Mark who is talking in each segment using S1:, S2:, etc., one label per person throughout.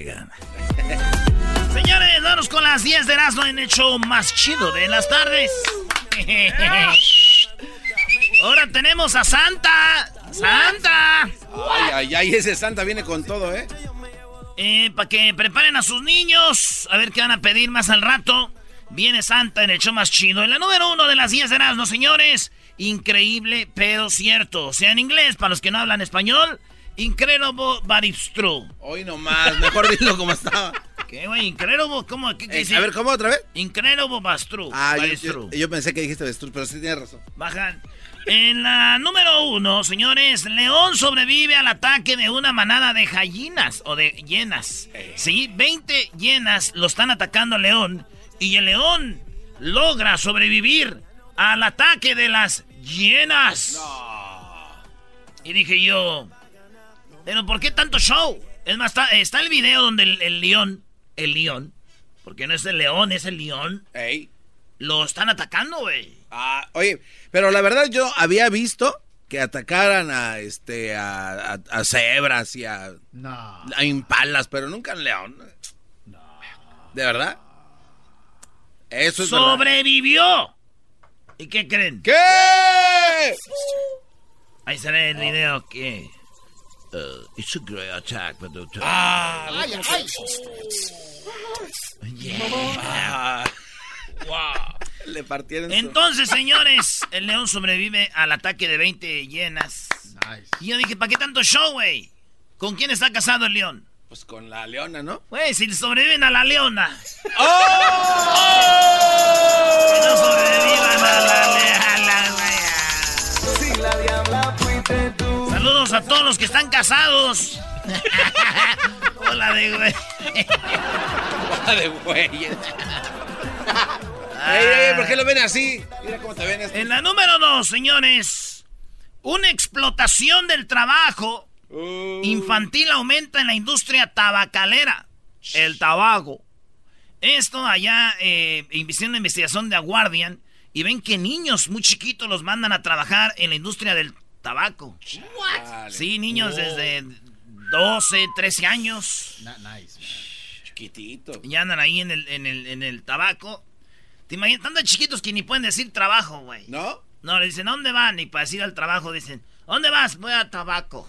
S1: Gana.
S2: Señores, vamos con las 10 de Erasmo en el show más chido de las tardes. Ahora tenemos a Santa. ¡Santa!
S3: Ay, ay, ay, ese Santa viene con todo, ¿eh?
S2: Eh, para que preparen a sus niños. A ver qué van a pedir más al rato. Viene Santa en el show más chido. En la número uno de las 10 de Erasmo, señores. Increíble, pero cierto. O sea, en inglés, para los que no hablan español. Incredible, but it's true.
S3: Hoy nomás, mejor dilo como estaba.
S2: ¿Qué, güey? Incredible, ¿cómo? ¿Qué, qué
S3: Eh, a ver, ¿cómo otra vez?
S2: Incredible, but true.
S3: Ah,
S2: but
S3: yo,
S2: it's
S3: yo-
S2: true.
S3: yo pensé que dijiste avestruz, pero sí tienes razón.
S2: Bajan. En la número uno, señores, León sobrevive al ataque de una manada de gallinas o de hienas. Sí, 20 hienas lo están atacando a León y el León logra sobrevivir al ataque de las hienas. Y dije yo, pero ¿por qué tanto show? Es más, está, está el video donde el, el león, el león, porque no es el león, es el león,
S3: Ey.
S2: lo están atacando, güey.
S3: Ah, oye, pero la verdad yo había visto que atacaran a este a, a- a cebras y a, a impalas, pero nunca un león. ¿De verdad? Eso es verdad.
S2: sobrevivió. ¿Y qué creen?
S3: ¿Qué?
S2: Ahí se ve el video que... uh, it's a great attack, but the-
S3: Ah,
S2: Yeah. Wow.
S3: le partieron su-
S2: Entonces, señores, el león sobrevive al ataque de 20 hienas. Y yo dije, ¿para qué tanto show, güey? ¿Con quién está casado el león?
S3: Pues con la leona, ¿no?
S2: Güey, si sobreviven a la leona.
S3: ¡Oh!
S2: Que no sobrevivan a la leona. A todos los que están casados. Hola de güey.
S3: de güey. Ey, ey, ¿por qué lo ven así? Mira cómo te ven esto.
S2: En la número dos, señores. Una explotación del trabajo
S3: Uh.
S2: infantil aumenta en la industria tabacalera. El tabaco. Esto allá, eh, hicieron investigación de The Guardian y ven que niños muy chiquitos los mandan a trabajar en la industria del tabaco.
S3: Vale.
S2: Sí, niños desde 12, 13 años.
S3: Chiquitito.
S2: Y andan ahí en el, en el, en el tabaco. ¿Te imaginas? Tantos chiquitos que ni pueden decir trabajo, güey.
S3: ¿No?
S2: No, le dicen, ¿a dónde van? Y para decir al trabajo dicen, ¿a dónde vas? Voy a tabaco.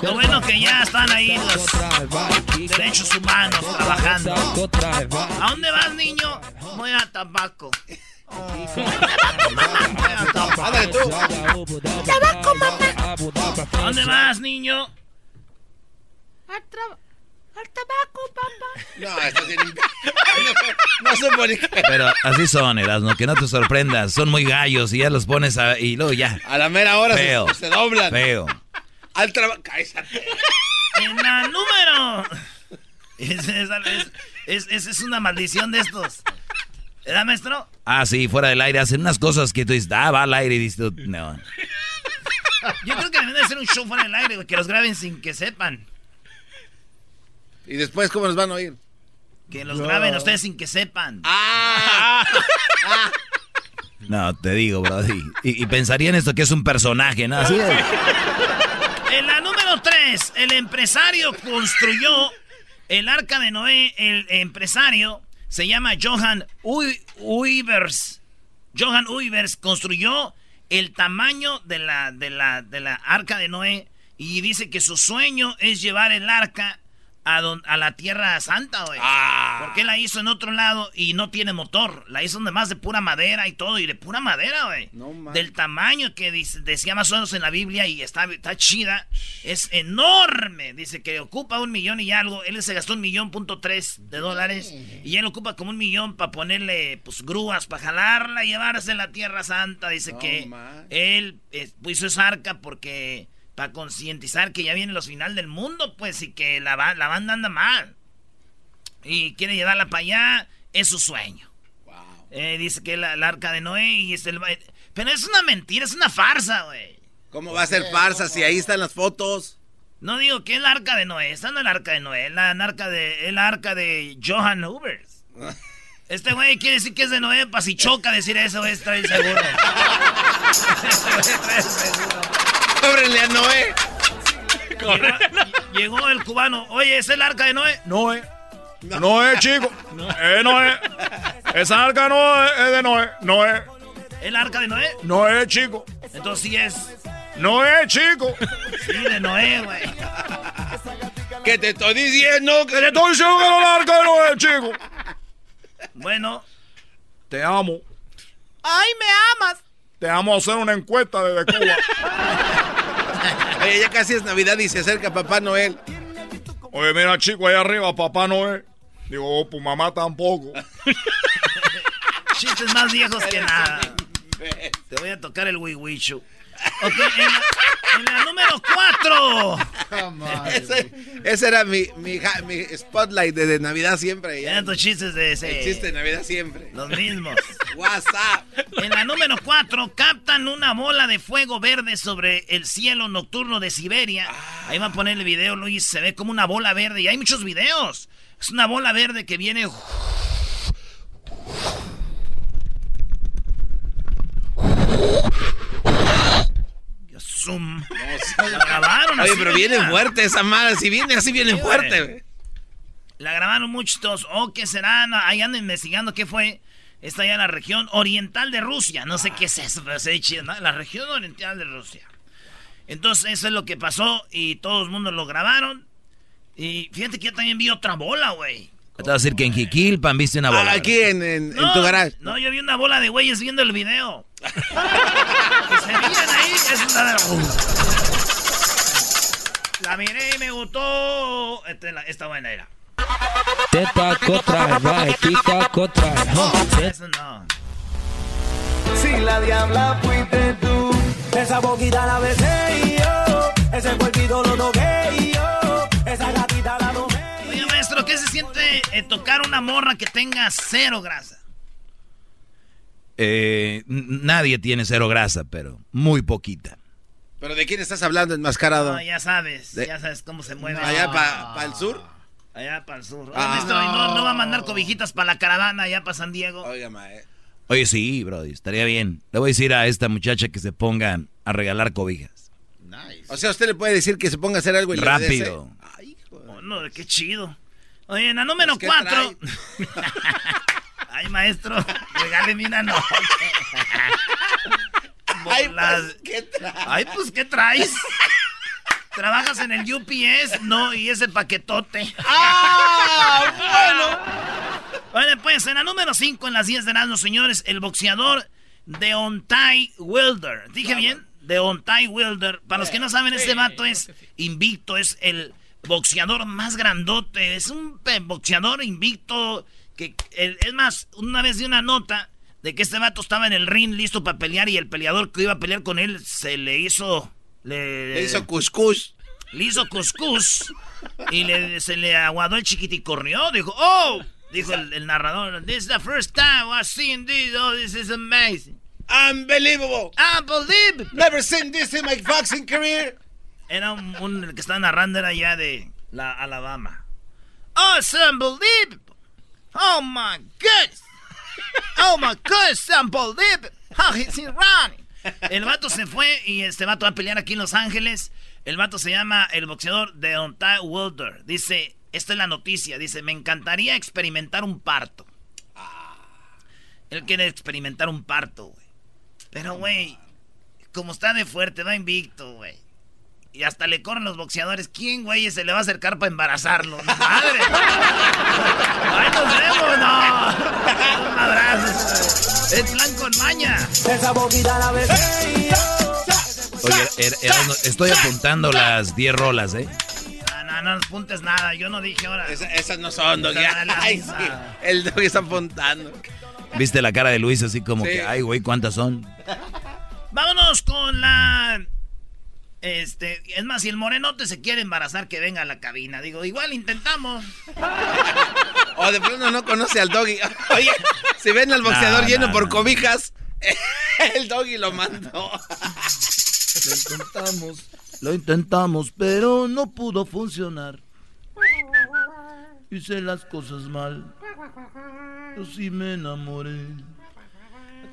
S2: Lo bueno que ya están ahí los derechos humanos trabajando. ¿A dónde vas, niño? Voy a tabaco.
S3: Ándale tú.
S2: ¿A dónde vas, niño?
S3: No, esto tiene... No, no se pone...
S1: Pero así son, Erasmo, que no te sorprendas. Son muy gallos y ya los pones a, y luego ya.
S3: A la mera hora se,
S1: Feo.
S3: se doblan.
S1: Feo.
S3: Al trabajo... Cállate.
S2: En la número. Esa es, es- es- es- es una maldición de estos. ¿Verdad, maestro?
S1: Ah, sí, fuera del aire. Hacen unas cosas que tú dices, ah, va al aire y dices, tú, no.
S2: Yo creo que deben de hacer un show fuera del aire, güey, que los graben sin que sepan.
S3: Y después, ¿cómo nos van a oír?
S2: Que los graben ustedes sin que sepan.
S3: ¡Ah!
S1: No, te digo, bro. Y, y- y pensarían esto que es un personaje, ¿no? Así es.
S2: En la número 3, el empresario construyó el arca de Noé. El empresario se llama Johan Ui- Uivers. Johan Uivers construyó el tamaño de la, de, la, de la arca de Noé y dice que su sueño es llevar el arca a, la Tierra Santa, güey. Ah. Porque la hizo en otro lado y no tiene motor. La hizo más de pura madera y todo, y de pura madera, güey. Del tamaño que decía más o menos en la Biblia y está, está chida. Es enorme. Dice que ocupa un millón y algo. Él se gastó un millón punto tres de dólares. Y él ocupa como un millón para ponerle pues grúas, para jalarla y llevarse a la Tierra Santa. Dice que él eh, puso esa arca porque para concientizar que ya vienen los finales del mundo, pues, y que la, la banda anda mal. Y quiere llevarla para allá, es su sueño. Eh, dice que la, arca de Noé y es el... Pero es una mentira, es una farsa, güey.
S3: ¿Cómo va a ser farsa si ahí están las fotos?
S2: No digo que es la arca de Noé, esta no es la arca de Noé, es la arca de, el arca de Johan Ubers. Este güey quiere decir que es de Noé, para si choca decir eso, es traer seguro.
S3: Cóbrenle a Noé.
S2: Llegó, el cubano. Oye, ¿es el arca de Noé?
S4: Noé. Noé, chico. Eh, Noé. Esa arca no es de Noé. Noé.
S2: ¿El arca de Noé?
S4: Noé, chico.
S2: Entonces sí es.
S4: Noé, chico.
S2: Sí, de Noé, güey.
S3: ¿Qué te estoy diciendo?
S4: Que te estoy diciendo que es el arca de Noé, chico.
S2: Bueno.
S4: Te amo.
S2: Ay, me amas.
S4: Te vamos a hacer una encuesta desde Cuba.
S3: Oye, ya casi es Navidad y se acerca Papá Noel.
S4: Oye, mira, chico, ahí arriba, Papá Noel. Digo, oh, pues mamá tampoco.
S2: Chistes más viejos que nada. Te voy a tocar el wiwichu. Ok, en la, número 4.
S3: Ese, era mi, mi, spotlight de, Navidad siempre.
S2: Ya. tus chistes de ese.
S3: El chiste de Navidad siempre.
S2: Los mismos.
S3: WhatsApp.
S2: En la número 4 captan una bola de fuego verde sobre el cielo nocturno de Siberia. Ahí va a poner el video, Luis. Se ve como una bola verde y hay muchos videos. Es una bola verde que viene Zoom. la grabaron
S3: Oye, pero viene fuerte esa madre. Si viene así, viene fuerte.
S2: La grabaron muchos. ¿O oh, qué será? ahí andan investigando qué fue. Está allá en la región oriental de Rusia. No sé qué es eso, pero se dice, ¿no? La región oriental de Rusia. Entonces, eso es lo que pasó y todo el mundo lo grabaron. Y fíjate que yo también vi otra bola, güey.
S1: Te vas a decir que en Jiquilpan viste una bola.
S3: Ah, aquí en, en, tu garage.
S2: No, yo vi una bola de güeyes viendo el video. se miran ahí, es una La miré y me gustó. Esta, esta buena era.
S5: Teta contra tica contra
S2: No, eso no.
S5: Si la diabla fuiste tú, esa boquita la besé y yo, ese cuerpito lo toqué y yo, esa gatita la tomé.
S2: Oye, maestro, ¿qué se siente eh, tocar una morra que tenga cero grasa?
S1: Eh, nadie tiene cero grasa, pero muy poquita.
S3: ¿Pero de quién estás hablando, enmascarado?
S2: No, ya sabes, ya sabes cómo se mueve.
S3: ¿Allá para el sur?
S2: Allá para el sur. Ah. no. va a mandar cobijitas para la caravana allá para San Diego.
S3: Oiga, mae.
S1: Oye, sí, Brody, estaría bien. Le voy a decir a esta muchacha que se ponga a regalar cobijas.
S3: Nice. O sea, usted le puede decir que se ponga a hacer algo y
S1: Rápido.
S2: Ay, oh, no, qué chido. Oye, en la número pues, cuatro. Ay, maestro, regáleme una nota.
S3: Ay, pues, ¿qué traes?
S2: Ay, pues, ¿qué traes? ¿Trabajas en el UPS? No, y ese paquetote.
S3: ¡Ah!
S2: bueno. Bueno, pues, en la número 5 en las 10 de los señores, el boxeador Deontay Wilder. ¿Dije bien? Deontay Wilder. Para los que no saben, este vato es invicto, es el boxeador más grandote. Es un boxeador invicto que es más, una vez di una nota de que este vato estaba en el ring listo para pelear y el peleador que iba a pelear con él se le hizo...
S3: Le, hizo cuscús.
S2: Le hizo cuscús y le, se le aguadó el chiquiticornio. Dijo, oh, dijo el, narrador, this is the first time I've seen this. Oh, this is amazing.
S3: Unbelievable.
S2: Unbelievable.
S3: Never seen this in my boxing career.
S2: Era un, el que estaba narrando era ya de la Alabama. Oh, it's unbelievable. Oh my goodness. Oh my goodness, unbelievable. How is he running? El vato se fue y este vato va a pelear aquí en Los Ángeles. El vato se llama el boxeador Deontay Wilder. Dice, esta es la noticia. Dice, me encantaría experimentar un parto. Él quiere experimentar un parto, güey. Pero, güey, como está de fuerte, va invicto, güey. Y hasta le corren los boxeadores. ¿Quién, güey, se le va a acercar para embarazarlo? ¡Madre! ¡Ay, nos vemos! ¡No! Un abrazo. Es plan con maña.
S5: Esa boquita la besé
S1: Oye, er, er, estoy apuntando las 10 rolas, ¿eh?
S2: No, no, no apuntes nada. Yo no dije ahora.
S3: esas no son, Doggy. Ay, sí. El Doggy está apuntando.
S1: ¿Viste la cara de Luis así como que, ay, güey, ¿cuántas son?
S2: Vámonos con la... Este, es más, si el morenote se quiere embarazar, que venga a la cabina. Digo, igual intentamos.
S3: o de pronto no conoce al doggy. Oye, si ven al boxeador lleno por cobijas, el doggy lo mandó.
S1: Lo intentamos, lo intentamos, pero no pudo funcionar. Hice las cosas mal. Yo sí me enamoré.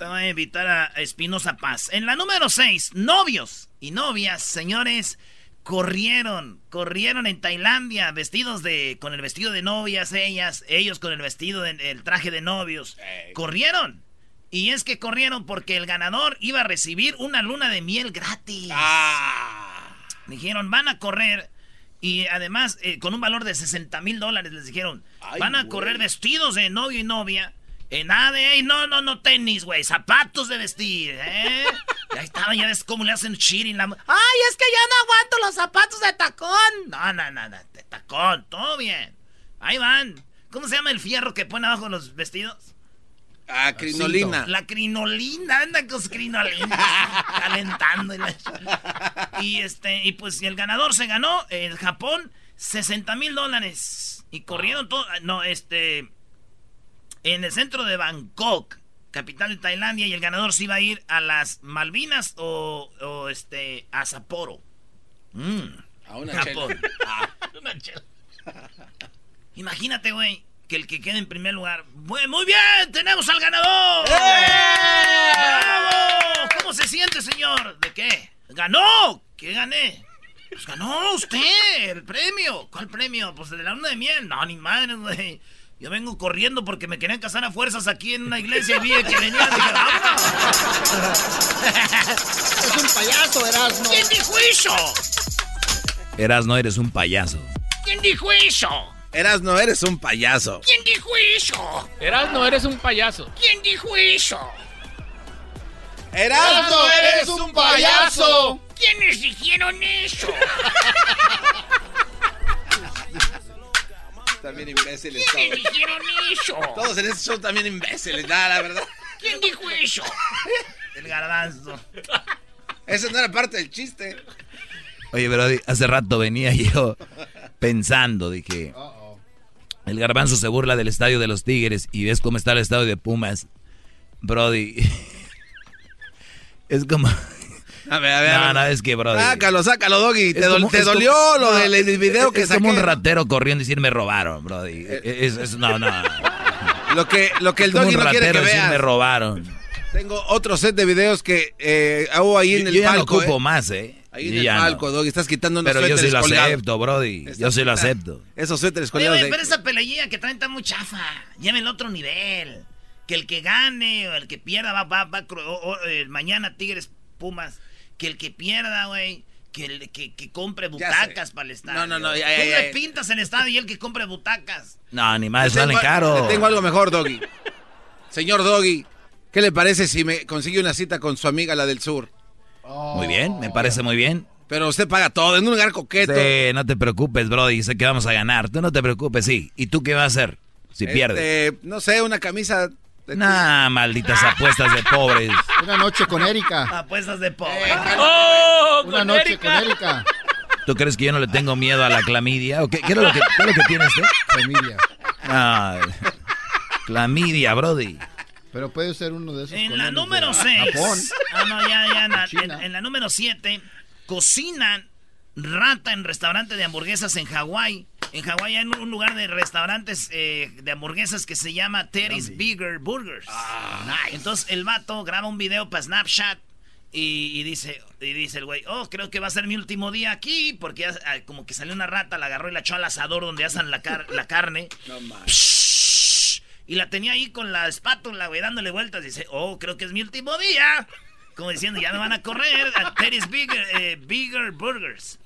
S2: Te voy a invitar a Espinosa Paz. En la número 6, novios y novias, señores, corrieron, corrieron en Tailandia vestidos de, con el vestido de novias, ellas, ellos con el vestido, del traje de novios. Corrieron. Y es que corrieron porque el ganador iba a recibir una luna de miel gratis. Ah. Dijeron, van a correr. Y además, eh, con un valor de 60 mil dólares, les dijeron, van a correr vestidos de novio y novia. En nada de, no, no, no, tenis, güey, zapatos de vestir, ¿eh? Y ahí estaba, ya ves cómo le hacen cheating la... Ay, es que ya no aguanto los zapatos de tacón. No, no, no, no, de tacón, todo bien. Ahí van. ¿Cómo se llama el fierro que pone abajo los vestidos?
S3: Ah, crinolina.
S2: La crinolina, anda con crinolina, calentando. Y, este, y pues el ganador se ganó en Japón 60 mil dólares. Y corrieron todo, no, este, en el centro de Bangkok, capital de Tailandia, y el ganador se iba a ir a las Malvinas o, o este, a Sapporo.
S3: Mm. A una Japón. Ah.
S2: Imagínate, güey que el que quede en primer lugar. Muy, bien, tenemos al ganador. ¡Eh! ¡Bravo! ¿Cómo se siente, señor? ¿De qué? ¡Ganó! ¿Qué gané? Pues ganó usted el premio. ¿Cuál premio? Pues de la luna de miel. No, ni madre, güey. Yo vengo corriendo porque me querían casar a fuerzas aquí en una iglesia y vi que venía dije,
S6: Es un payaso, Erasmo.
S2: ¿Quién dijo eso?
S1: Erasmo, eres un payaso.
S2: ¿Quién dijo eso?
S3: Erasno, eres un payaso.
S2: ¿Quién dijo eso?
S7: Erasno, eres un payaso.
S2: ¿Quién dijo eso?
S6: Erasno, eres un payaso.
S2: ¿Quiénes dijeron eso?
S3: también imbéciles.
S2: ¿Quiénes dijeron eso?
S3: Todos en este show también imbéciles, la verdad.
S2: ¿Quién dijo eso? El garbanzo.
S3: Eso no era parte del chiste.
S1: Oye, pero hace rato venía yo pensando, dije, el garbanzo se burla del estadio de los Tigres y ves cómo está el estadio de Pumas. Brody. es como...
S3: A ver, a ver.
S1: No, no, es que, Brody.
S3: Sácalo, sácalo, Doggy. Te, dolió lo del video que
S1: es como un ratero corriendo y decir me robaron, Brody. Eh, es, no, no.
S3: Lo que, lo que el Doggy no quiere que veas.
S1: me robaron.
S3: Tengo otro set de videos que eh, hago ahí en el
S1: yo
S3: ya
S1: no ocupo eh. más, ¿eh?
S3: Ahí en el palco, Doggy, estás quitando
S1: unos Pero yo sí lo acepto, Brody. yo sí lo acepto.
S3: Esos suéteres colgados.
S2: Oye, pero esa peleilla que traen está muy chafa. Lleven el otro nivel. Que el que gane o el que pierda va, va, va, eh, mañana Tigres Pumas. Que el que pierda, güey. Que, el, que, que, compre butacas para el estadio.
S3: No, no, no. Ya,
S2: Tú le pintas el estadio y el que compre butacas.
S1: No, ni más, salen caro.
S3: tengo algo mejor, Doggy. Señor Doggy, ¿qué le parece si me consigue una cita con su amiga, la del sur?
S1: Muy bien, me parece muy bien.
S3: Pero usted paga todo, en un lugar coqueto.
S1: Sí, no te preocupes, Brody, sé que vamos a ganar. Tú no te preocupes, sí. ¿Y tú qué vas a hacer si este, pierdes?
S3: No sé, una camisa...
S1: Nah, malditas apuestas de pobres.
S8: Una noche con Erika.
S2: Apuestas de pobres.
S7: ¡Oh!
S8: Una noche con Erika.
S1: ¿Tú crees que yo no le tengo miedo a la clamidia? ¿O qué, es lo que, qué es lo que tiene usted?
S8: Clamidia.
S1: Ah, clamidia, Brody.
S8: Pero puede ser uno de esos.
S2: En la número 6. Ah, no, ya, ya. En, la número 7, cocinan rata en restaurante de hamburguesas en Hawái. En Hawái hay un lugar de restaurantes eh, de hamburguesas que se llama Teddy's Bigger Burgers. Ah, Entonces el vato graba un video para Snapchat y, dice y dice el güey, oh, creo que va a ser mi último día aquí porque ah, como que salió una rata, la agarró y la echó al asador donde asan la, la carne. No y la tenía ahí con la espátula, güey, dándole vueltas. Dice, oh, creo que es mi último día. Como diciendo, ya me van a correr a Teddy's Bigger, eh, Bigger Burgers.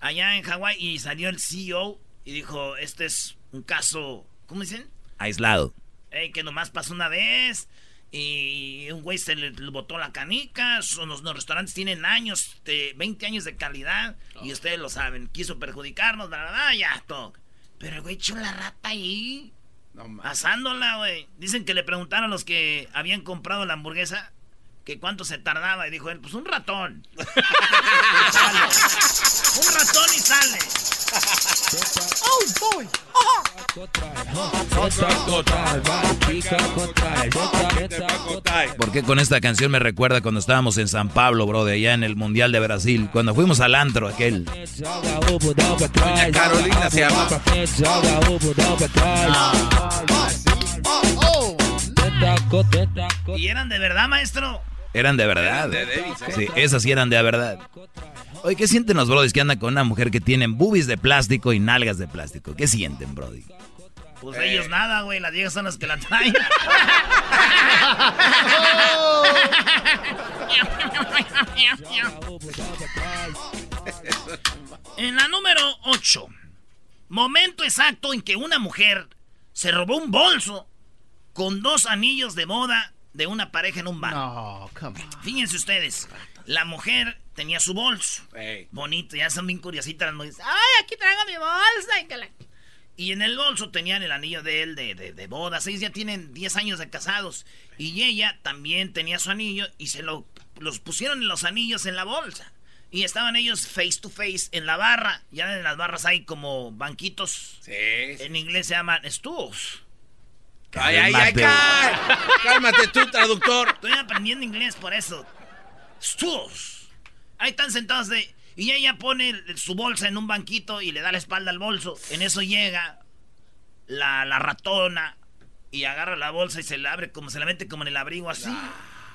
S2: allá en Hawái y salió el CEO y dijo, este es un caso, ¿cómo dicen?
S1: Aislado.
S2: Que nomás pasó una vez y un güey se le, botó la canica. Son los, restaurantes tienen años, de 20 años de calidad y ustedes lo saben. Quiso perjudicarnos, la verdad, ya, todo. Pero el güey echó la rata ahí. asándola, güey. Dicen que le preguntaron a los que habían comprado la hamburguesa que cuánto se tardaba y dijo él, pues un ratón. un ratón y sale. Oh, boy.
S1: ¿Por qué con esta canción me recuerda cuando estábamos en San Pablo, bro, de allá en el Mundial de Brasil? Cuando fuimos al antro aquel.
S3: Doña Carolina se llama.
S2: ¿Y eran de verdad, maestro?
S1: Eran de verdad. Sí, esas sí eran de verdad. Oye, ¿qué sienten los brodis que andan con una mujer que tienen boobies de plástico y nalgas de plástico? ¿Qué sienten, brody?
S2: Pues ellos nada, güey. Las viejas son las que la traen. en la número 8. Momento exacto en que una mujer se robó un bolso con dos anillos de moda de una pareja en un bar. No, come Fíjense ustedes. La mujer tenía su bolso. Bonito, ya son bien curiositas las mujeres. ¡Ay, aquí traigo mi bolsa! Y en el bolso tenían el anillo de él de, de, de bodas. Ellos ya tienen 10 años de casados. Y ella también tenía su anillo y se lo, los pusieron los anillos en la bolsa. Y estaban ellos face to face en la barra. Ya en las barras hay como banquitos. Sí. En inglés se llaman stools.
S3: Ay, ay, ay, cálmate tú, traductor.
S2: Estoy aprendiendo inglés por eso. Stools. Ahí están sentados de... Y ella pone su bolsa en un banquito y le da la espalda al bolso. En eso llega la, ratona y agarra la bolsa y se la abre como se la mete como en el abrigo así.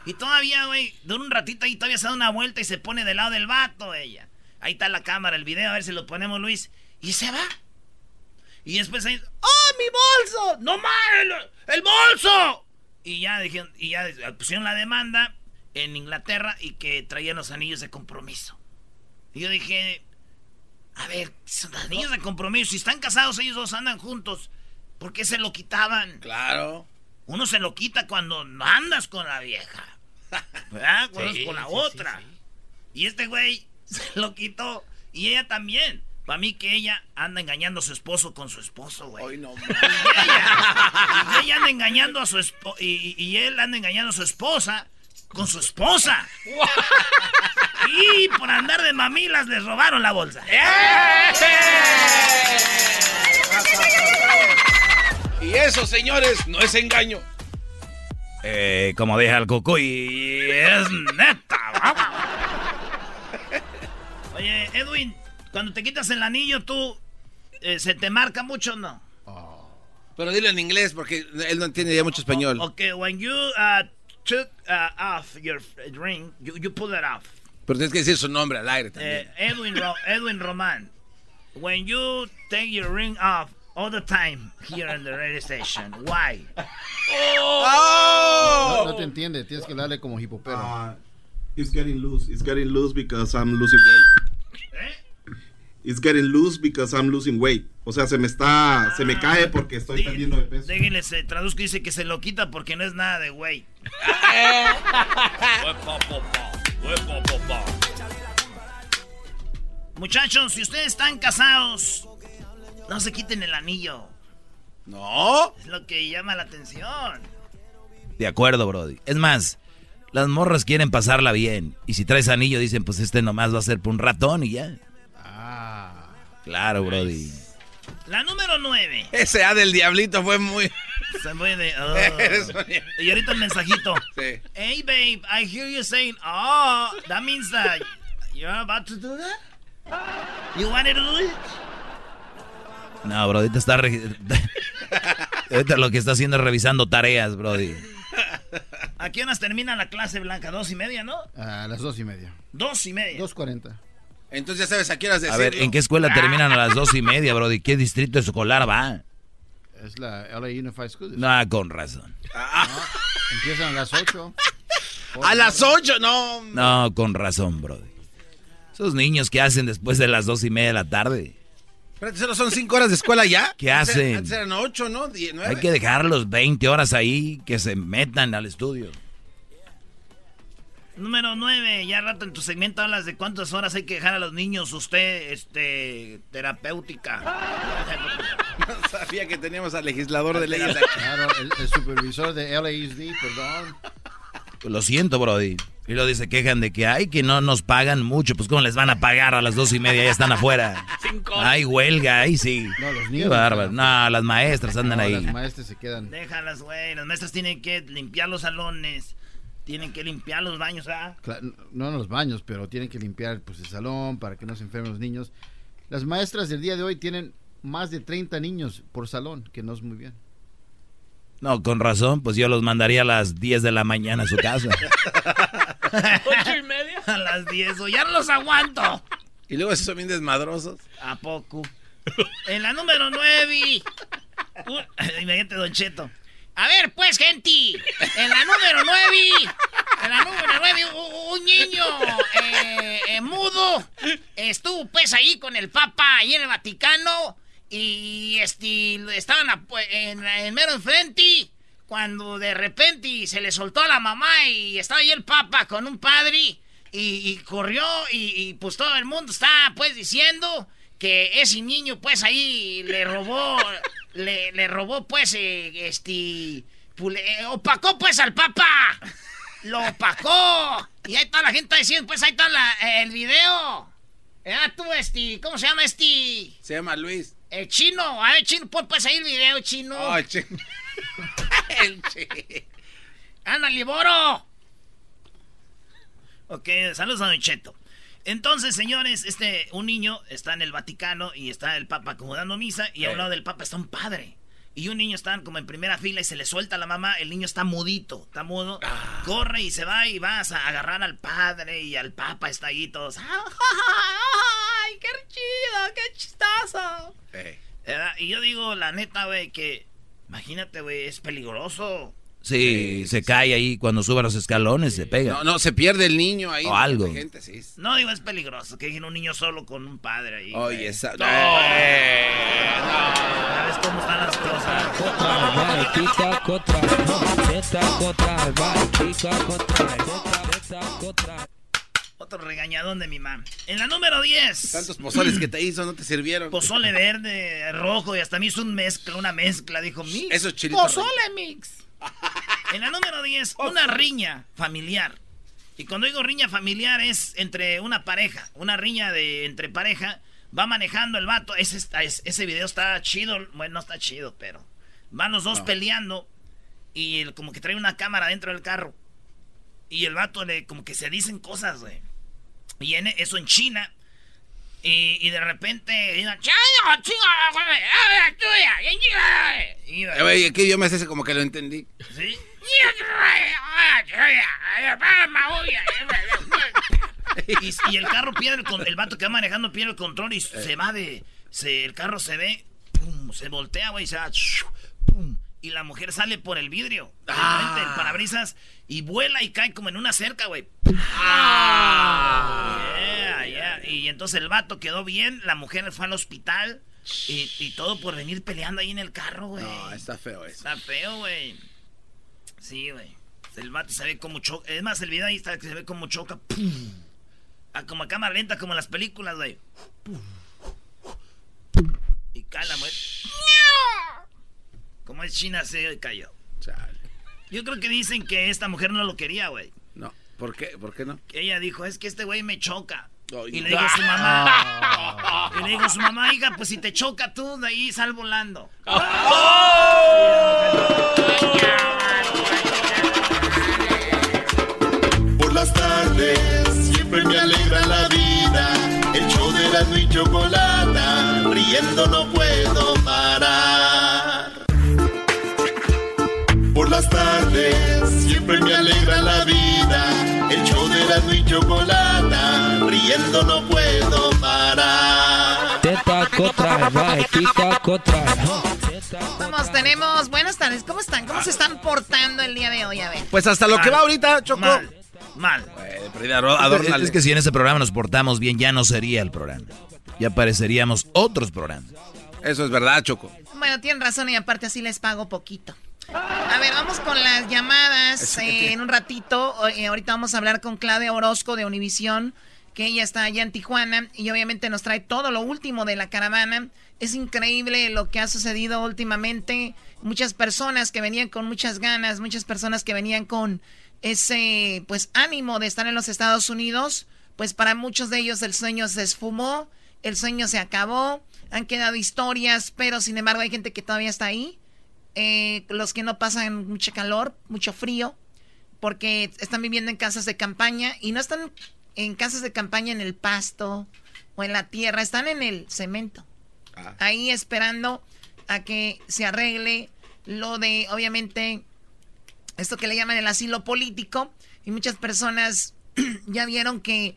S2: Y todavía, güey, de un ratito ahí todavía se da una vuelta y se pone del lado del vato ella. Ahí está la cámara, el video, a ver si lo ponemos, Luis. Y se va. Y después ahí, ¡oh, mi bolso! ¡No mames! ¡El bolso! Y ya dijeron, y ya pusieron la demanda en Inglaterra y que traían los anillos de compromiso. Y yo dije, a ver, son anillos de compromiso. Si están casados, ellos dos andan juntos. ¿Por qué se lo quitaban?
S3: Claro.
S2: Uno se lo quita cuando andas con la vieja. ¿Verdad? Cuando con la otra. Y este güey se lo quitó. Y ella también. Para mí que ella anda engañando a su esposo con su esposo, güey. Hoy no, y, ella, anda engañando a su esposo. Y, y, él anda engañando a su esposa con su esposa. y por andar de mamilas les robaron la bolsa.
S3: Y eso, señores, no es engaño.
S1: Eh, como deja el y es neta.
S2: Oye, Edwin, cuando te quitas el anillo, tú, eh, ¿se te marca mucho o no?
S3: Pero dilo en inglés porque él no entiende ya mucho español.
S2: Ok, when you uh, took uh, off your ring, you, you pull it off.
S3: Pero tienes que decir su nombre al aire también.
S2: Eh, Edwin, Edwin Roman. When you take your ring off all the time here in the radio station, why?
S8: Oh. No, te entiende, tienes que darle como hipopero. Uh,
S9: it's getting loose. It's getting loose because I'm losing weight. ¿Eh? It's getting loose because I'm losing weight. O sea, se me está, se me cae porque estoy perdiendo de peso.
S2: Déjenle, se traduzco y dice que se lo quita porque no es nada de weight. Muchachos, si ustedes están casados, no se quiten el anillo.
S3: No.
S2: Es lo que llama la atención.
S1: De acuerdo, Brody. Es más, las morras quieren pasarla bien. Y si traes anillo, dicen, pues este nomás va a ser por un ratón y ya. Claro, Brody.
S2: La número 9.
S3: Ese A del diablito fue muy.
S2: Se fue de. Oh. y ahorita el mensajito. Sí. Hey, babe, I hear you saying, oh, that means that you're about to do that? You wanted to do it?
S1: No, Brody, ahorita está. ahorita lo que está haciendo es revisando tareas, Brody.
S2: ¿A qué horas termina la clase blanca? ¿Dos y media, no?
S8: A las dos y media.
S2: ¿Dos y media?
S8: Dos cuarenta.
S3: Entonces ya sabes a qué horas
S1: decirlo. A ver, ¿en qué escuela terminan a las dos y media, bro? ¿Y qué distrito escolar va?
S8: Es la LA Unified School.
S1: No, con razón.
S8: empiezan a las ocho.
S3: ¿A las ocho? No.
S1: No, con razón, bro. Esos niños que hacen después de las dos y media de la tarde.
S3: Espérate, ¿solo son cinco horas de escuela ya?
S1: ¿Qué hacen?
S3: Antes eran ocho, ¿no? Die- nueve.
S1: Hay que dejarlos 20 horas ahí, que se metan al estudio.
S2: Número 9, ya rato en tu segmento hablas de cuántas horas hay que dejar a los niños usted, este, terapéutica.
S3: No sabía que teníamos al legislador de leyes aquí.
S8: Claro, el, el supervisor de LASD, perdón.
S1: Lo siento, Brody. Y luego dice, quejan de que, ay, que no nos pagan mucho. Pues, ¿cómo les van a pagar a las dos y media? Ya están afuera. Hay huelga, ahí sí.
S8: No, los
S1: Qué
S8: niños.
S1: bárbaro. No, las maestras andan
S8: No,
S1: ahí.
S8: Las maestras se quedan.
S2: Déjalas, güey. Las maestras tienen que limpiar los salones, tienen que limpiar los baños, ¿ah?
S8: Cla- No en los baños, pero tienen que limpiar pues, el salón para que no se enfermen los niños. Las maestras del día de hoy tienen más de 30 niños por salón, que no es muy bien.
S1: No, con razón, pues yo los mandaría a las 10 de la mañana a su casa.
S7: ¿Ocho y media?
S2: A las 10, o ya no los aguanto.
S3: Y luego esos son bien desmadrosos.
S2: ¿A poco? En la número 9. Imagínate, Don Cheto. A ver, pues, gente. En la número 9. En la número 9, un niño eh, eh, mudo estuvo, pues, ahí con el Papa, ahí en el Vaticano. Y este, estaban a- pues, en, en mero enfrente. Cuando de repente se le soltó a la mamá y estaba ahí el Papa con un padre. Y, corrió y, y, pues todo el mundo está pues diciendo que ese niño pues ahí le robó, le, le robó pues eh, este, le opacó pues al papa, lo opacó y ahí está la gente diciendo pues ahí está la- el video. Ah, tú este, ¿cómo se llama este?
S3: Se llama Luis.
S2: El chino, a ver chino, pon pues ahí el video chino.
S3: Oh, che. El che.
S2: ¡Ándale, Boro! Ok, saludos a Don Cheto. Entonces, señores, este, un niño está en el Vaticano y está el Papa como dando misa y a un lado del Papa está un padre. Y un niño está como en primera fila y se le suelta a la mamá, el niño está mudito, está mudo, corre y se va y vas a agarrar al padre y al Papa está ahí todos. ¡Ay, qué chido, qué!
S3: Eh.
S2: ¿Verdad? Y yo digo, la neta, güey, que imagínate, güey, es peligroso.
S1: Sí, se cae ahí cuando sube los escalones, se pega.
S3: No, no, se pierde el niño ahí.
S1: O algo.
S3: Gente, sí.
S2: No digo es peligroso, que dejen un niño solo con un padre ahí.
S3: Oye, esa.
S2: No.
S3: Eh,
S2: ¿Sabes cómo están las cosas? Otro regañadón de mi mamá. En la número 10.
S3: Tantos pozoles que te hizo, no te sirvieron.
S2: Pozole verde, rojo y hasta me hizo un mezcla, una mezcla, dijo mix.
S3: Eso es chilito
S2: Pozole mix. En la número 10, una riña familiar. Y cuando digo riña familiar es entre una pareja, una riña de entre pareja, va manejando el vato, ese, ese video está chido, bueno, no está chido, pero van los dos peleando y el- como que trae una cámara dentro del carro. Y el vato le como que se dicen cosas, güey. Y en, eso en China. Y, y de repente, digan, "Chaya, chinga, güey, ah,
S3: Eh, güey, ¿Qué idioma es ese? Como que lo entendí.
S2: ¿Sí? Y, y el carro pierde el, con- el vato que va manejando pierde el control y se va de se, el carro se ve pum, se voltea güey y se va pum, y la mujer sale por el vidrio de frente, el parabrisas y vuela y cae como en una cerca güey Yeah, y entonces el vato quedó bien la mujer fue al hospital y, y todo por venir peleando ahí en el carro güey
S3: No, está feo eso.
S2: Está feo, güey. Sí, güey. El vato se ve como choca. Es más, el video ahí está que se ve como choca. ¡Pum! Ah, como a cámara lenta, como en las películas, güey. Y cae la mujer. Como es China, se cayó.
S3: Chale.
S2: Yo creo que dicen que esta mujer no lo quería, güey.
S3: No, ¿por qué? ¿Por qué no?
S2: Ella dijo, es que este güey me choca. Y le dijo a su mamá. Y le dijo a su mamá, hija, pues si te choca tú, de ahí sal volando.
S6: Por las tardes siempre me alegra la vida. El show de la y chocolata, riendo no puedo parar. Por las tardes siempre me alegra la vida. El show de la y chocolata, riendo no puedo parar.
S10: Vamos, tenemos. Buenas tardes, ¿cómo están? ¿Cómo se están portando el día de hoy? A ver.
S3: Pues hasta lo que va ahorita, Choco.
S2: Mal. Mal.
S1: Es que si en ese programa nos portamos bien, ya no sería el programa. Ya apareceríamos otros programas.
S3: Eso es verdad, Choco.
S11: Bueno, tienen razón y aparte así les pago poquito. A ver, vamos con las llamadas en un ratito. Eh, ahorita vamos a hablar con Claudia Orozco de Univisión, que ella está allá en Tijuana y obviamente nos trae todo lo último de la caravana. Es increíble lo que ha sucedido últimamente. Muchas personas que venían con muchas ganas, muchas personas que venían con ese pues ánimo de estar en los Estados Unidos, pues para muchos de ellos el sueño se esfumó, el sueño se acabó, han quedado historias, pero sin embargo hay gente que todavía está ahí eh, los que no pasan mucho calor, mucho frío, porque están viviendo en casas de campaña y no están en casas de campaña en el pasto o en la tierra, están en el cemento. Ah. Ahí esperando a que se arregle lo de, obviamente, esto que le llaman el asilo político. Y muchas personas ya vieron que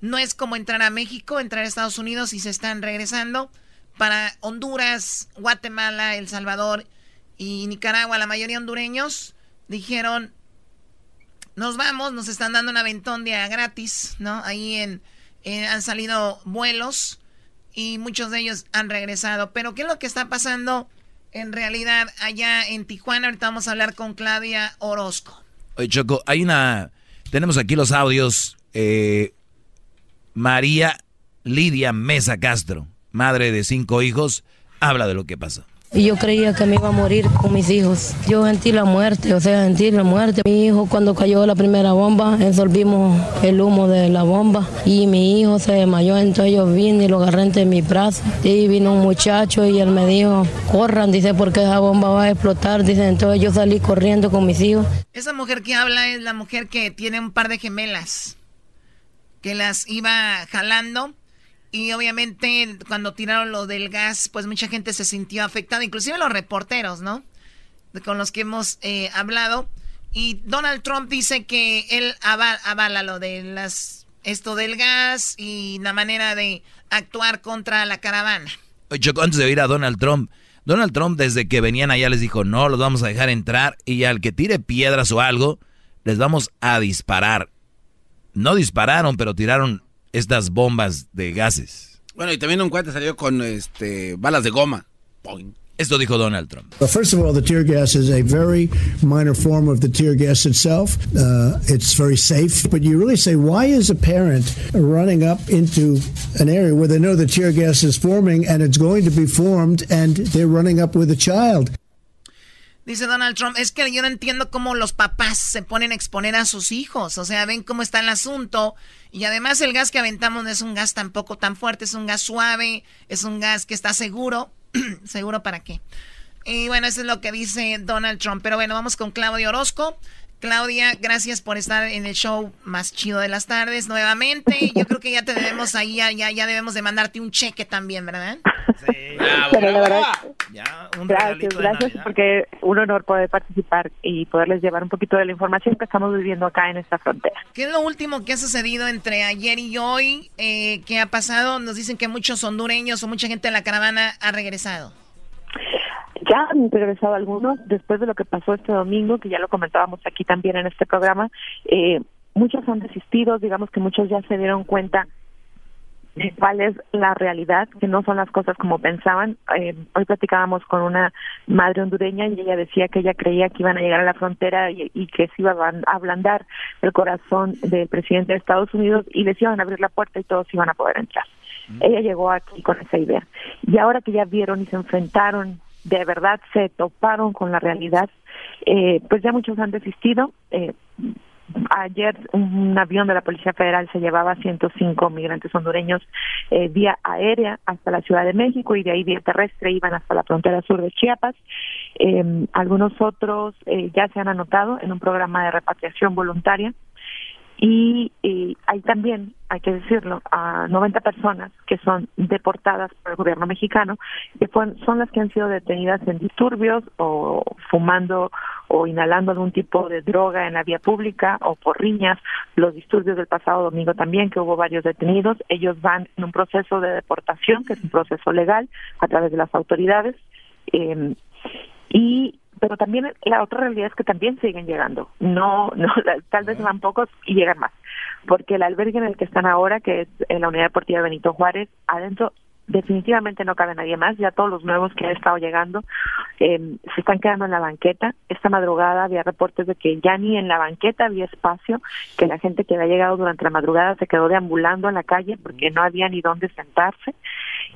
S11: no es como entrar a México, entrar a Estados Unidos y se están regresando. Para Honduras, Guatemala, El Salvador y Nicaragua, la mayoría hondureños, dijeron, nos vamos, nos están dando un aventón de gratis, ¿no? Ahí en, han salido vuelos y muchos de ellos han regresado. Pero ¿qué es lo que está pasando en realidad allá en Tijuana? Ahorita vamos a hablar con Claudia Orozco.
S1: Oye, Choco, hay una... Tenemos aquí los audios. Eh, María Lidia Mesa Castro, madre de cinco hijos, habla de lo que pasó.
S12: Y yo creía que me iba a morir con mis hijos. Yo sentí la muerte, o sea, sentí la muerte. Mi hijo cuando cayó la primera bomba, el humo de la bomba y mi hijo se desmayó, entonces yo vine y lo agarré entre mi brazo. Y vino un muchacho y él me dijo, corran, dice, porque esa bomba va a explotar. Dice, entonces yo salí corriendo con mis hijos.
S11: Esa mujer que habla es la mujer que tiene un par de gemelas, que las iba jalando y obviamente cuando tiraron lo del gas, pues mucha gente se sintió afectada, inclusive los reporteros, ¿no? Con los que hemos eh, hablado. Y Donald Trump dice que él avala, lo de las esto del gas y la manera de actuar contra la caravana.
S1: Yo antes de ir a Donald Trump, Donald Trump desde que venían allá les dijo, no, los vamos a dejar entrar y al que tire piedras o algo, les vamos a disparar. No dispararon, pero tiraron estas bombas de gases.
S3: Bueno, y también un cuate salió con este balas de goma.
S1: Esto dijo Donald Trump.
S13: Well, first of all, the tear gas is a very minor form of the tear gas itself. Uh, it's very safe. But you really say, why is a parent running up into an area where they know the tear gas is forming and it's going to be formed and they're running up with a child?
S11: Dice Donald Trump, es que yo no entiendo cómo los papás se ponen a exponer a sus hijos. O sea, ven cómo está el asunto. Y además el gas que aventamos no es un gas tampoco tan fuerte, es un gas suave, es un gas que está seguro. ¿Seguro para qué? Y bueno, eso es lo que dice Donald Trump. Pero bueno, vamos con Claudio Orozco. Claudia, gracias por estar en el show más chido de las tardes nuevamente. Yo creo que ya te debemos ahí, ya, ya debemos de mandarte un cheque también, ¿verdad? Sí.
S14: Pero la verdad, gracias, gracias porque un honor poder participar y poderles llevar un poquito de la información que estamos viviendo acá en esta frontera.
S11: ¿Qué es lo último que ha sucedido entre ayer y hoy? Eh, ¿Qué ha pasado? Nos dicen que muchos hondureños o mucha gente de la caravana ha regresado.
S14: Ya han regresado algunos después de lo que pasó este domingo, que ya lo comentábamos aquí también en este programa. Eh, muchos han desistido, digamos que muchos ya se dieron cuenta de cuál es la realidad, que no son las cosas como pensaban. Eh, hoy platicábamos con una madre hondureña y ella decía que ella creía que iban a llegar a la frontera y, y que se iba a ablandar el corazón del presidente de Estados Unidos y les iban a abrir la puerta y todos iban a poder entrar. Ella llegó aquí con esa idea. Y ahora que ya vieron y se enfrentaron de verdad se toparon con la realidad, eh, pues ya muchos han desistido. Eh, ayer un avión de la Policía Federal se llevaba 105 migrantes hondureños eh, vía aérea hasta la Ciudad de México y de ahí vía terrestre iban hasta la frontera sur de Chiapas. Eh, algunos otros eh, ya se han anotado en un programa de repatriación voluntaria y, hay también, hay que decirlo, a 90 personas que son deportadas por el gobierno mexicano, que son las que han sido detenidas en disturbios o fumando o inhalando algún tipo de droga en la vía pública o por riñas, los disturbios del pasado domingo también, que hubo varios detenidos, ellos van en un proceso de deportación, que es un proceso legal a través de las autoridades. Eh, y pero también la otra realidad es que también siguen llegando. No, no, tal vez van pocos y llegan más, porque el albergue en el que están ahora, que es en la unidad deportiva Benito Juárez, adentro definitivamente no cabe nadie más, ya todos los nuevos que han estado llegando eh, se están quedando en la banqueta. Esta madrugada había reportes de que ya ni en la banqueta había espacio, que la gente que había llegado durante la madrugada se quedó deambulando en la calle porque no había ni dónde sentarse.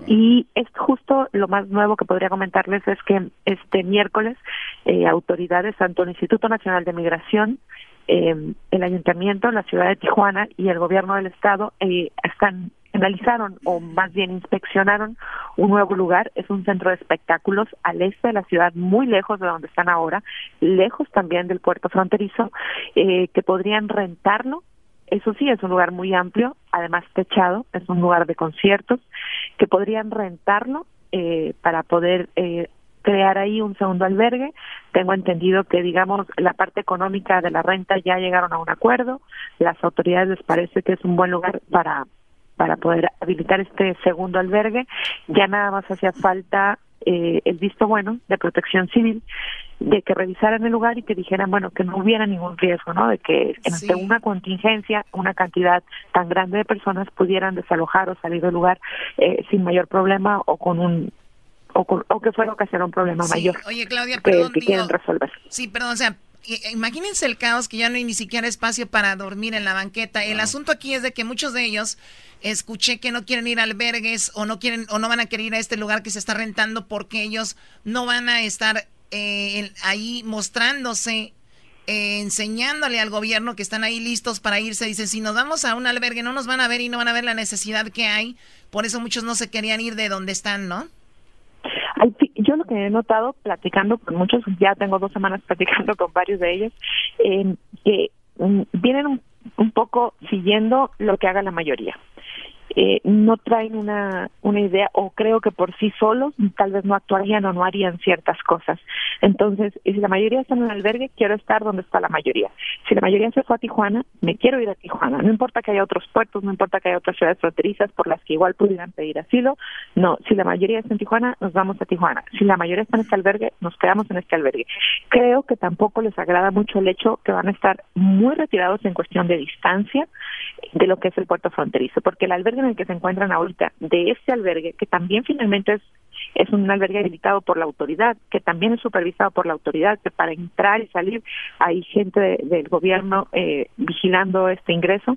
S14: Y es justo lo más nuevo que podría comentarles es que este miércoles eh, autoridades, tanto el Instituto Nacional de Migración, eh, el Ayuntamiento, la ciudad de Tijuana y el gobierno del estado eh, están analizaron o más bien inspeccionaron un nuevo lugar, es un centro de espectáculos al este de la ciudad, muy lejos de donde están ahora, lejos también del puerto fronterizo, eh, que podrían rentarlo. Eso sí, es un lugar muy amplio, además techado, es un lugar de conciertos, que podrían rentarlo eh, para poder eh, crear ahí un segundo albergue. Tengo entendido que, digamos, la parte económica de la renta ya llegaron a un acuerdo. Las autoridades les parece que es un buen lugar para para poder habilitar este segundo albergue. Ya nada más hacía falta eh, el visto bueno de protección civil de que revisaran el lugar y que dijeran, bueno, que no hubiera ningún riesgo, ¿no? De que ante una contingencia, una cantidad tan grande de personas pudieran desalojar o salir del lugar eh, sin mayor problema o con un o, o que fuera ocasionar un problema mayor.
S11: Oye, Claudia, perdón,
S14: que, quieren resolver.
S11: Sí, perdón, o sea, imagínense el caos que ya no hay ni siquiera espacio para dormir en la banqueta. El asunto aquí es de que muchos de ellos escuché que no quieren ir a albergues o no quieren o no van a querer ir a este lugar que se está rentando porque ellos no van a estar eh, ahí mostrándose eh, enseñándole al gobierno que están ahí listos para irse. Dicen, si nos vamos a un albergue no nos van a ver y no van a ver la necesidad que hay. Por eso muchos no se querían ir de donde están, ¿no?
S14: Yo lo que he notado platicando con muchos, ya tengo dos semanas platicando con varios de ellos, eh, que mm, vienen un poco siguiendo lo que haga la mayoría eh, no traen una, una idea o creo que por sí solos tal vez no actuarían o no harían ciertas cosas. Entonces, si la mayoría está en un albergue, quiero estar donde está la mayoría. Si la mayoría se fue a Tijuana, me quiero ir a Tijuana. No importa que haya otros puertos, no importa que haya otras ciudades fronterizas por las que igual pudieran pedir asilo. No, si la mayoría está en Tijuana, nos vamos a Tijuana. Si la mayoría está en este albergue, nos quedamos en este albergue. Creo que tampoco les agrada mucho el hecho que van a estar muy retirados en cuestión de distancia de lo que es el puerto fronterizo, porque el albergue en el que se encuentran ahorita de este albergue, que también finalmente es, es un albergue habilitado por la autoridad, que también es supervisado por la autoridad, que para entrar y salir hay gente del gobierno eh, vigilando este ingreso,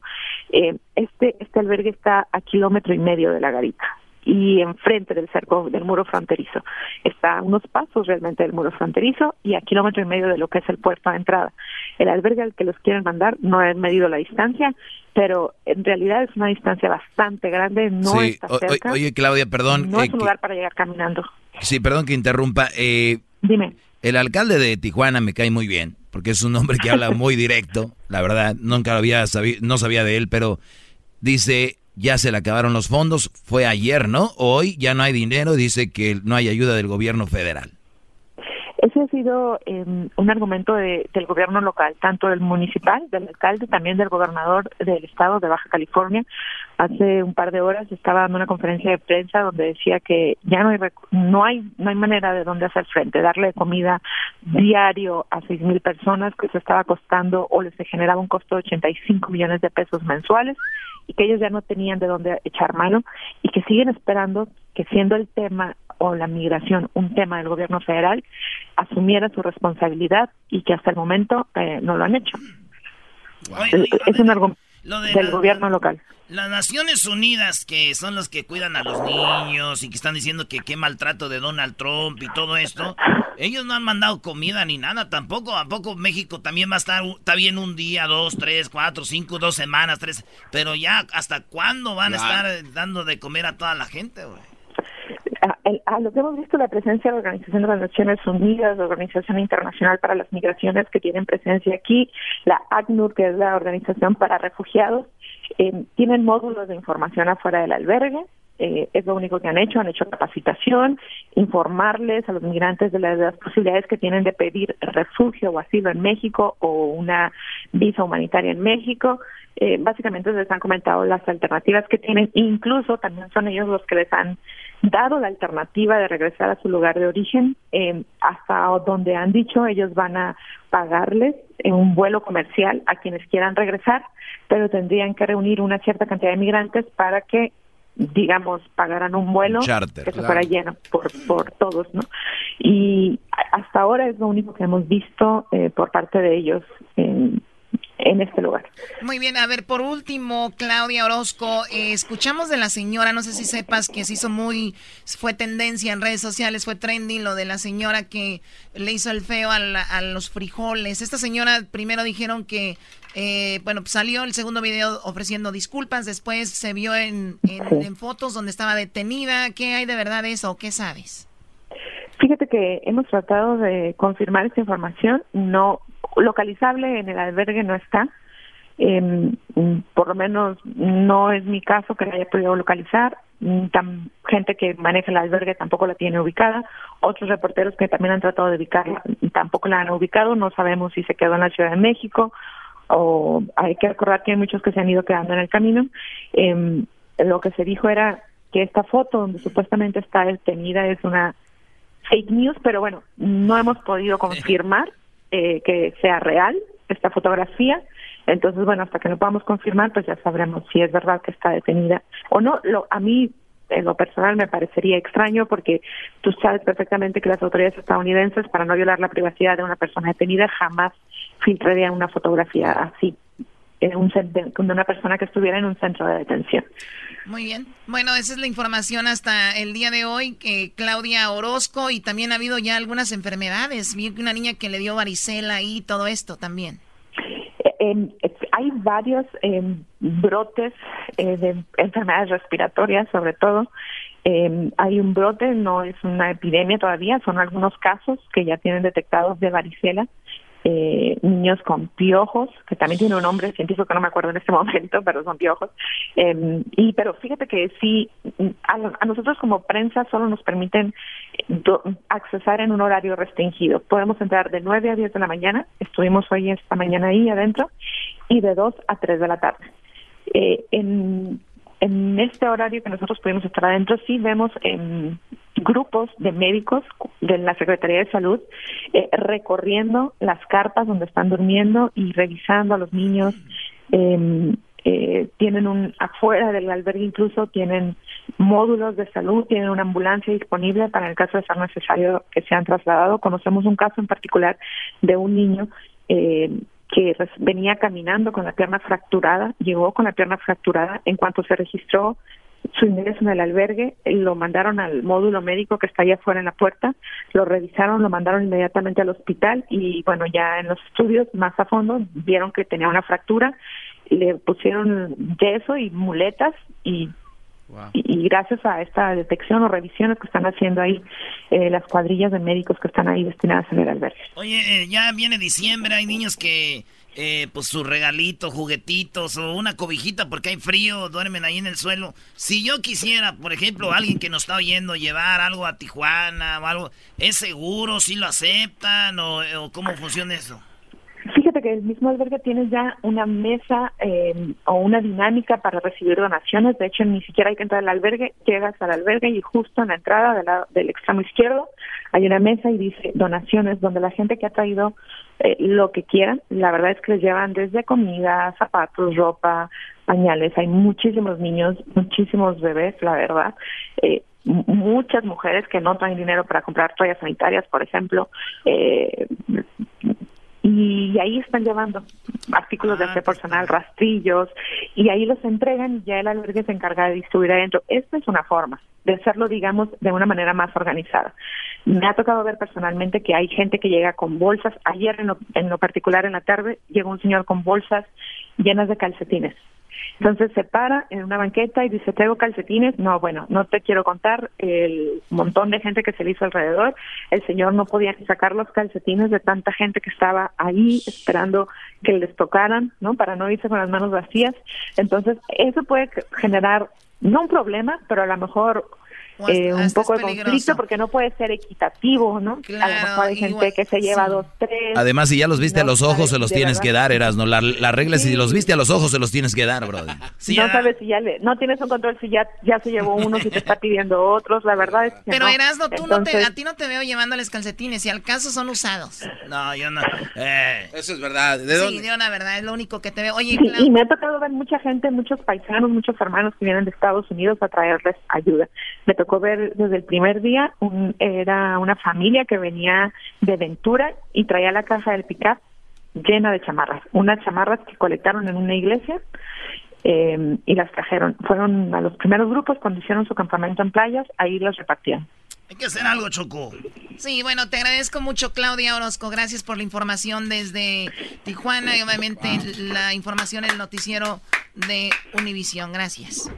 S14: eh, este, este albergue está a kilómetro y medio de la garita y enfrente del cerco del muro fronterizo. Está a unos pasos realmente del muro fronterizo y a kilómetro y medio de lo que es el puerto de entrada. El albergue al que los quieren mandar no ha medido la distancia, pero en realidad es una distancia bastante grande, no está cerca.
S1: oye, Claudia, perdón.
S14: No es eh, un lugar para llegar caminando.
S1: Sí, perdón que interrumpa. Eh,
S14: Dime.
S1: El alcalde de Tijuana me cae muy bien, porque es un hombre que habla muy directo, la verdad, nunca lo había sabido, no sabía de él, pero dice, ya se le acabaron los fondos, fue ayer, ¿no? Hoy ya no hay dinero, dice que no hay ayuda del gobierno federal.
S14: Ese ha sido em, un argumento del gobierno local, tanto del municipal, del alcalde, también del gobernador del estado de Baja California. Hace un par de horas estaba dando una conferencia de prensa donde decía que ya no hay no hay no hay manera de dónde hacer frente, darle comida diario a seis mil personas que se estaba costando o les generaba un costo de 85 millones de pesos mensuales y que ellos ya no tenían de dónde echar mano y que siguen esperando que siendo el tema o la migración un tema del gobierno federal, asumiera su responsabilidad y que hasta el momento eh, no lo han hecho. es un argumento del gobierno local.
S2: Las Naciones Unidas, que son los que cuidan a los niños y que están diciendo que qué maltrato de Donald Trump y todo esto, ellos no han mandado comida ni nada tampoco. ¿A poco México también va a estar está bien un día, dos, tres, cuatro, cinco, dos semanas, tres? Pero ya, ¿hasta cuándo van a estar dando de comer a toda la gente, güey?
S14: A, lo que hemos visto la presencia de la Organización de las Naciones Unidas, la Organización Internacional para las Migraciones que tienen presencia aquí, la ACNUR, que es la Organización para Refugiados, eh, tienen módulos de información afuera del albergue, eh, es lo único que han hecho, han hecho capacitación, informarles a los migrantes de las, posibilidades que tienen de pedir refugio o asilo en México o una visa humanitaria en México, eh, básicamente les han comentado las alternativas que tienen, incluso también son ellos los que les han dado la alternativa de regresar a su lugar de origen, eh, hasta donde han dicho ellos van a pagarles en un vuelo comercial a quienes quieran regresar, pero tendrían que reunir una cierta cantidad de migrantes para que digamos, pagaran un vuelo que se fuera lleno por, por todos, ¿no? Y hasta ahora es lo único que hemos visto eh, por parte de ellos en, en este lugar.
S11: Muy bien, a ver, por último, Claudia Orozco, eh, escuchamos de la señora, no sé si sepas que se hizo muy, fue tendencia en redes sociales, fue trending lo de la señora que le hizo el feo a, los frijoles. Esta señora primero dijeron que, eh, bueno, pues salió el segundo video ofreciendo disculpas, después se vio en, en fotos donde estaba detenida. ¿Qué hay de verdad de eso? ¿Qué sabes?
S14: Fíjate que hemos tratado de confirmar esta información, no localizable en el albergue no está. Eh, por lo menos no es mi caso que la haya podido localizar. Mm, gente que maneja el albergue tampoco la tiene ubicada. Otros reporteros que también han tratado de ubicarla tampoco la han ubicado. No sabemos si se quedó en la Ciudad de México o hay que recordar que hay muchos que se han ido quedando en el camino. Eh, lo que se dijo era que esta foto donde supuestamente está detenida es una fake news, pero bueno, no hemos podido confirmar eh, que sea real esta fotografía. Entonces, bueno, hasta que no podamos confirmar, pues ya sabremos si es verdad que está detenida o no. Lo, a mí, en lo personal, me parecería extraño porque tú sabes perfectamente que las autoridades estadounidenses, para no violar la privacidad de una persona detenida, jamás filtrarían una fotografía así de una persona que estuviera en un centro de detención.
S11: Muy bien. Bueno, esa es la información hasta el día de hoy. que Claudia Orozco y también ha habido ya algunas enfermedades. Vi una niña que le dio varicela y todo esto también.
S14: Eh, hay varios em, brotes eh, de enfermedades respiratorias, sobre todo. Em, hay un brote, no es una epidemia todavía, son algunos casos que ya tienen detectados de varicela eh, niños con piojos, que también tiene un nombre científico que no me acuerdo en este momento, pero son piojos. Eh, y pero fíjate que sí, a, nosotros como prensa solo nos permiten accesar en un horario restringido. Podemos entrar de 9 a 10 de la mañana, estuvimos hoy esta mañana ahí adentro, y de 2 a 3 de la tarde. Eh, en en este horario que nosotros pudimos estar adentro, sí vemos en grupos de médicos de la Secretaría de Salud eh, recorriendo las carpas donde están durmiendo y revisando a los niños. Em, eh, tienen un afuera del albergue incluso tienen módulos de salud, tienen una ambulancia disponible para el caso de ser necesario que sean trasladados. Conocemos un caso en particular de un niño eh, que venía caminando con la pierna fracturada, llegó con la pierna fracturada, en cuanto se registró su ingreso en el albergue, lo mandaron al módulo médico que está allá afuera en la puerta, lo revisaron, lo mandaron inmediatamente al hospital y bueno, ya en los estudios más a fondo vieron que tenía una fractura, le pusieron yeso y muletas y y, gracias a esta detección o revisiones que están haciendo ahí eh, las cuadrillas de médicos que están ahí destinadas en el albergue.
S2: Oye, eh, ya viene diciembre, hay niños que, eh, pues su regalito, juguetitos o una cobijita porque hay frío, duermen ahí en el suelo. Si yo quisiera, por ejemplo, alguien que nos está oyendo llevar algo a Tijuana o algo, ¿es seguro? ¿Si lo aceptan o, o cómo funciona eso?
S14: Que el mismo albergue tiene ya una mesa eh, o una dinámica para recibir donaciones. De hecho, ni siquiera hay que entrar al albergue. Llegas al albergue y justo en la entrada del, del extremo izquierdo hay una mesa y dice donaciones, donde la gente que ha traído eh, lo que quieran, la verdad es que les llevan desde comida, zapatos, ropa, pañales. Hay muchísimos niños, muchísimos bebés, la verdad. Eh, muchas mujeres que no traen dinero para comprar toallas sanitarias, por ejemplo, eh, y ahí están llevando artículos de ah, aseo personal, rastrillos, y ahí los entregan y ya el albergue se encarga de distribuir adentro. Esta es una forma de hacerlo, digamos, de una manera más organizada. Me ha tocado ver personalmente que hay gente que llega con bolsas. Ayer, en lo, en lo particular, en la tarde, llegó un señor con bolsas llenas de calcetines entonces se para en una banqueta y dice, ¿tengo calcetines? No, bueno, no te quiero contar el montón de gente que se le hizo alrededor. El señor no podía sacar los calcetines de tanta gente que estaba ahí esperando que les tocaran, ¿no? Para no irse con las manos vacías. Entonces, eso puede generar, no un problema, pero a lo mejor eh, un poco de conflicto porque no puede ser equitativo, ¿no? a lo mejor hay gente que se lleva dos, tres.
S1: Además, si ya los viste a los ojos, se los tienes que dar, Erasno. La, la regla es si los viste a los ojos, se los tienes que dar, brother.
S14: no sabes si ya le, no tienes un control si ya, ya se llevó uno, si te está pidiendo otros, la verdad es que
S11: Pero
S14: no.
S11: Erasno, tú no te, a ti no te veo llevándoles calcetines, si al caso son usados.
S2: No, yo no. Eh.
S3: Eso es verdad. ¿De
S11: sí,
S3: dónde?
S11: de una verdad, es lo único que te veo. Oye,
S14: Sí, y me ha tocado ver mucha gente, muchos paisanos, muchos hermanos que vienen de Estados Unidos a traerles ayuda. Me tocó ver desde el primer día, un, era una familia que venía de Ventura y traía la caja del pickup llena de chamarras, unas chamarras que colectaron en una iglesia eh, y las trajeron. Fueron a los primeros grupos cuando hicieron su campamento en playas, ahí las repartían.
S2: Hay que hacer algo, Choco.
S11: Sí, bueno, te agradezco mucho, Claudia Orozco. Gracias por la información desde Tijuana y obviamente la información en el noticiero de Univisión. Gracias.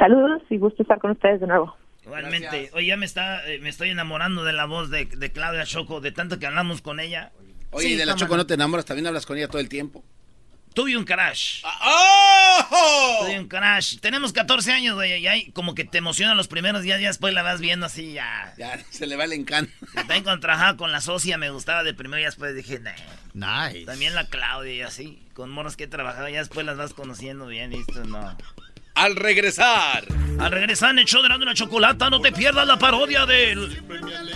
S14: Saludos y gusto estar con ustedes de nuevo.
S2: Igualmente. Oye, ya me, está, eh, me estoy enamorando de la voz de, de Claudia Choco, de tanto que hablamos con ella.
S3: Oye,
S2: Sí,
S3: de la Choco
S2: no.
S3: no te enamoras, también hablas con ella todo el tiempo.
S2: Tuve un crash.
S3: ¡Oh!
S2: Tuve un crash. Tenemos 14 años, güey. Y ahí como que te emociona los primeros días, ya después la vas viendo así, ya.
S3: Ya, se le va el encanto.
S2: También cuando trabajaba con la socia me gustaba de primero y después dije, nah.
S8: Nice.
S2: También la Claudia y así. Con morros que he trabajado, ya después las vas conociendo bien y esto no.
S3: Al regresar.
S2: Al regresar en el show de la una chocolata, no te pierdas la parodia del-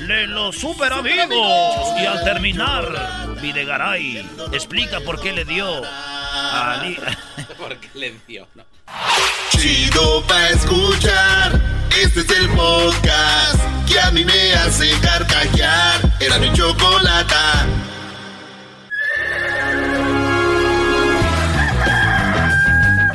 S2: de los super amigos. Y al terminar, Videgaray explica por qué le dio a Ali-
S3: Porque le dio, ¿no?
S6: Chido pa' escuchar. Este es el podcast que a mí me hace carcajear. Era mi chocolata.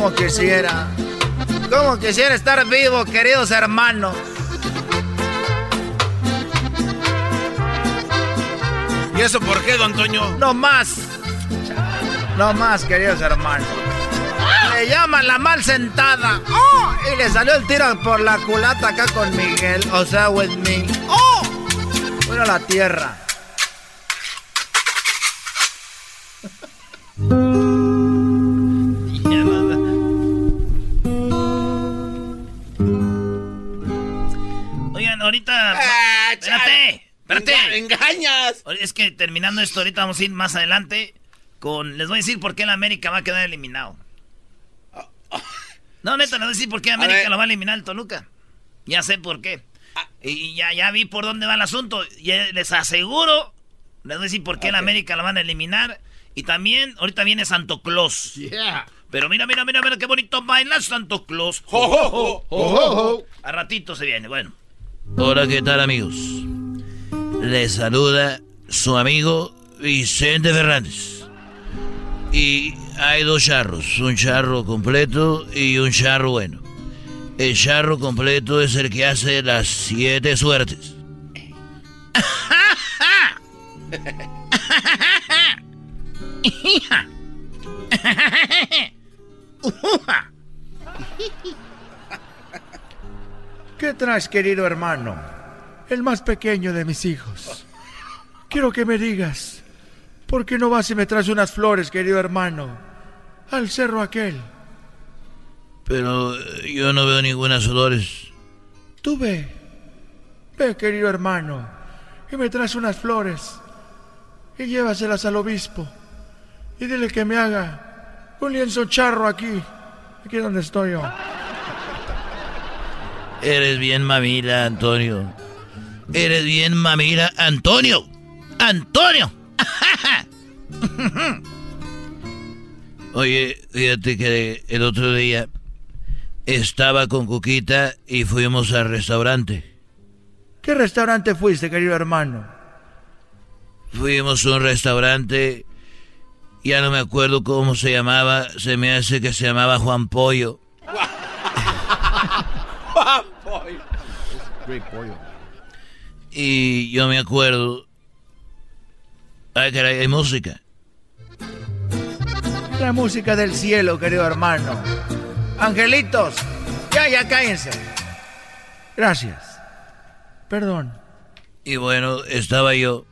S15: Como quisiera, como quisiera estar vivo, queridos hermanos.
S3: ¿Y eso por qué, don Toño?
S15: No más, no más, queridos hermanos. Le llaman la mal sentada. ¡Oh! Y le salió el tiro por la culata acá con Miguel, o sea, with me. ¡Oh! Bueno, la tierra.
S2: Ahorita.
S3: Ah,
S2: espérate, espérate.
S3: Enga- engañas.
S2: Es que terminando esto, ahorita vamos a ir más adelante con. Les voy a decir por qué el América va a quedar eliminado. No, neta, les voy a decir por qué América lo va a eliminar el Toluca. Ya sé por qué. Y ya, ya vi por dónde va el asunto. Y eh, les aseguro, les voy a decir por qué el América lo van a eliminar. Y también, ahorita viene Santo Claus. Pero mira, mira, mira, mira qué bonito baila Santo Claus.
S3: Jo, jo, jo, jo, jo.
S2: A ratito se viene, bueno.
S1: Hola, ¿qué tal amigos? Les saluda su amigo Vicente Fernández. Y hay dos charros, un charro completo y un charro bueno. El charro completo es el que hace las siete suertes.
S15: ¿Qué traes, querido hermano? El más pequeño de mis hijos. Quiero que me digas, ¿por qué no vas y me traes unas flores, querido hermano? Al cerro aquel.
S1: Pero eh, yo no veo ninguna flores.
S15: Tú ve. Ve, querido hermano, y me traes unas flores. Y llévaselas al obispo. Y dile que me haga un lienzo charro aquí. Aquí donde estoy yo.
S1: Eres bien mamila, Antonio. Eres bien mamila, Antonio. Antonio. Oye, fíjate que el otro día estaba con Cuquita y fuimos al restaurante.
S15: ¿Qué restaurante fuiste, querido hermano?
S1: Fuimos a un restaurante Ya no me acuerdo cómo se llamaba. Se me hace que se llamaba Juan Pollo.
S3: Juan Pollo.
S8: pollo.
S1: Y yo me acuerdo. Ay, caray, hay música.
S15: La música del cielo, querido hermano. Angelitos, ya, ya cállense. Gracias. Perdón.
S1: Y bueno, estaba yo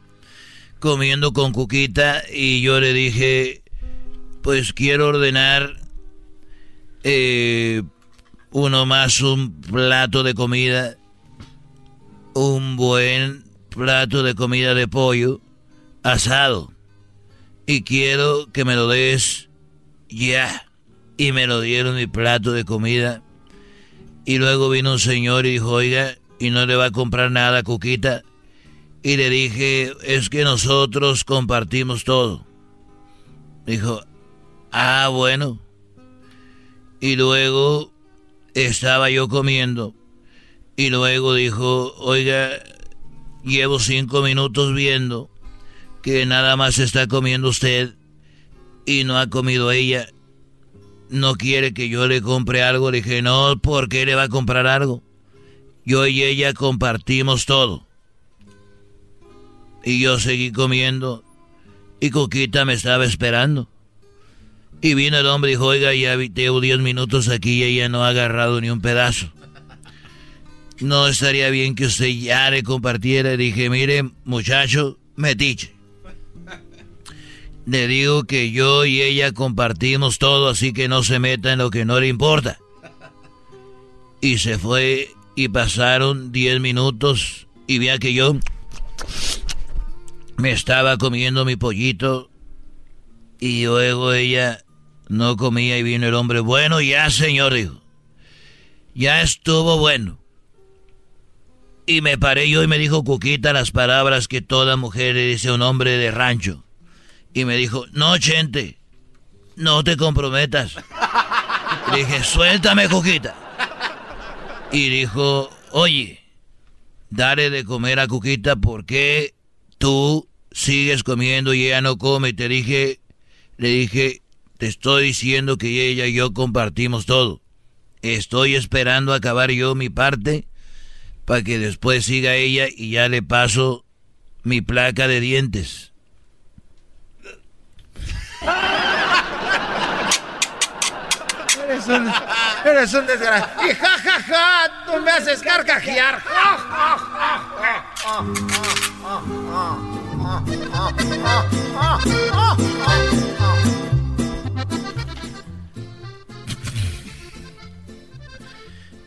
S1: comiendo con Cuquita y yo le dije, pues quiero ordenar eh, uno más un plato de comida, un buen plato de comida de pollo asado. Y quiero que me lo des ya. Y me lo dieron mi plato de comida. Y luego vino un señor y dijo, oiga, ¿y no le va a comprar nada Cuquita? Y le dije, es que nosotros compartimos todo. Dijo, ah, bueno. Y luego estaba yo comiendo. Y luego dijo, oiga, llevo cinco minutos viendo que nada más está comiendo usted y no ha comido ella. No quiere que yo le compre algo. Le dije, no, ¿por qué le va a comprar algo? Yo y ella compartimos todo. Y yo seguí comiendo. Y Coquita me estaba esperando. Y vino el hombre y dijo, oiga, ya llevo 10 minutos aquí y ella no ha agarrado ni un pedazo. No estaría bien que usted ya le compartiera. Dije, mire, muchacho, metiche. Le digo que yo y ella compartimos todo, así que no se meta en lo que no le importa. Y se fue y pasaron 10 minutos y vea que yo me estaba comiendo mi pollito y luego ella no comía y vino el hombre, bueno, ya señor, dijo, ya estuvo bueno. Y me paré yo y me dijo Cuquita las palabras que toda mujer le dice a un hombre de rancho. Y me dijo, no, Chente, no te comprometas. Le dije, suéltame, Cuquita. Y dijo, oye, dale de comer a Cuquita porque tú sigues comiendo y ella no come. Te dije, le dije, te estoy diciendo que ella y yo compartimos todo. Estoy esperando acabar yo mi parte para que después siga ella y ya le paso mi placa de dientes.
S15: Eres un, eres un desgraciado. Y ja, ja, ja, tú me haces carcajear. Ja, ja, ja, ja,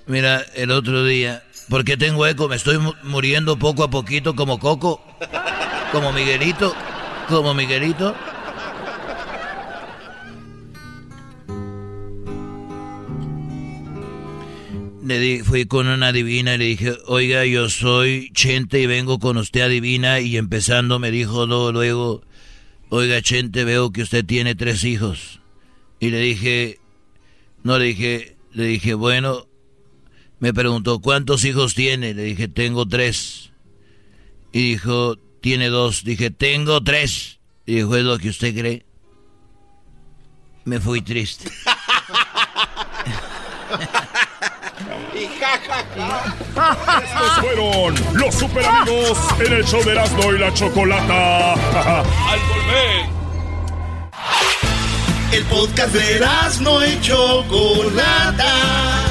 S1: Mira, el otro día, ¿por qué tengo eco? Me estoy muriendo poco a poquito como Coco, como Miguelito, como Miguelito. Le di, fui con una divina y le dije, oiga, yo soy Chente y vengo con usted a divina y empezando me dijo luego, oiga Chente, veo que usted tiene tres hijos. Y le dije, no le dije, le dije, bueno, me preguntó, ¿cuántos hijos tiene? Le dije, tengo tres. Y dijo, tiene dos. Dije, tengo tres. Y dijo, ¿es lo que usted cree? Me fui triste.
S4: Estos fueron los super amigos en el show de Erasmo y la Chocolata. Al volver.
S6: El podcast de Erasmo y Chocolata.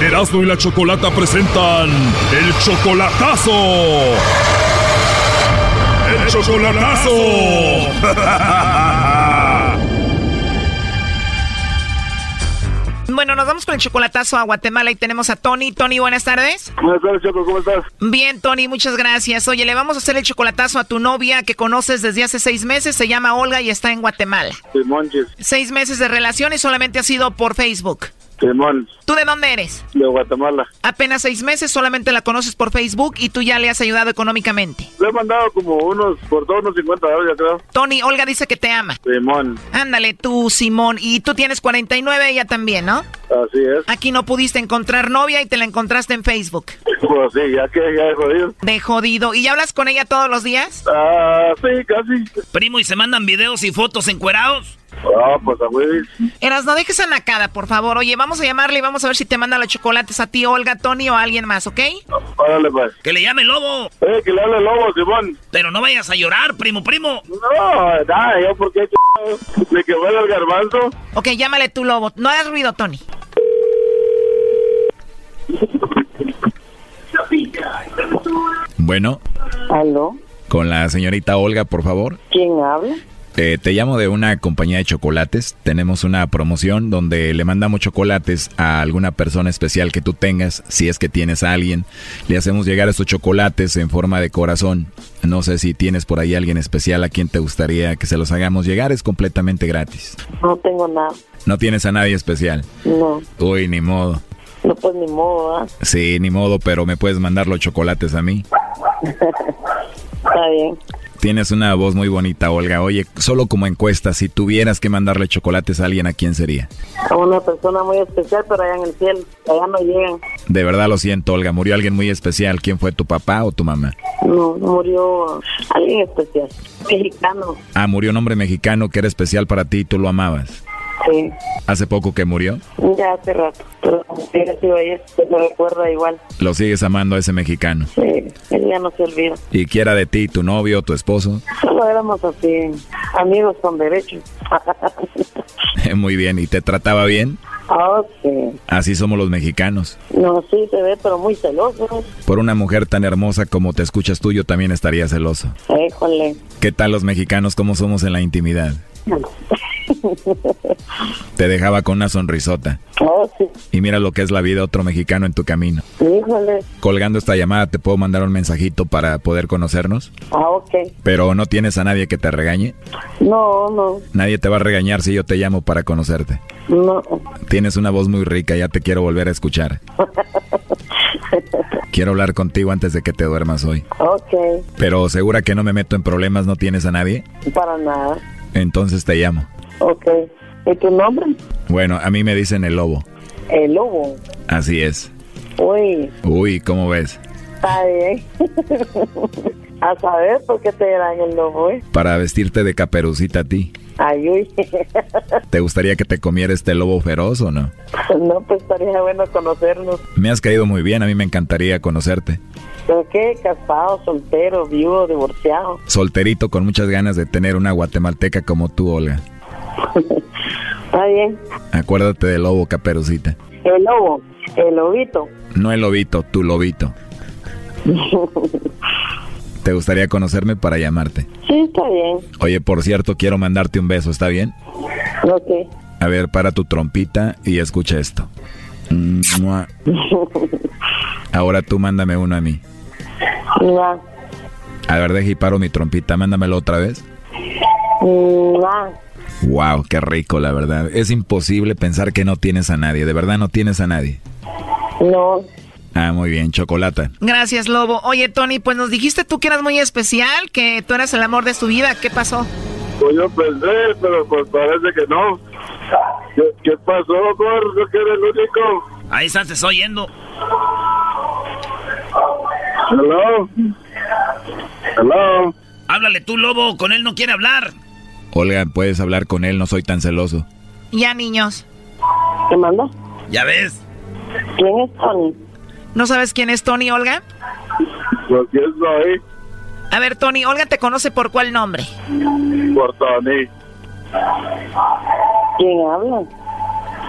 S4: Erasmo y la Chocolata presentan el chocolatazo. El chocolatazo.
S11: Bueno, nos vamos con el chocolatazo a Guatemala y tenemos a Tony. Tony, buenas tardes.
S16: Buenas tardes, Choco, ¿cómo estás?
S11: Bien, Tony, muchas gracias. Oye, le vamos a hacer el chocolatazo a tu novia que conoces desde hace seis meses. Se llama Olga y está en Guatemala. Seis meses de relación y solamente ha sido por Facebook.
S16: Simón.
S11: ¿Tú de dónde eres?
S16: De Guatemala.
S11: Apenas seis meses, solamente la conoces por Facebook y tú ya le has ayudado económicamente.
S16: Le he mandado como unos, por todos unos 50 dólares, creo.
S11: Tony, Olga dice que te ama.
S16: Simón.
S11: Ándale, tú, Simón. Y tú tienes 49, ella también, ¿no?
S16: Así es.
S11: Aquí no pudiste encontrar novia y te la encontraste en Facebook.
S16: Pues sí, ya que ya de jodido.
S11: De jodido. ¿Y ya hablas con ella todos los días?
S16: Ah, sí, casi.
S2: Primo, ¿y se mandan videos y fotos encuerados?
S16: Ah, pues a güey.
S11: Eras, no dejes a Nakada, por favor. Oye, vamos a llamarle y vamos a ver si te manda los chocolates a ti, Olga, Tony o a alguien más, ¿ok?
S16: Órale, pues.
S2: Que le llame Lobo.
S16: Eh, que le hable Lobo, Simón.
S2: Pero no vayas a llorar, primo, primo.
S16: No, nada, yo porque me quemé el garbanzo.
S11: Ok, llámale tú, Lobo. No hagas ruido, Tony.
S17: Bueno.
S18: ¿Aló?
S17: Con la señorita Olga, por favor.
S18: ¿Quién habla?
S17: Eh, te llamo de una compañía de chocolates. Tenemos una promoción donde le mandamos chocolates a alguna persona especial que tú tengas. Si es que tienes a alguien, le hacemos llegar estos chocolates en forma de corazón. No sé si tienes por ahí alguien especial a quien te gustaría que se los hagamos llegar. Es completamente gratis.
S18: No tengo nada.
S17: ¿No tienes a nadie especial?
S18: No.
S17: Uy, ni modo.
S18: No, pues ni modo, ¿ah?
S17: Sí, ni modo, pero me puedes mandar los chocolates a mí.
S18: Está bien.
S17: Tienes una voz muy bonita, Olga. Oye, solo como encuesta, si tuvieras que mandarle chocolates a alguien, ¿a quién sería?
S18: A una persona muy especial, pero allá en el cielo, allá no llegan.
S17: De verdad lo siento, Olga. Murió alguien muy especial. ¿Quién fue tu papá o tu mamá?
S18: No, murió alguien especial, mexicano.
S17: Ah, murió un hombre mexicano que era especial para ti y tú lo amabas.
S18: Sí.
S17: ¿Hace poco que murió?
S18: Ya hace rato, pero sido ayer, se me recuerda igual.
S17: ¿Lo sigues amando a ese mexicano?
S18: Sí, él ya no se olvida.
S17: ¿Y qué era de ti, tu novio, tu esposo?
S18: Solo éramos así, amigos con derechos.
S17: Muy bien, ¿y te trataba bien?
S18: Ah, sí.
S17: Así somos los mexicanos.
S18: No, sí, se ve, pero muy celoso.
S17: Por una mujer tan hermosa como te escuchas tú, yo también estaría celoso.
S18: Híjole.
S17: ¿Qué tal los mexicanos, cómo somos en la intimidad? Te dejaba con una sonrisota.
S18: Oh, sí.
S17: Y mira lo que es la vida, otro mexicano en tu camino.
S18: Híjole.
S17: Colgando esta llamada, ¿te puedo mandar un mensajito para poder conocernos?
S18: Ah, ok.
S17: Pero no tienes a nadie que te regañe.
S18: No, no,
S17: Nadie te va a regañar si yo te llamo para conocerte.
S18: no.
S17: Tienes una voz muy rica, ya te quiero volver a escuchar. Quiero hablar contigo antes de que te duermas hoy.
S18: Ok,
S17: Pero segura que no me meto en problemas, no tienes a nadie.
S18: para nada.
S17: Entonces te llamo.
S18: Ok. ¿Y tu nombre?
S17: Bueno, a mí me dicen el lobo.
S18: El lobo.
S17: Así es.
S18: Uy,
S17: Uy, ¿cómo ves?
S18: está bien. a saber por qué te dan el lobo, ¿eh?
S17: Para vestirte de caperucita a ti.
S18: Ay, uy.
S17: ¿Te gustaría que te comiera este lobo feroz o no?
S18: no, pues estaría bueno conocernos.
S17: Me has caído muy bien, a mí me encantaría conocerte.
S18: ¿Pero qué? ¿Casado, soltero, viudo, divorciado?
S17: Solterito con muchas ganas de tener una guatemalteca como tú, Olga.
S18: Está bien.
S17: Acuérdate del lobo, caperucita.
S18: El lobo, el lobito.
S17: No el lobito, tu lobito. ¿Te gustaría conocerme para llamarte?
S18: sí, está bien.
S17: Oye, por cierto, quiero mandarte un beso, ¿está bien?
S18: Ok.
S17: A ver, para tu trompita y escucha esto. Ahora tú mándame uno a mí. A ver, deja y paro mi trompita, mándamelo otra vez. Wow, qué rico, la verdad. Es imposible pensar que no tienes a nadie. De verdad no tienes a nadie.
S18: No,
S17: Ah, muy bien, chocolata.
S11: Gracias, Lobo. Oye, Tony, pues nos dijiste tú que eras muy especial, que tú eras el amor de su vida. ¿Qué pasó?
S16: Pues yo pensé, pero pues parece que no. ¿Qué, qué pasó, Cor? ¿No que eres el único?
S2: Ahí estás, te estoy oyendo.
S16: Hello. Hello.
S2: Háblale tú, lobo, con él no quiere hablar.
S17: Olga, puedes hablar con él, no soy tan celoso.
S11: Ya, niños.
S18: ¿Te manda?
S2: Ya ves.
S18: ¿Quién es Tony?
S11: ¿No sabes quién es Tony, Olga?
S16: Pues quién soy.
S11: A ver, Tony, Olga te conoce por cuál nombre.
S16: Por Tony.
S18: ¿Quién habla?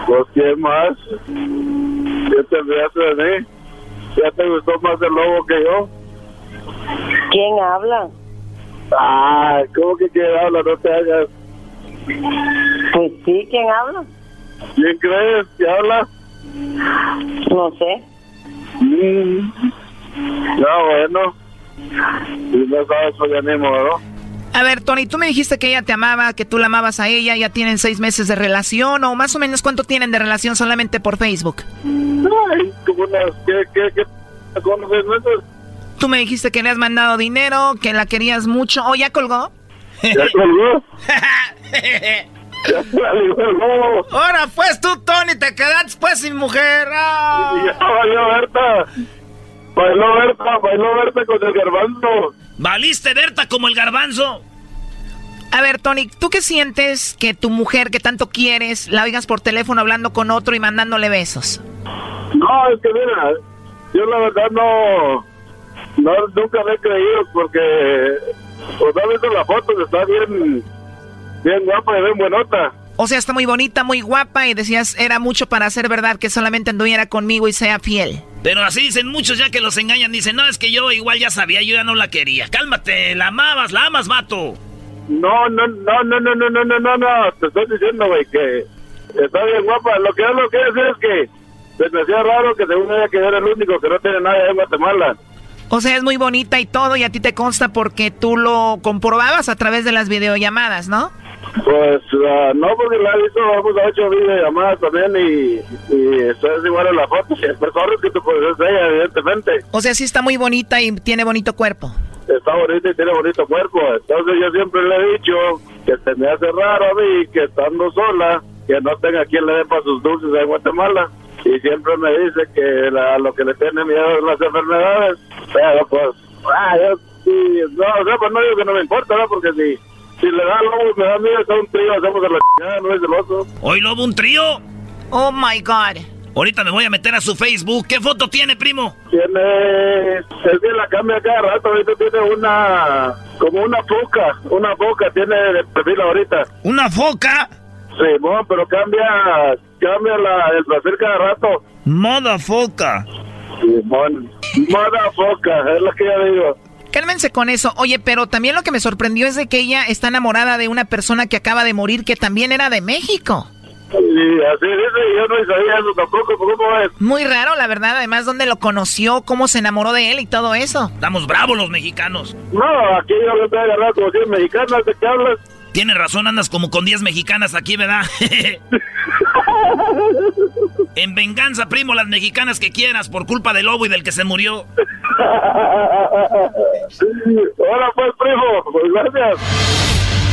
S16: Pues quién más. ¿Qué te hace de mí? ¿Ya te gustó más el lobo que yo?
S18: ¿Quién habla?
S16: Ah, ¿cómo que quién habla? No te hagas.
S18: Pues sí, ¿quién habla?
S16: ¿Quién crees que habla?
S19: No sé.
S16: Mm. Ya, bueno. Si no sabes, pues ya ni modo.
S11: A ver, Tony, tú me dijiste que ella te amaba, que tú la amabas a ella, ya tienen seis meses de relación, o más o menos cuánto tienen de relación solamente por Facebook.
S16: Ay, como unas, ¿qué, qué, qué? ¿Cómo seis meses?
S11: Tú me dijiste que le has mandado dinero, que la querías mucho. ¿O ya colgó?
S16: ¿Ya colgó? ya colgó.
S2: Ahora pues tú, Tony, te quedaste pues sin mujer. ¡Ah!
S16: Ya valió Berta. Bailó Berta, bailó Berta con el garbanzo.
S2: ¿Valiste Berta como el garbanzo?
S11: A ver, Tony, ¿tú qué sientes que tu mujer que tanto quieres la oigas por teléfono hablando con otro y mandándole besos?
S16: No, es que mira, yo la verdad no, no nunca le he creído porque, pues no visto la foto, está bien, bien guapa y bien buenota.
S11: O sea, está muy bonita, muy guapa y decías, era mucho para ser verdad que solamente anduviera conmigo y sea fiel.
S2: Pero así dicen muchos ya que los engañan. Dicen, no, es que yo igual ya sabía, yo ya no la quería. Cálmate, la amabas, la amas, vato.
S16: No, no, no, no, no, no, no, no, no, no, te estoy diciendo, güey, que está bien guapa. Lo que yo lo quiero decir es que se me hacía raro que según ella que era el único que no tiene nada en Guatemala.
S11: O sea, es muy bonita y todo y a ti te consta porque tú lo comprobabas a través de las videollamadas, ¿no?
S16: Pues uh, no, porque la he visto, vamos a ocho videollamadas también y, y eso es igual a la foto. Si es personas que tú ser ella, evidentemente.
S11: O sea, sí está muy bonita y tiene bonito cuerpo.
S16: Está bonita y tiene bonito cuerpo. Entonces yo siempre le he dicho que se me hace raro a mí que estando sola, que no tenga quien le dé para sus dulces en Guatemala. Y siempre me dice que la, lo que le tiene miedo es las enfermedades. Pero pues, ah, yo sí, no, o sea, pues no digo que no me importa, ¿no? Porque si, si le da lobo, me da miedo, está un trío, hacemos a la chingada, no es del otro.
S2: ¿Hoy lobo un trío?
S11: Oh my God.
S2: Ahorita me voy a meter a su Facebook. ¿Qué foto tiene, primo?
S16: Tiene, es que la cambia cada rato, ahorita tiene una, como una foca, una foca tiene de perfil ahorita.
S2: ¿Una foca?
S16: Sí, bueno, pero cambia, cambia la, el perfil cada rato.
S2: Moda foca.
S16: Sí, moda foca, es lo que yo digo.
S11: Cálmense con eso. Oye, pero también lo que me sorprendió es de que ella está enamorada de una persona que acaba de morir que también era de México.
S16: Sí, así dice, yo no sabía eso tampoco, ¿cómo es?
S11: Muy raro, la verdad. Además, dónde lo conoció, cómo se enamoró de él y todo eso.
S2: Estamos bravos los mexicanos.
S16: No, aquí yo lo estoy agarrando como 100 mexicanas, ¿de qué hablas?
S2: Tienes razón, andas como con 10 mexicanas aquí, ¿verdad? en venganza, primo, las mexicanas que quieras por culpa del lobo y del que se murió.
S16: Hola, pues, primo, pues gracias.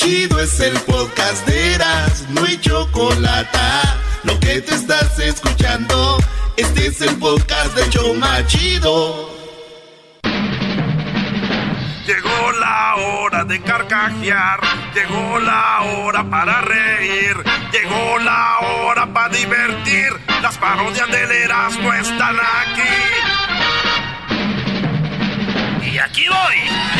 S6: Chido, es el podcast de Eras, no hay chocolate. Lo que te estás escuchando, este es el podcast de Choma Chido.
S20: Llegó la hora de carcajear, llegó la hora para reír, llegó la hora para divertir. Las parodias del Erasmo están aquí.
S2: Y aquí voy.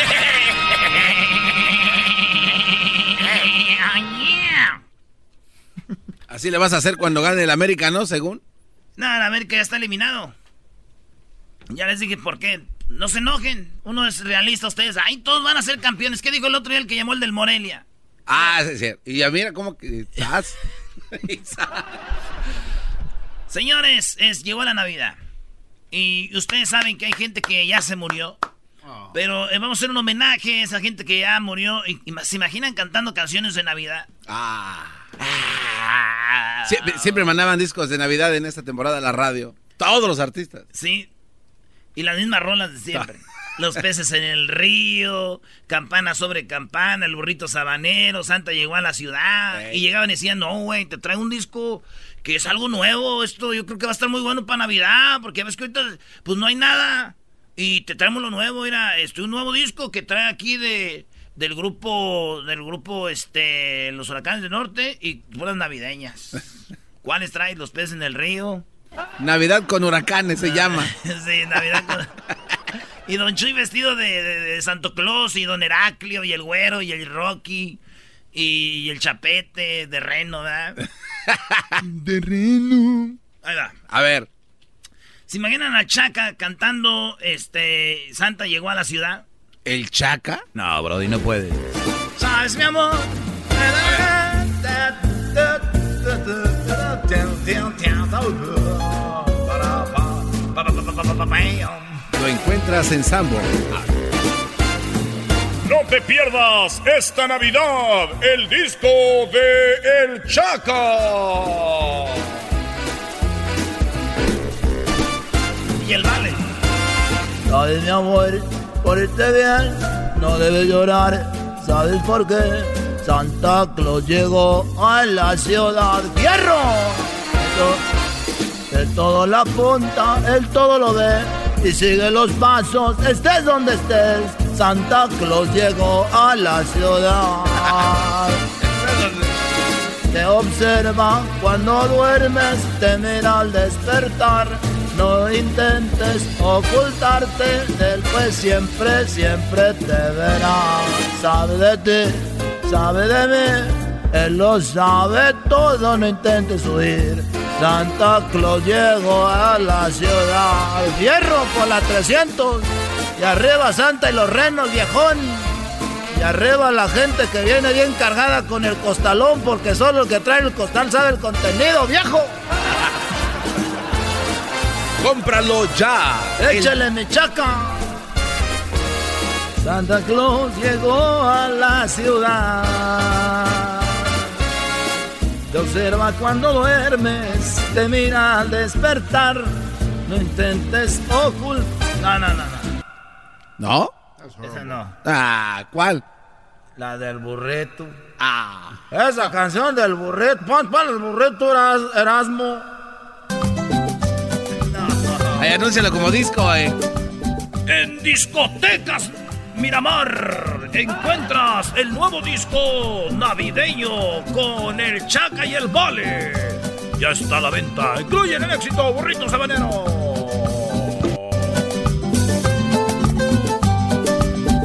S3: Así le vas a hacer cuando gane el América, ¿no? Según.
S2: No, el América ya está eliminado. Ya les dije por qué. No se enojen. Uno es realista, ustedes. Ay, todos van a ser campeones. ¿Qué dijo el otro día el que llamó el del Morelia?
S3: Ah, sí, sí. Y ya mira cómo que estás.
S2: Señores, es, llegó la Navidad. Y ustedes saben que hay gente que ya se murió. Pero eh, vamos a hacer un homenaje a esa gente que ya murió. Y, y ¿Se imaginan cantando canciones de Navidad?
S3: Ah. Siempre, siempre mandaban discos de Navidad en esta temporada a la radio. Todos los artistas.
S2: Sí. Y las mismas rolas de siempre. Los peces en el río, campana sobre campana, el burrito sabanero, Santa llegó a la ciudad. Y llegaban y decían, no, güey, te traigo un disco que es algo nuevo. Esto yo creo que va a estar muy bueno para Navidad, porque ves que ahorita pues no hay nada. Y te traemos lo nuevo, mira, este, un nuevo disco que trae aquí de del grupo, del grupo, este, los huracanes del norte y puras navideñas. ¿Cuáles trae? Los peces en el río,
S3: Navidad con huracanes se llama.
S2: sí, Navidad con... y Don Chuy vestido de, de, Santo Claus y Don Heraclio y el Güero y el Rocky y el Chapete de Reno, ¿verdad?
S3: de Reno.
S2: Ahí va.
S3: A ver.
S2: ¿Se imaginan a Chaca cantando este Santa llegó a la ciudad?
S3: ¿El Chaca?
S1: No, Brody, no puede.
S2: ¿Sabes, mi amor?
S3: Lo encuentras en Sambo.
S4: No te pierdas esta Navidad el disco de El Chaca.
S2: Y el vale.
S5: Sabes, mi amor, por este bien no debes llorar. ¿Sabes por qué? Santa Claus llegó a la ciudad. ¡Fierro! Él todo la punta, él todo lo ve y sigue los pasos, estés donde estés. Santa Claus llegó a la ciudad. Te observa cuando duermes, te mira al despertar. No intentes ocultarte del pues siempre, siempre te verá. Sabe de ti, sabe de mí, él lo sabe todo, no intentes huir. Santa Claus llegó a la ciudad. Fierro por la 300. Y arriba Santa y los renos, viejón. Y arriba la gente que viene bien cargada con el costalón, porque solo el que trae el costal sabe el contenido, viejo.
S3: ¡Cómpralo ya!
S5: ¡Échale mi chaca! Santa Claus llegó a la ciudad. Te observa cuando duermes, te mira al despertar. No intentes ocultar. No, no, no, no.
S3: ¿No?
S2: Esa no.
S3: Ah, ¿cuál?
S5: La del burrito.
S3: Ah.
S5: Esa canción del burrito. Pon, pon el burrito Erasmo.
S3: Ahí anúncialo como disco, eh.
S4: En discotecas Miramar encuentras el nuevo disco navideño con el Chaca y el Vale. Ya está a la venta. Incluyen el éxito Burrito Sabanero.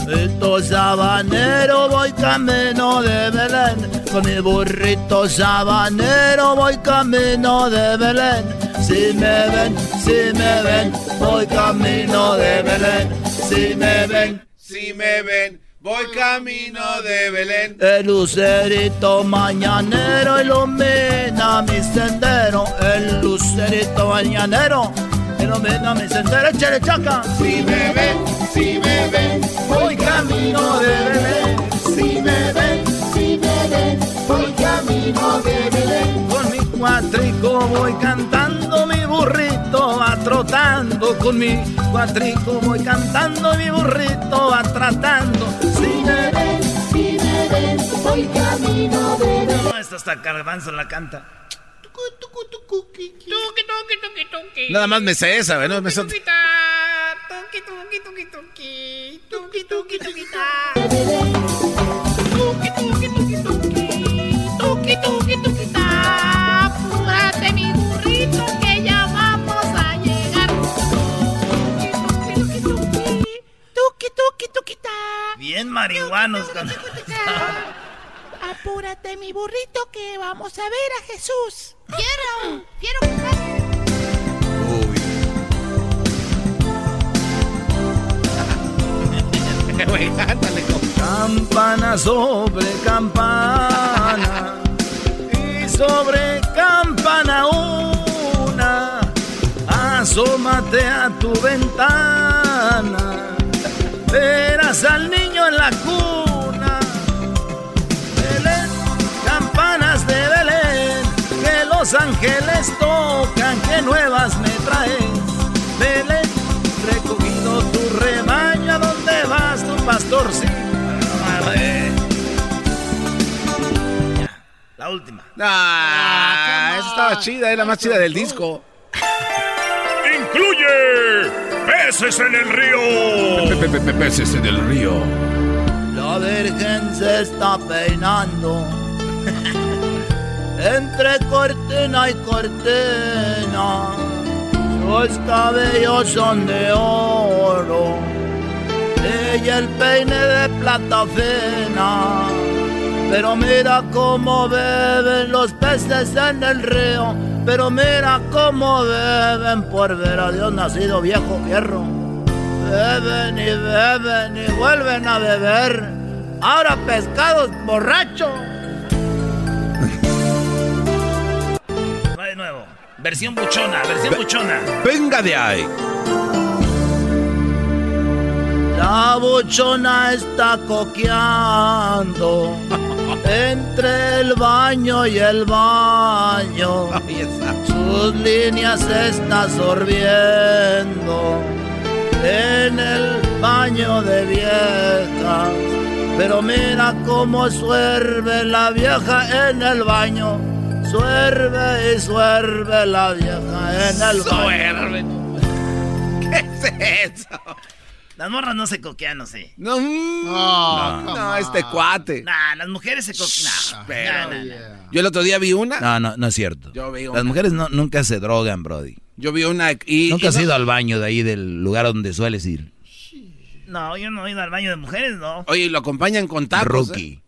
S5: Burrito sabanero voy camino de Belén. Con mi burrito sabanero voy camino de Belén. Si me ven, si me ven, voy camino de Belén. Si me ven,
S3: si me ven, voy camino de Belén.
S5: El lucerito mañanero ilumina mi sendero. El lucerito mañanero sendero. Échale chaca.
S6: Si me ven, si me ven, voy camino de Belén. Si me ven, si me ven, voy camino de Belén.
S5: Con mi cuatrico voy cantando mi burrito va trotando con mi cuatrico voy cantando mi burrito va tratando
S6: si me ven si me ven voy camino de
S2: no esta hasta Garbanzo la canta
S3: Nada más me sé esa, ¿no? Me son...
S10: Apúrate mi burrito que ya vamos a llegar. Tuki, tuki, tuki,
S2: Bien marihuanos.
S10: Apúrate mi burrito que vamos a ver a Jesús. Quiero, quiero cantar.
S5: Campana sobre campana y sobre campana una, asómate a tu ventana, verás al niño en la cuna. Nuevas me traes. Belén, recogido tu rebaño, ¿a dónde vas tu pastorcito?
S2: La última.
S3: Ah, esa estaba chida, es la más chida del disco.
S4: Incluye peces en el río.
S3: peces en el río.
S5: La Virgen se está peinando entre cortina y cortina. Los cabellos son de oro. Ella el peine de plata fina. Pero mira cómo beben los peces en el río. Pero mira cómo beben por ver a Dios nacido viejo fierro. Beben y beben y vuelven a beber. Ahora pescados borrachos.
S2: Versión buchona, versión buchona.
S3: Venga de ahí.
S5: La buchona está coqueando entre el baño y el baño. Sus líneas se está sorbiendo en el baño de viejas. Pero mira cómo suerve la vieja en el baño. Suerve y suerve la vieja en el
S3: Suerve.
S5: baño.
S3: ¿Qué es eso?
S2: Las morras no se coquean, no sé.
S3: No, no, no, este cuate.
S2: Nah, las mujeres se coquean. Nah.
S3: Yo el otro día vi una.
S1: No, no, no es cierto.
S3: Yo vi
S1: Las
S3: una.
S1: mujeres no, nunca se drogan, Brody.
S3: Yo vi una y.
S1: Nunca
S3: y
S1: has
S3: no-
S1: ido al baño de ahí del lugar donde sueles ir.
S2: No, yo no he ido al baño de mujeres, no.
S3: Oye, y lo acompañan con tacos.
S1: Rookie.
S3: ¿eh?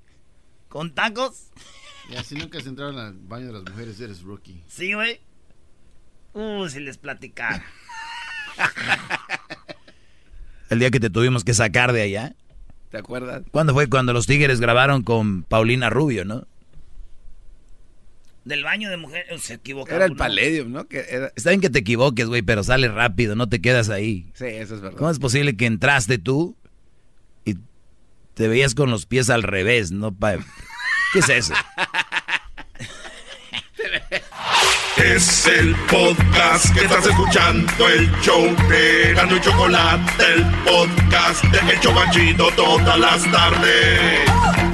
S2: ¿Con tacos?
S8: Y así nunca se entraron al baño de las mujeres, eres rookie.
S2: Sí, güey. Uh, si les platicara.
S1: El día que te tuvimos que sacar de allá.
S3: ¿Te acuerdas?
S1: ¿Cuándo fue? Cuando los Tigres grabaron con Paulina Rubio, ¿no?
S2: Del baño de mujeres. Se equivocó.
S3: Era el
S2: uno.
S3: Palladium, ¿no? Que era...
S1: Está bien que te equivoques, güey, pero sale rápido, no te quedas ahí.
S3: Sí, eso es verdad.
S1: ¿Cómo es posible que entraste tú y te veías con los pies al revés, no pa... ¿Qué es eso?
S20: Es el podcast que estás escuchando, el show de Gano y Chocolate, el podcast de El Chobachito todas las tardes.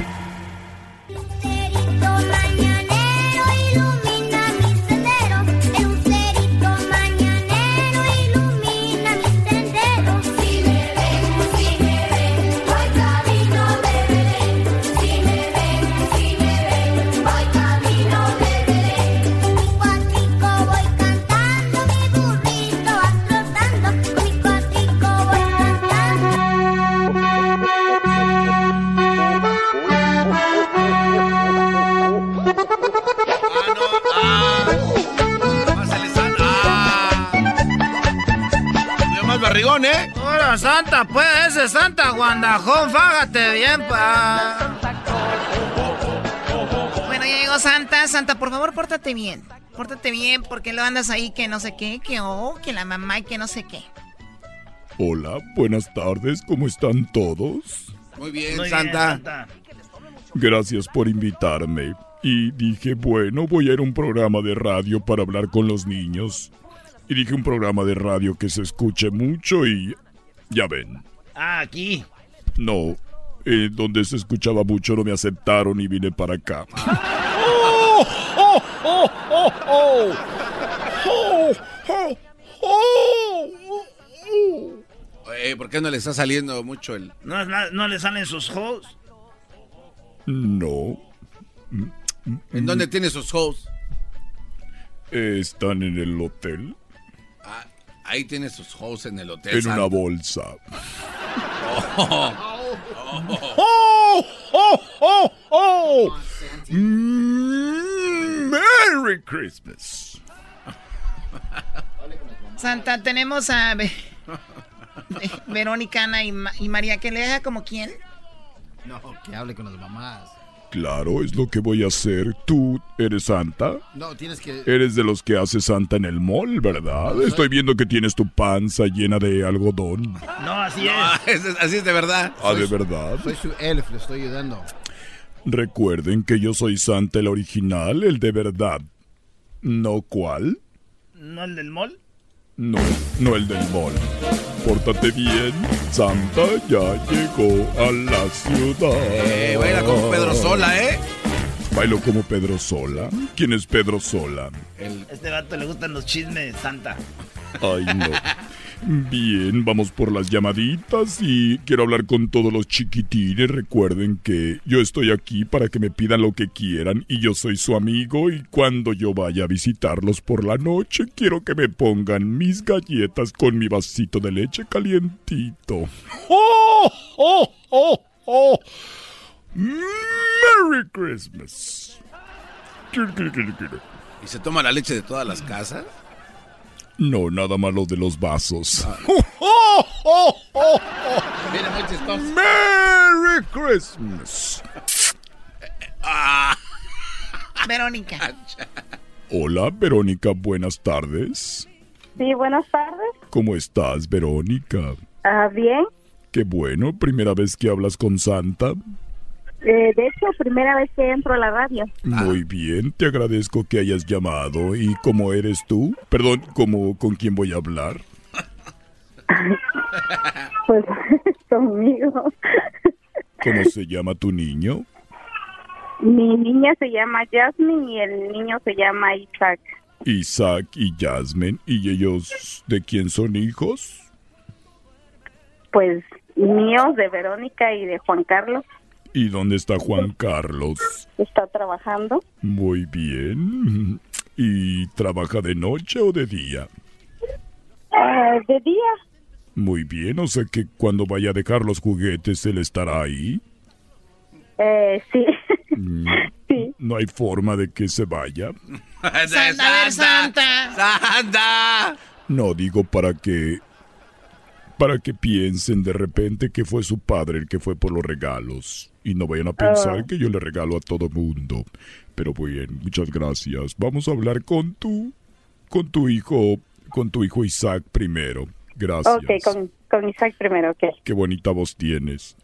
S3: ¿Eh?
S5: Hola, Santa, pues, ese Santa Guandajón, fágate bien, pa.
S11: Bueno, ya llegó Santa. Santa, por favor, pórtate bien. Pórtate bien porque lo andas ahí que no sé qué, que oh, que la mamá y que no sé qué.
S4: Hola, buenas tardes, ¿cómo están todos?
S3: Muy bien,
S2: Muy bien,
S3: Santa.
S2: Santa.
S4: Gracias por invitarme. Y dije, bueno, voy a ir a un programa de radio para hablar con los niños. Y dije un programa de radio que se escuche mucho y... Ya ven.
S2: Ah, aquí.
S4: No, eh, donde se escuchaba mucho no me aceptaron y vine para acá.
S10: ¡Oh, oh, oh, oh, oh! ¡Oh, oh, oh!
S3: Eh, ¿Por qué no le está saliendo mucho el...?
S2: ¿No, no le salen sus hoes?
S4: No.
S3: ¿En dónde tiene sus hoes?
S4: Eh, ¿Están en el hotel?
S3: Ah, ahí tiene sus hoes en el hotel.
S4: En una bolsa.
S3: Oh.
S10: ¡Oh, oh, oh, oh!
S4: Mm, Merry Christmas.
S11: Santa, tenemos a Ve- Verónica, Ana y, Ma- y María que le haga como quién.
S8: No, que hable con las mamás.
S4: Claro, es lo que voy a hacer. ¿Tú eres Santa?
S8: No, tienes que...
S4: Eres de los que hace Santa en el mall, ¿verdad? Estoy viendo que tienes tu panza llena de algodón.
S2: No, así
S3: No,
S2: es.
S3: es- así es de verdad.
S4: Ah, ¿de verdad?
S8: Soy su elf, le estoy ayudando.
S4: Recuerden que yo soy Santa el original, el de verdad. ¿No cuál?
S2: ¿No el del mall?
S4: No, no el del mall. Pórtate bien, Santa ya llegó a la ciudad.
S3: Eh, baila como Pedro Sola, ¿eh?
S4: Bailo como Pedro Sola. ¿Quién es Pedro Sola?
S3: El...
S2: Este vato le gustan los chismes, Santa.
S4: Ay, no. Bien, vamos por las llamaditas y quiero hablar con todos los chiquitines. Recuerden que yo estoy aquí para que me pidan lo que quieran y yo soy su amigo y cuando yo vaya a visitarlos por la noche quiero que me pongan mis galletas con mi vasito de leche calientito. ¡Oh, oh, oh, oh! ¡Merry Christmas!
S3: ¿Y se toma la leche de todas las casas?
S4: No, nada más lo de los vasos.
S3: Mira, muy chistoso.
S4: ¡Merry Christmas!
S11: Verónica.
S4: Hola, Verónica, buenas tardes.
S19: Sí, buenas tardes.
S4: ¿Cómo estás, Verónica?
S19: Ah, bien.
S4: Qué bueno, primera vez que hablas con Santa.
S19: Eh, de hecho, primera vez que entro a la radio.
S4: Muy bien, te agradezco que hayas llamado. ¿Y cómo eres tú? Perdón, ¿cómo, ¿con quién voy a hablar?
S19: Pues conmigo.
S4: ¿Cómo se llama tu niño?
S19: Mi niña se llama Jasmine y el niño se llama Isaac.
S4: Isaac y Jasmine. ¿Y ellos de quién son hijos?
S19: Pues míos, de Verónica y de Juan Carlos.
S4: ¿Y dónde está Juan Carlos?
S19: Está trabajando.
S4: Muy bien. ¿Y trabaja de noche o de día?
S19: Ah, de día.
S4: Muy bien, o sea que cuando vaya a dejar los juguetes él estará ahí.
S19: Eh, sí.
S4: Mm, No hay forma de que se vaya.
S11: Santa, Santa.
S3: ¡Santa!
S4: No digo para que para que piensen de repente que fue su padre el que fue por los regalos y no vayan a pensar
S19: Ah.
S4: que yo le regalo a todo mundo. Pero bien, muchas gracias. Vamos a hablar con tu con tu hijo con tu hijo Isaac primero. Gracias.
S19: Ok, con, con Isaac primero, ok.
S4: Qué bonita voz tienes.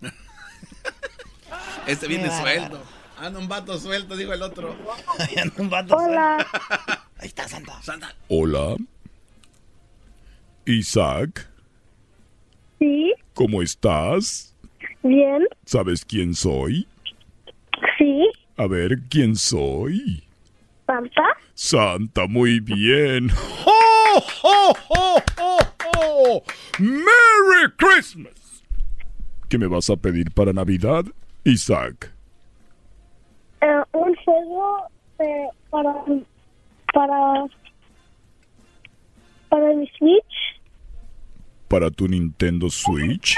S3: Este viene
S11: Qué
S3: suelto. Anda un vato suelto, dijo el otro.
S19: Hola.
S11: Ahí está Santa.
S3: Santa.
S4: Hola. Isaac,
S19: Sí,
S4: ¿cómo estás?
S19: Bien.
S4: ¿Sabes quién soy?
S19: Sí,
S4: A ver, ¿quién soy?
S19: Santa.
S4: Santa, muy bien. ¡Oh, oh, oh, oh, oh! ¡Merry Christmas! ¿Qué me vas a pedir para Navidad, Isaac?
S19: Eh, un juego eh, para para para mi Switch.
S4: ¿Para tu Nintendo Switch?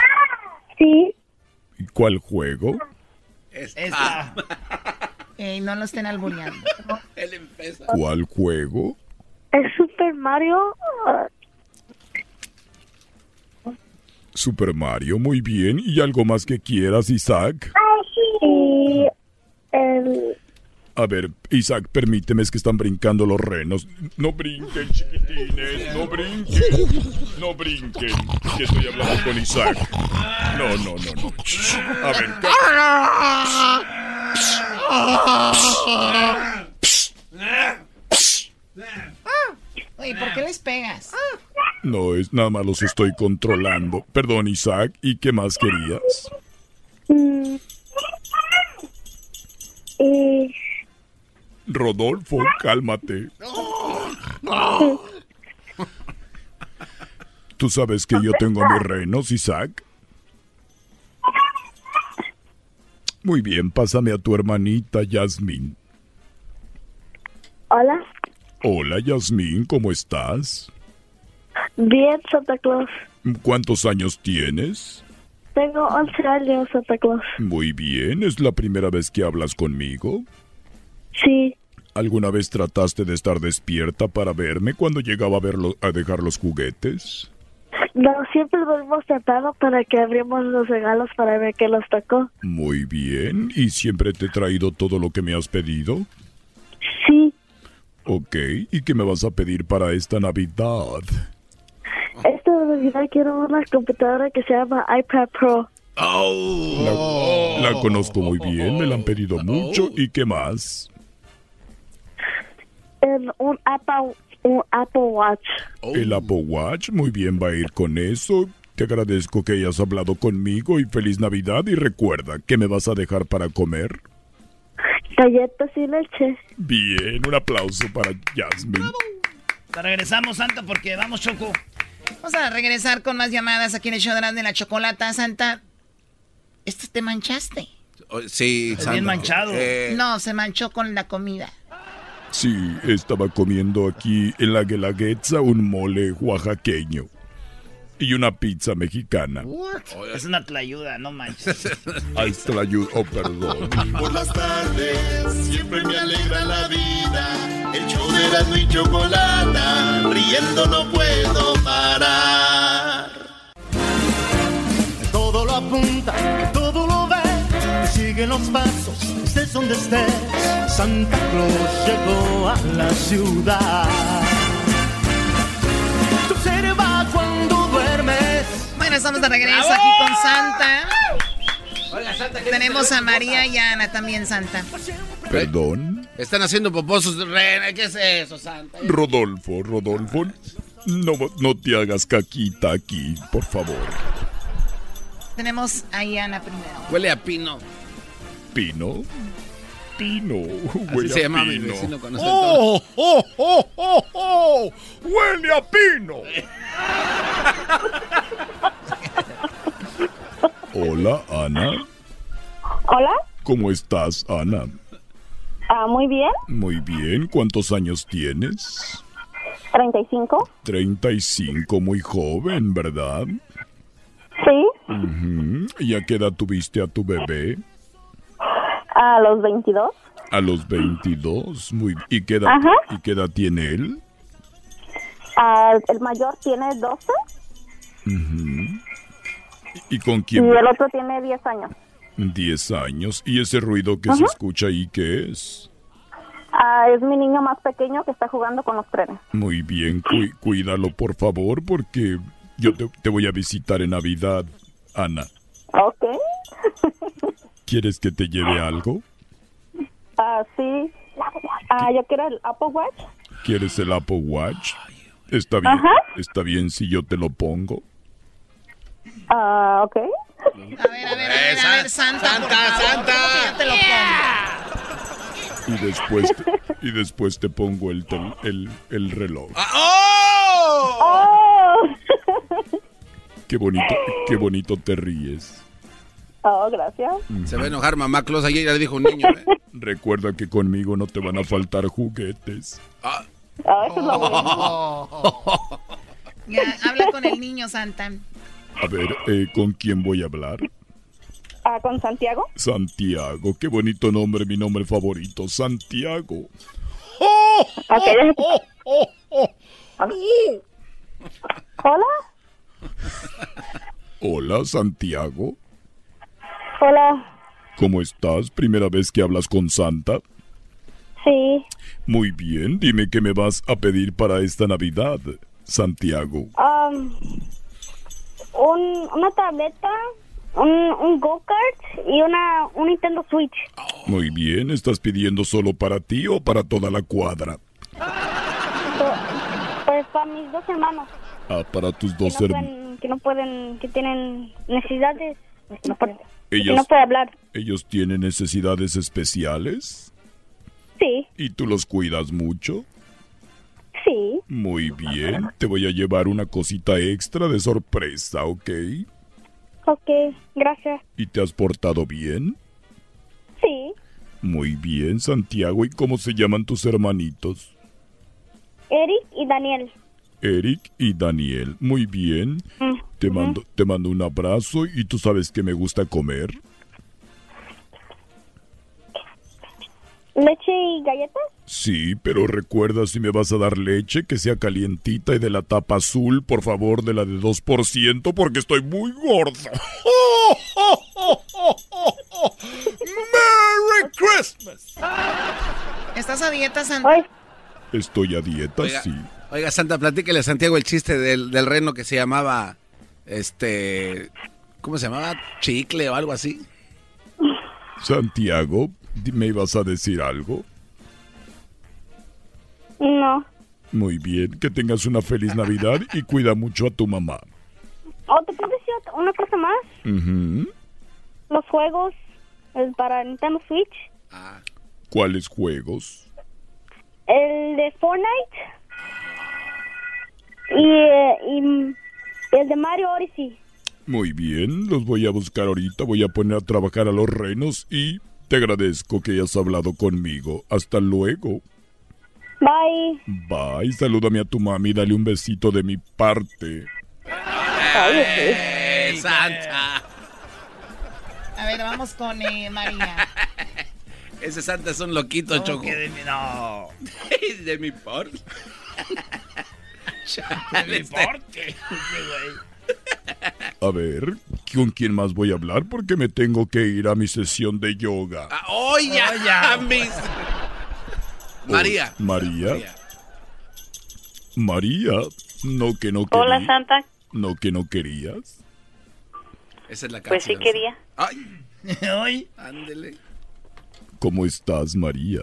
S19: Sí.
S4: ¿Y cuál juego?
S11: Esta. Ey, no lo estén albureando.
S3: Él empieza.
S4: ¿Cuál juego?
S19: Es Super Mario. ah,
S4: Super Mario, muy bien. ¿Y algo más que quieras, Isaac?
S19: y el
S4: A ver, Isaac, permíteme, es que están brincando los renos. No brinquen, chiquitines, no brinquen, no brinquen. Que estoy hablando con Isaac. No, no, no, no. A ver,
S11: Oye, ¿por qué les pegas?
S4: no, es nada más los estoy controlando. Perdón, Isaac, ¿y qué más querías?
S19: mm, y
S4: Rodolfo, cálmate. ¿Tú sabes que yo tengo mis renos, Isaac? Muy bien, pásame a tu hermanita Yasmín.
S19: hola.
S4: Hola Yasmín, ¿cómo estás?
S19: Bien, Santa Claus.
S4: ¿Cuántos años tienes?
S19: Tengo 11 años, Santa Claus.
S4: Muy bien, ¿es la primera vez que hablas conmigo?
S19: Sí.
S4: ¿Alguna vez trataste de estar despierta para verme cuando llegaba a, verlo- a dejar los juguetes?
S19: No, siempre dormimos temprano para que abrimos los regalos para ver qué nos tocó.
S4: Muy bien, ¿y siempre te he traído todo lo que me has pedido?
S19: Sí.
S4: Ok, ¿y qué me vas a pedir para esta Navidad?
S19: Esta Navidad quiero una computadora que se llama iPad Pro.
S4: La, la conozco muy bien, me la han pedido mucho. ¿Y qué más?
S19: En un Apple, un Apple Watch.
S4: El Apple Watch, muy bien, va a ir con eso. Te agradezco que hayas hablado conmigo y feliz Navidad y recuerda que me vas a dejar para comer.
S19: Galletas y leche.
S4: Bien, un aplauso para Jasmine.
S2: Regresamos, Santa, porque vamos, Choco.
S11: Vamos a regresar con más llamadas aquí en el show de la, chocolata. Santa, esto te manchaste.
S3: Oh, Sí, Santa.
S2: bien manchado.
S3: Eh,
S11: No, se manchó con la comida.
S4: Sí, estaba comiendo aquí en la Guelaguetza un mole oaxaqueño y una pizza mexicana.
S2: Es una tlayuda, no manches.
S4: Ahí está la ayuda. Oh, perdón.
S6: Por las tardes siempre me alegra la vida. El show de Erasmo y Chocolata, riendo no puedo parar.
S5: Todo lo apunta, todo lo sigue los pasos, estés donde estés. Santa Claus llegó a la ciudad. Te observa cuando duermes.
S11: Bueno, estamos de regreso aquí con Santa. Tenemos a María y a Ana también, Santa.
S4: Perdón.
S3: Están haciendo poposos. ¿Qué es eso, Santa?
S4: Rodolfo, Rodolfo. No, no te hagas caquita aquí, por favor.
S11: Tenemos a Ana primero.
S3: Huele a pino.
S4: Pino. Pino.
S3: Así
S4: Huele
S3: se
S4: a
S3: llama mi
S4: pino.
S3: vecino con
S4: ¡Oh, oh, oh, oh, oh! ¡Huele a pino! Hola, Ana.
S19: Hola,
S4: ¿Cómo estás, Ana?
S19: ah, muy bien,
S4: Muy bien. ¿Cuántos años tienes?
S19: 35.
S4: 35, muy joven, ¿verdad?
S19: Sí,
S4: Ujú. ¿Y a qué edad tuviste a tu bebé?
S19: A los 22.
S4: A los 22. Muy ¿Y qué edad,
S19: Ajá.
S4: ¿y qué edad tiene él?
S19: Ah, el mayor tiene 12
S4: Ujú. ¿Y con
S19: y
S4: quién?
S19: el otro tiene 10 años.
S4: 10 años. ¿Y ese ruido que se escucha ahí qué es?
S19: Ah, es mi niño más pequeño que está jugando con los trenes.
S4: Muy bien, cu- cuídalo por favor porque yo te, te voy a visitar en Navidad, Ana.
S19: Ok.
S4: ¿Quieres que te lleve algo?
S19: Ah, sí. Ah, yo quiero el Apple Watch.
S4: ¿Quieres el Apple Watch? Está bien,
S19: Ajá.
S4: está bien si yo te lo pongo.
S19: Ah, ok.
S11: A ver, a ver, a ver, a ver, Santa. Santa, Santa. Ya te lo pongo.
S4: Y después te, y después te pongo el, tel- el, el reloj.
S19: ¡Oh!
S4: Qué bonito, qué bonito te ríes.
S19: Oh, gracias.
S3: Se va a enojar mamá Claus. Ayer ya le dijo un niño. ¿eh?
S4: Recuerda que conmigo no te van a faltar juguetes.
S19: Ah, eso es lo bueno.
S11: Ya, habla con el niño, Santa.
S4: A ver, eh, ¿con quién voy a hablar?
S19: Ah, con Santiago.
S4: Santiago, qué bonito nombre, mi nombre favorito, Santiago.
S19: Ok, déjame- Hola.
S4: Hola, Santiago.
S19: Hola.
S4: ¿Cómo estás? ¿Primera vez que hablas con Santa?
S19: Sí.
S4: Muy bien, dime qué me vas a pedir para esta Navidad, Santiago.
S19: Um, un, una tableta, un, un go-kart y una, un Nintendo Switch.
S4: Muy bien, ¿estás pidiendo solo para ti o para toda la cuadra?
S19: Pues para mis dos hermanos.
S4: Ah, para tus dos
S19: no,
S4: hermanos.
S19: que no pueden, que tienen necesidades. Que no pueden,
S4: Ellos,
S19: no puede hablar.
S4: ellos tienen necesidades especiales
S19: Sí,
S4: y tú los cuidas mucho.
S19: sí.
S4: Muy bien, te voy a llevar una cosita extra de sorpresa, ¿ok?
S19: Ok, gracias.
S4: ¿Y te has portado bien?
S19: Sí.
S4: Muy bien, Santiago. ¿Y cómo se llaman tus hermanitos?
S19: Eric y Daniel.
S4: Eric y Daniel. Muy bien.
S19: Mm,
S4: Te mando, te mando un abrazo y tú sabes que me gusta comer.
S19: ¿Leche y galletas?
S4: Sí, pero recuerda si me vas a dar leche que sea calientita y de la tapa azul, por favor, de la de 2%, porque estoy muy gordo.
S6: ¡Merry Christmas!
S11: ¿Estás a dieta, Santa?
S4: Estoy a dieta,
S3: Oiga,
S4: sí.
S3: oiga, Santa, platíquele a Santiago el chiste del, del reno que se llamaba, este, ¿cómo se llamaba? Chicle o algo así.
S4: Santiago, ¿me ibas a decir algo?
S19: No.
S4: Muy bien, que tengas una feliz Navidad y cuida mucho a tu mamá.
S19: ¿O te puedo decir una cosa más? Los juegos eh, para Nintendo Switch.
S4: ¿Cuáles juegos?
S19: El de Fortnite y, eh, y el de Mario Odyssey.
S4: Muy bien, los voy a buscar ahorita, voy a poner a trabajar a los renos y te agradezco que hayas hablado conmigo. Hasta luego.
S19: Bye.
S4: Bye, salúdame a tu mami, dale un besito de mi parte.
S3: ¡Eh, Santa!
S11: A ver, vamos con eh, María.
S3: Ese Santa es un loquito,
S11: ¿Cómo
S3: Choco.
S11: que de mi- no.
S3: de mi por.
S2: Mi porte.
S4: A ver, ¿con quién más voy a hablar? Porque me tengo que ir a mi sesión de yoga.
S3: ¡Oye! mis- María.
S4: Oh, María. María. No que no
S21: Hola,
S4: quería-
S21: Santa.
S4: No que no querías.
S3: Esa es la
S21: Pues sí quería.
S3: ¡Ay! Ándele.
S4: ¿Cómo estás, María?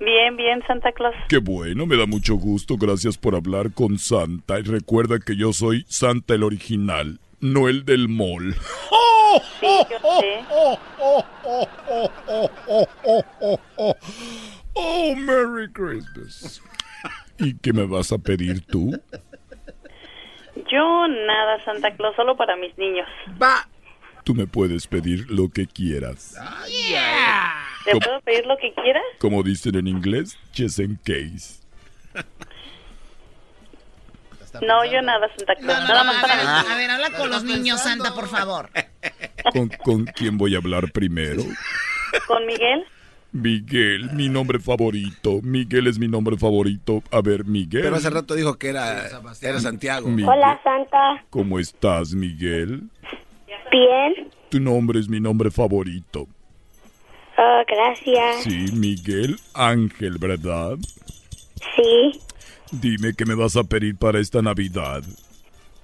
S21: Bien, bien, Santa Claus.
S4: Qué bueno, me da mucho gusto. Gracias por hablar con Santa. Y recuerda que yo soy Santa el original, no el del mall.
S21: Sí, yo sé.
S4: Oh, Merry Christmas. ¿Y qué me vas a pedir tú?
S21: Yo nada, Santa Claus, solo para mis niños.
S3: Va.
S4: Tú me puedes pedir lo que quieras.
S21: ¿Te
S4: ¿Cómo?
S21: puedo pedir lo que quieras?
S4: Como dicen en inglés, just in case.
S21: No, yo nada, Santa Claus.
S11: No, no,
S21: nada
S11: no,
S21: más
S11: a,
S21: para
S11: ver,
S21: mis niños.
S11: a ver, habla con los niños, Santa, por favor.
S4: ¿Con, con quién voy a hablar primero?
S21: ¿Con Miguel?
S4: Miguel, mi nombre favorito. Miguel es mi nombre favorito. A ver, Miguel.
S3: Pero hace rato dijo que era, era Santiago.
S4: Miguel.
S19: Hola, Santa.
S4: ¿Cómo estás, Miguel?
S19: Bien.
S4: Tu nombre es mi nombre favorito.
S19: Oh, gracias.
S4: Sí, Miguel Ángel, ¿verdad?
S19: Sí.
S4: Dime qué me vas a pedir para esta Navidad.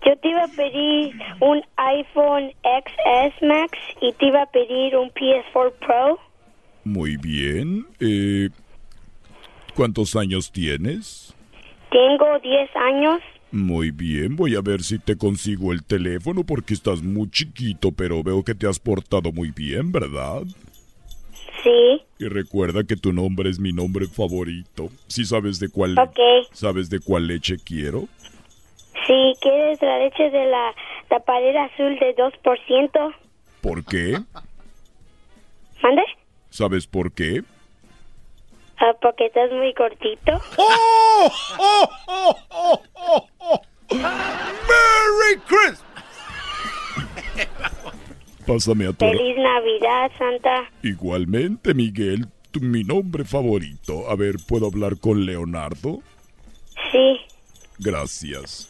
S19: Yo te iba a pedir un iPhone XS Max y te iba a pedir un PS4 Pro.
S4: Muy bien. Eh, ¿Cuántos años tienes?
S19: Tengo 10 años.
S4: Muy bien, voy a ver si te consigo el teléfono porque estás muy chiquito, pero veo que te has portado muy bien, ¿verdad?
S19: Sí.
S4: Y recuerda que tu nombre es mi nombre favorito. ¿Sí sabes de cuál
S19: Ok.
S4: sabes de cuál leche quiero?
S19: Sí, ¿quieres la leche de la tapadera azul de 2%?
S4: ¿Por qué?
S19: ¿Mande?
S4: ¿Sabes por qué?
S19: Ah, porque estás muy cortito.
S4: ¡Oh! ¡Oh! ¡Oh! ¡Oh! ¡Oh! ¡Oh! ¡Merry Christmas! Pásame a tu...
S19: Feliz Navidad, Santa.
S4: Igualmente, Miguel, tu- mi nombre favorito. A ver, ¿puedo hablar con Leonardo?
S19: Sí.
S4: Gracias.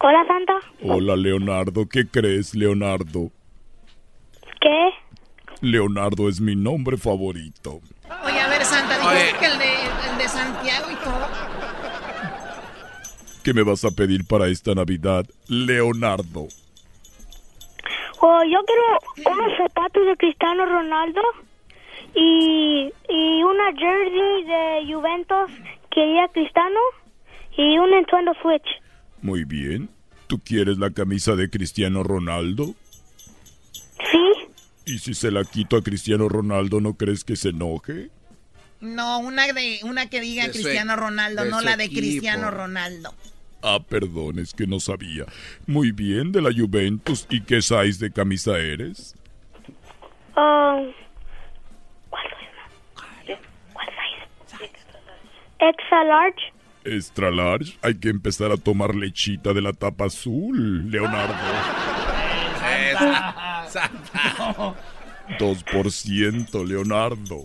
S19: Hola, Santa.
S4: Hola, Leonardo. ¿Qué crees, Leonardo?
S19: ¿Qué?
S4: Leonardo es mi nombre favorito.
S11: Oye, a ver, Santa, dijiste que el de, el de Santiago y todo.
S4: ¿Qué me vas a pedir para esta Navidad, Leonardo?
S19: Oh, yo quiero unos zapatos de Cristiano Ronaldo y, y una jersey de Juventus que diga Cristiano y un Nintendo Switch.
S4: Muy bien. ¿Tú quieres la camisa de Cristiano Ronaldo?
S19: Sí.
S4: ¿Y si se la quito a Cristiano Ronaldo, no crees que se enoje?
S11: No, una de una que diga
S4: De
S11: Cristiano Ronaldo,
S4: de
S11: no la de
S4: equipo.
S11: Cristiano Ronaldo.
S4: Ah, perdón, es que no sabía. Muy bien, de la Juventus. ¿Y qué size de camisa eres?
S19: Um, Extra large.
S4: Extra large. Hay que empezar a tomar lechita de la tapa azul, Leonardo.
S3: Santa.
S4: 2%, Leonardo.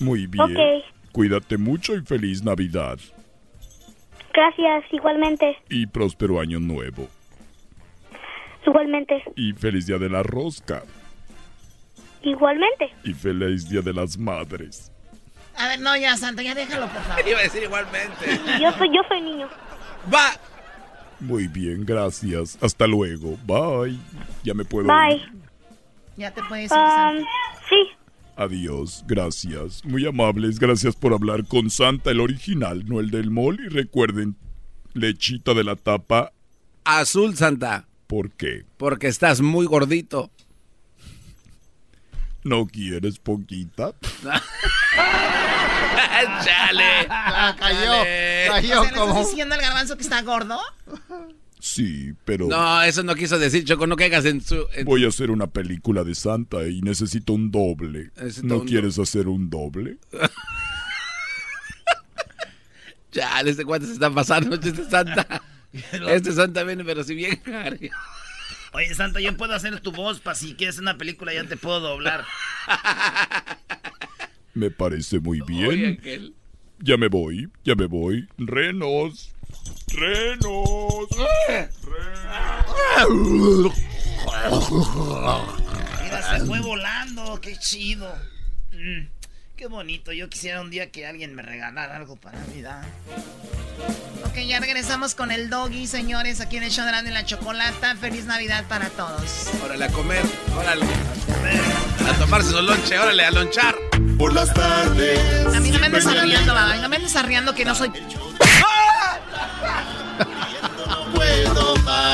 S4: Muy bien. Cuídate mucho y feliz Navidad.
S19: Gracias, igualmente.
S4: Y próspero año nuevo.
S19: Igualmente.
S4: Y feliz día de la rosca.
S19: Igualmente.
S4: Y feliz día de las madres.
S11: A ver, no, ya, Santa, ya déjalo, por favor.
S3: Iba a decir igualmente.
S19: Yo soy, yo soy niño.
S3: Va.
S4: Muy bien, gracias. Hasta luego. Bye. Ya me puedo
S19: Bye.
S4: ir.
S11: Ya te puedes ir,
S19: Um,
S11: Santa.
S19: sí.
S4: Adiós, gracias. Muy amables, gracias por hablar con Santa, el original, no el del mall. Y recuerden, lechita de la tapa.
S3: Azul, Santa.
S4: ¿Por qué?
S3: Porque estás muy gordito.
S4: ¿No quieres poquita?
S3: ¡Chale!
S8: Ah, cayó.
S3: Chale. Eh,
S11: O sea, ¿le estás diciendo al garbanzo que está gordo?
S4: Sí, pero
S3: No, eso no quiso decir, Choco, no caigas en su... en-
S4: voy a hacer una película de Santa y necesito un doble.
S3: Necesito
S4: ¿No
S3: un
S4: quieres hacer un doble?
S3: Ya, este cuate se está pasando, este Santa. Este Santa viene, pero si bien Harry.
S2: Oye, Santa, yo puedo hacer tu voz para si quieres una película, ya te puedo doblar.
S4: Me parece muy bien.
S3: Oye, aquel.
S4: Ya me voy, ya me voy. Renos. Renos.
S2: Mira, se fue volando, qué chido. Mm, qué bonito, yo quisiera un día que alguien me regalara algo para Navidad.
S11: Ok, ya regresamos con el doggy, señores, aquí en el show de la Chocolata. Feliz Navidad para todos.
S3: Órale a comer, órale. A tomarse su lonche, órale a lonchar.
S6: Por las tardes.
S11: A mí no me andes arreando, baba, no me andes arreando que no soy...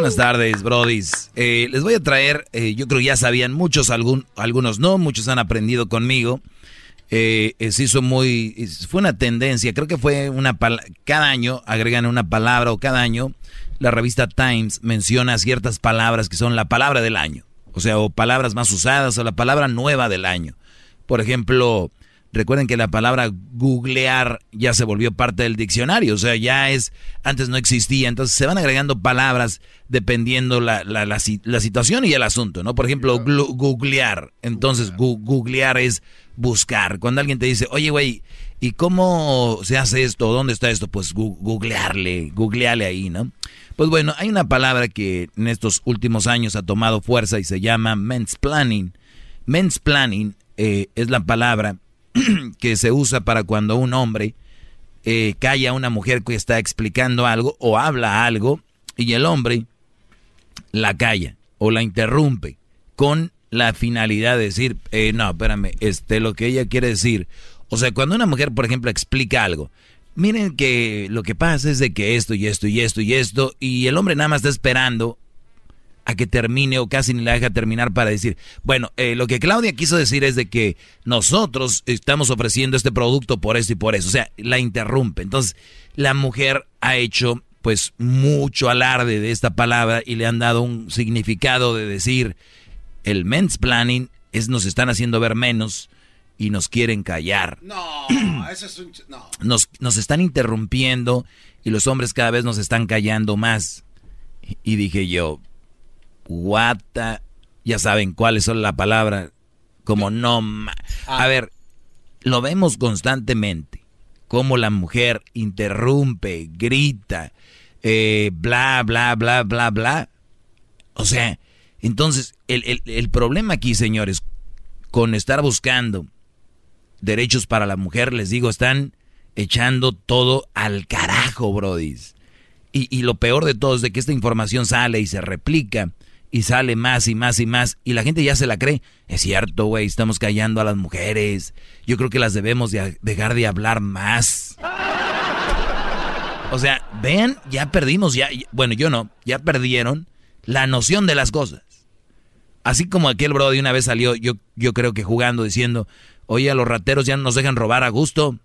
S1: buenas tardes, brodis. Eh, les voy a traer, eh, yo creo que ya sabían muchos, algún- algunos no, muchos han aprendido conmigo. Eh, se hizo muy, fue una tendencia, creo que fue una, cada año agregan una palabra o cada año la revista Times menciona ciertas palabras que son la palabra del año. O sea, o palabras más usadas o la palabra nueva del año. Por ejemplo, recuerden que la palabra googlear ya se volvió parte del diccionario, o sea, ya es, antes no existía, entonces se van agregando palabras dependiendo la, la, la, si- la situación y el asunto, ¿no? Por ejemplo, googlear, entonces gu- googlear es buscar. Cuando alguien te dice, oye, güey, ¿y cómo se hace esto? ¿Dónde está esto? Pues gu- googlearle, googlearle ahí, ¿no? Pues bueno, hay una palabra que en estos últimos años ha tomado fuerza y se llama mansplaining. Mansplaining eh, es la palabra que se usa para cuando un hombre eh, calla a una mujer que está explicando algo o habla algo y el hombre la calla o la interrumpe con la finalidad de decir, eh, no, espérame, este, lo que ella quiere decir. O sea, cuando una mujer, por ejemplo, explica algo, miren que lo que pasa es de que esto y esto y esto y esto, y el hombre nada más está esperando a que termine o casi ni la deja terminar para decir, bueno, eh, lo que Claudia quiso decir es de que nosotros estamos ofreciendo este producto por esto y por eso, o sea, la interrumpe. Entonces, la mujer ha hecho pues mucho alarde de esta palabra y le han dado un significado de decir, el men's planning es nos están haciendo ver menos y nos quieren callar.
S3: No, eso es un... No.
S1: Nos, nos están interrumpiendo y los hombres cada vez nos están callando más. Y dije yo, guata, ya saben cuáles son la palabra, como no... ma- A ver, lo vemos constantemente, como la mujer interrumpe, grita, eh, bla, bla, bla, bla, bla. O sea, entonces, el, el- el problema aquí, señores, con estar buscando derechos para la mujer, les digo, están echando todo al carajo, brodis. Y, y lo peor de todo es de que esta información sale y se replica y sale más y más y más y la gente ya se la cree. Es cierto, güey, estamos callando a las mujeres. Yo creo que las debemos de- dejar de hablar más. O sea, vean, ya perdimos, ya, bueno, yo no, ya perdieron la noción de las cosas. Así como aquel bro de una vez salió, yo, yo creo que jugando, diciendo, oye, a los rateros ya no nos dejan robar a gusto.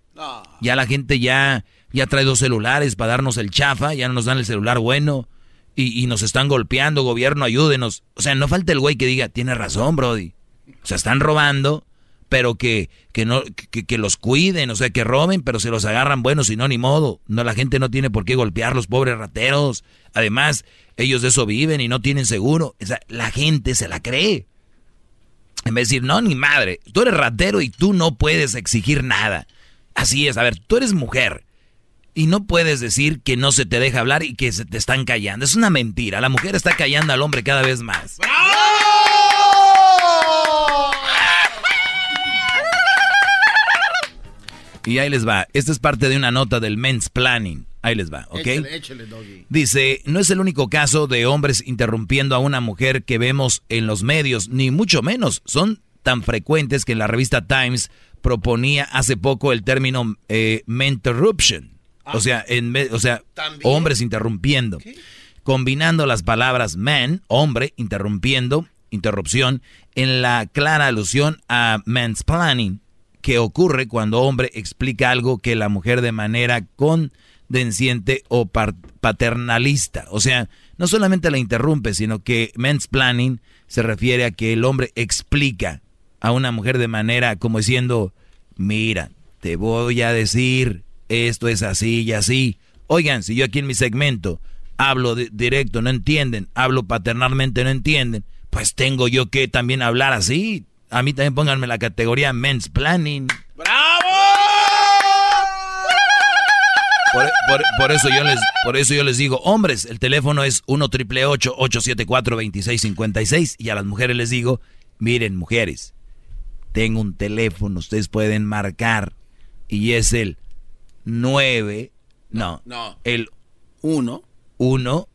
S1: Ya la gente ya, ya trae dos celulares para darnos el chafa, ya no nos dan el celular bueno. Y, y nos están golpeando, gobierno, ayúdenos. O sea, no falta el güey que diga, tiene razón, Brody. O sea, están robando, pero que, que no, que, que los cuiden, o sea, que roben, pero se los agarran buenos, si no, ni modo. No, la gente no tiene por qué golpear los pobres rateros. Además, ellos de eso viven y no tienen seguro. O sea, la gente se la cree. En vez de decir, no, ni madre, tú eres ratero y tú no puedes exigir nada. Así es, a ver, tú eres mujer y no puedes decir que no se te deja hablar y que se te están callando. Es una mentira. La mujer está callando al hombre cada vez más. Y ahí les va. Esta es parte de una nota del Men's Planning. Ahí les va, ¿ok?
S8: Échale, échale, doggy.
S1: Dice, no es el único caso de hombres interrumpiendo a una mujer que vemos en los medios, ni mucho menos. Son tan frecuentes que en la revista Times proponía hace poco el término eh, mentorruption. O sea, en, ve- o sea hombres interrumpiendo. Combinando las palabras man, hombre, interrumpiendo, interrupción, en la clara alusión a mansplaining, que ocurre cuando hombre explica algo que la mujer de manera condesciente o paternalista. O sea, no solamente la interrumpe, sino que mansplaining se refiere a que el hombre explica a una mujer de manera como diciendo, mira, te voy a decir, esto es así y así. Oigan, si yo aquí en mi segmento hablo di- directo, no entienden, hablo paternalmente, no entienden, pues tengo yo que también hablar así. A mí también pónganme la categoría men's planning. Por, por- por eso yo les, por eso yo les digo, hombres, el teléfono es 1 triple 874 2656 y a las mujeres les digo, miren mujeres, tengo un teléfono, ustedes pueden marcar y es el 9, no,
S3: No.
S1: el
S3: Uno.
S1: 1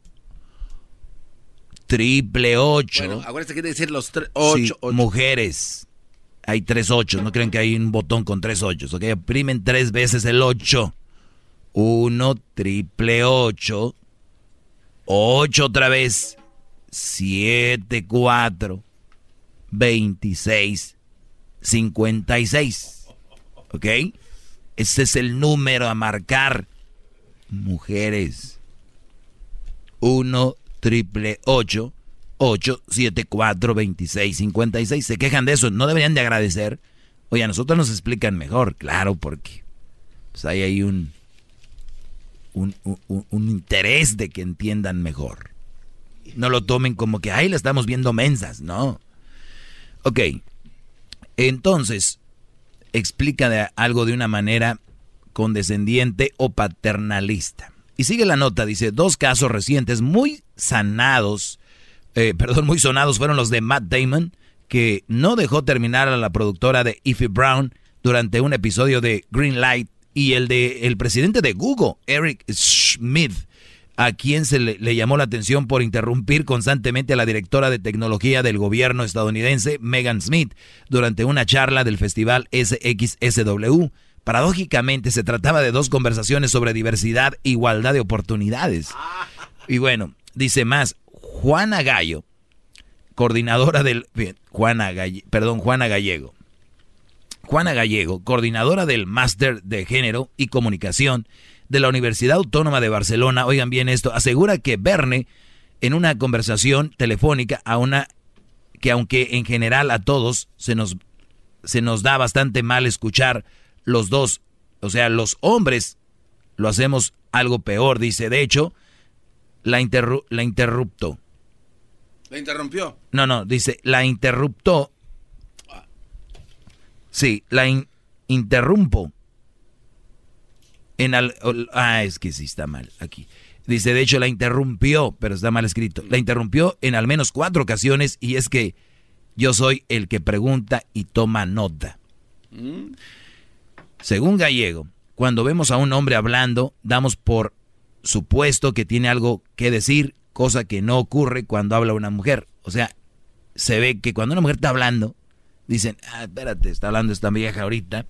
S1: triple 8.
S3: Bueno, acuérdense que que decir los tres.
S1: Sí,
S3: Ocho, ocho.
S1: mujeres. Hay tres ochos, no creen que hay un botón con tres ochos, ok. Oprimen tres veces el 8. 1 triple 8. 8 otra vez. 7, 4. 26. 56. ¿Ok? Ese es el número a marcar. Mujeres. 1 triple 8 874 2656 Se quejan de eso, no deberían de agradecer. Oye, a nosotros nos explican mejor, claro, porque pues hay ahí un, un, un- un interés de que entiendan mejor. No lo tomen como que, ahí la estamos viendo mensas, no. Ok, entonces, explica de algo de una manera condescendiente o paternalista. Y sigue la nota, dice, dos casos recientes muy sanados, eh, perdón, muy sonados fueron los de Matt Damon, que no dejó terminar a la productora de Ify Brown durante un episodio de Green Light, y el de el presidente de Google, Eric Schmidt, a quien se le, llamó la atención por interrumpir constantemente a la directora de tecnología del gobierno estadounidense, Megan Smith, durante una charla del festival SXSW. Paradójicamente se trataba de dos conversaciones sobre diversidad e igualdad de oportunidades. Y bueno, dice más, Juana Gallo, coordinadora del... Juana Galle- perdón, Juana Gallego. Juana Gallego, coordinadora del Máster de Género y Comunicación de la Universidad Autónoma de Barcelona, oigan bien esto, asegura que Verne, en una conversación telefónica a una que aunque en general a todos se nos, se nos da bastante mal escuchar los dos, o sea, los hombres lo hacemos algo peor, dice, de hecho, la, interru- la interruptó.
S3: La interrumpió.
S1: No, no, dice, la interruptó. Sí, la in- interrumpo. En al, ah, es que sí está mal aquí. Dice, de hecho, la interrumpió, pero está mal escrito. La interrumpió en al menos cuatro ocasiones y es que yo soy el que pregunta y toma nota. Según Gallego, cuando vemos a un hombre hablando, damos por supuesto que tiene algo que decir, cosa que no ocurre cuando habla una mujer. O sea, se ve que cuando una mujer está hablando, dicen, ah, espérate, está hablando esta vieja ahorita.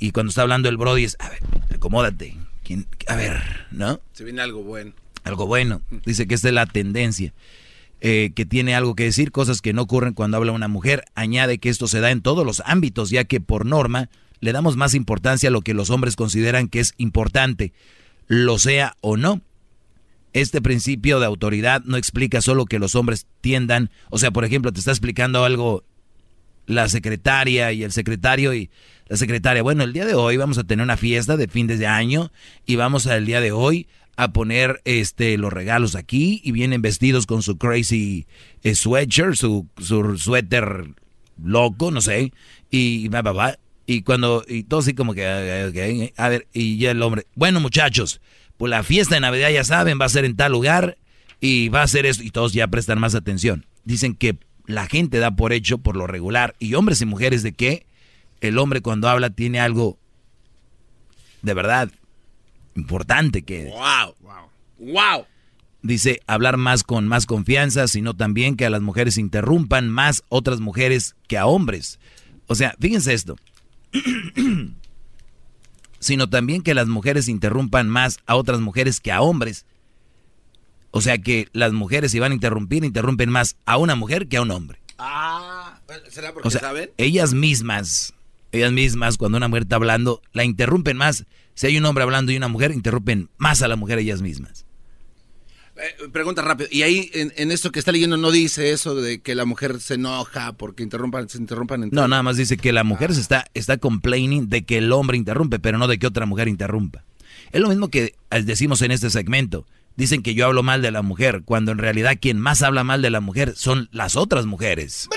S1: Y cuando está hablando el Brody es, a ver, acomódate. ¿Quién? A ver, ¿no?
S3: Se viene algo bueno.
S1: Algo bueno. Dice que esta es la tendencia. eh, que tiene algo que decir, cosas que no ocurren cuando habla una mujer. Añade que esto se da en todos los ámbitos, ya que por norma le damos más importancia a lo que los hombres consideran que es importante, lo sea o no. Este principio de autoridad no explica solo que los hombres tiendan, o sea, por ejemplo, te está explicando algo la secretaria y el secretario y la secretaria, bueno, el día de hoy vamos a tener una fiesta de fin de año y vamos al día de hoy a poner este los regalos aquí y vienen vestidos con su crazy eh, sweatshirt, su, su suéter loco, no sé, y va, va, va. Y cuando, y todo así como que, ah, a ver, y ya el hombre, bueno muchachos, pues la fiesta de Navidad ya saben, va a ser en tal lugar y va a ser esto, y todos ya prestan más atención. Dicen que la gente da por hecho, por lo regular, y hombres y mujeres, de que el hombre cuando habla tiene algo de verdad importante que...
S3: Wow, wow, wow.
S1: Dice hablar más con más confianza, sino también que a las mujeres interrumpan más otras mujeres que a hombres. O sea, fíjense esto. sino también que las mujeres interrumpan más a otras mujeres que a hombres. O sea que las mujeres si van a interrumpir, interrumpen más a una mujer que a un hombre.
S3: Ah, ¿será porque
S1: O sea,
S3: saben?
S1: ellas mismas, ellas mismas, cuando una mujer está hablando, la interrumpen más. Si hay un hombre hablando y una mujer, interrumpen más a la mujer ellas mismas.
S3: Eh, pregunta rápido. Y ahí, en, en esto que está leyendo, no dice eso de que la mujer se enoja porque interrumpan, se interrumpan entre
S1: No, nada más dice que la mujer se está, está complaining de que el hombre interrumpe, pero no de que otra mujer interrumpa. Es lo mismo que decimos en este segmento. Dicen que yo hablo mal de la mujer, cuando en realidad quien más habla mal de la mujer son las otras mujeres.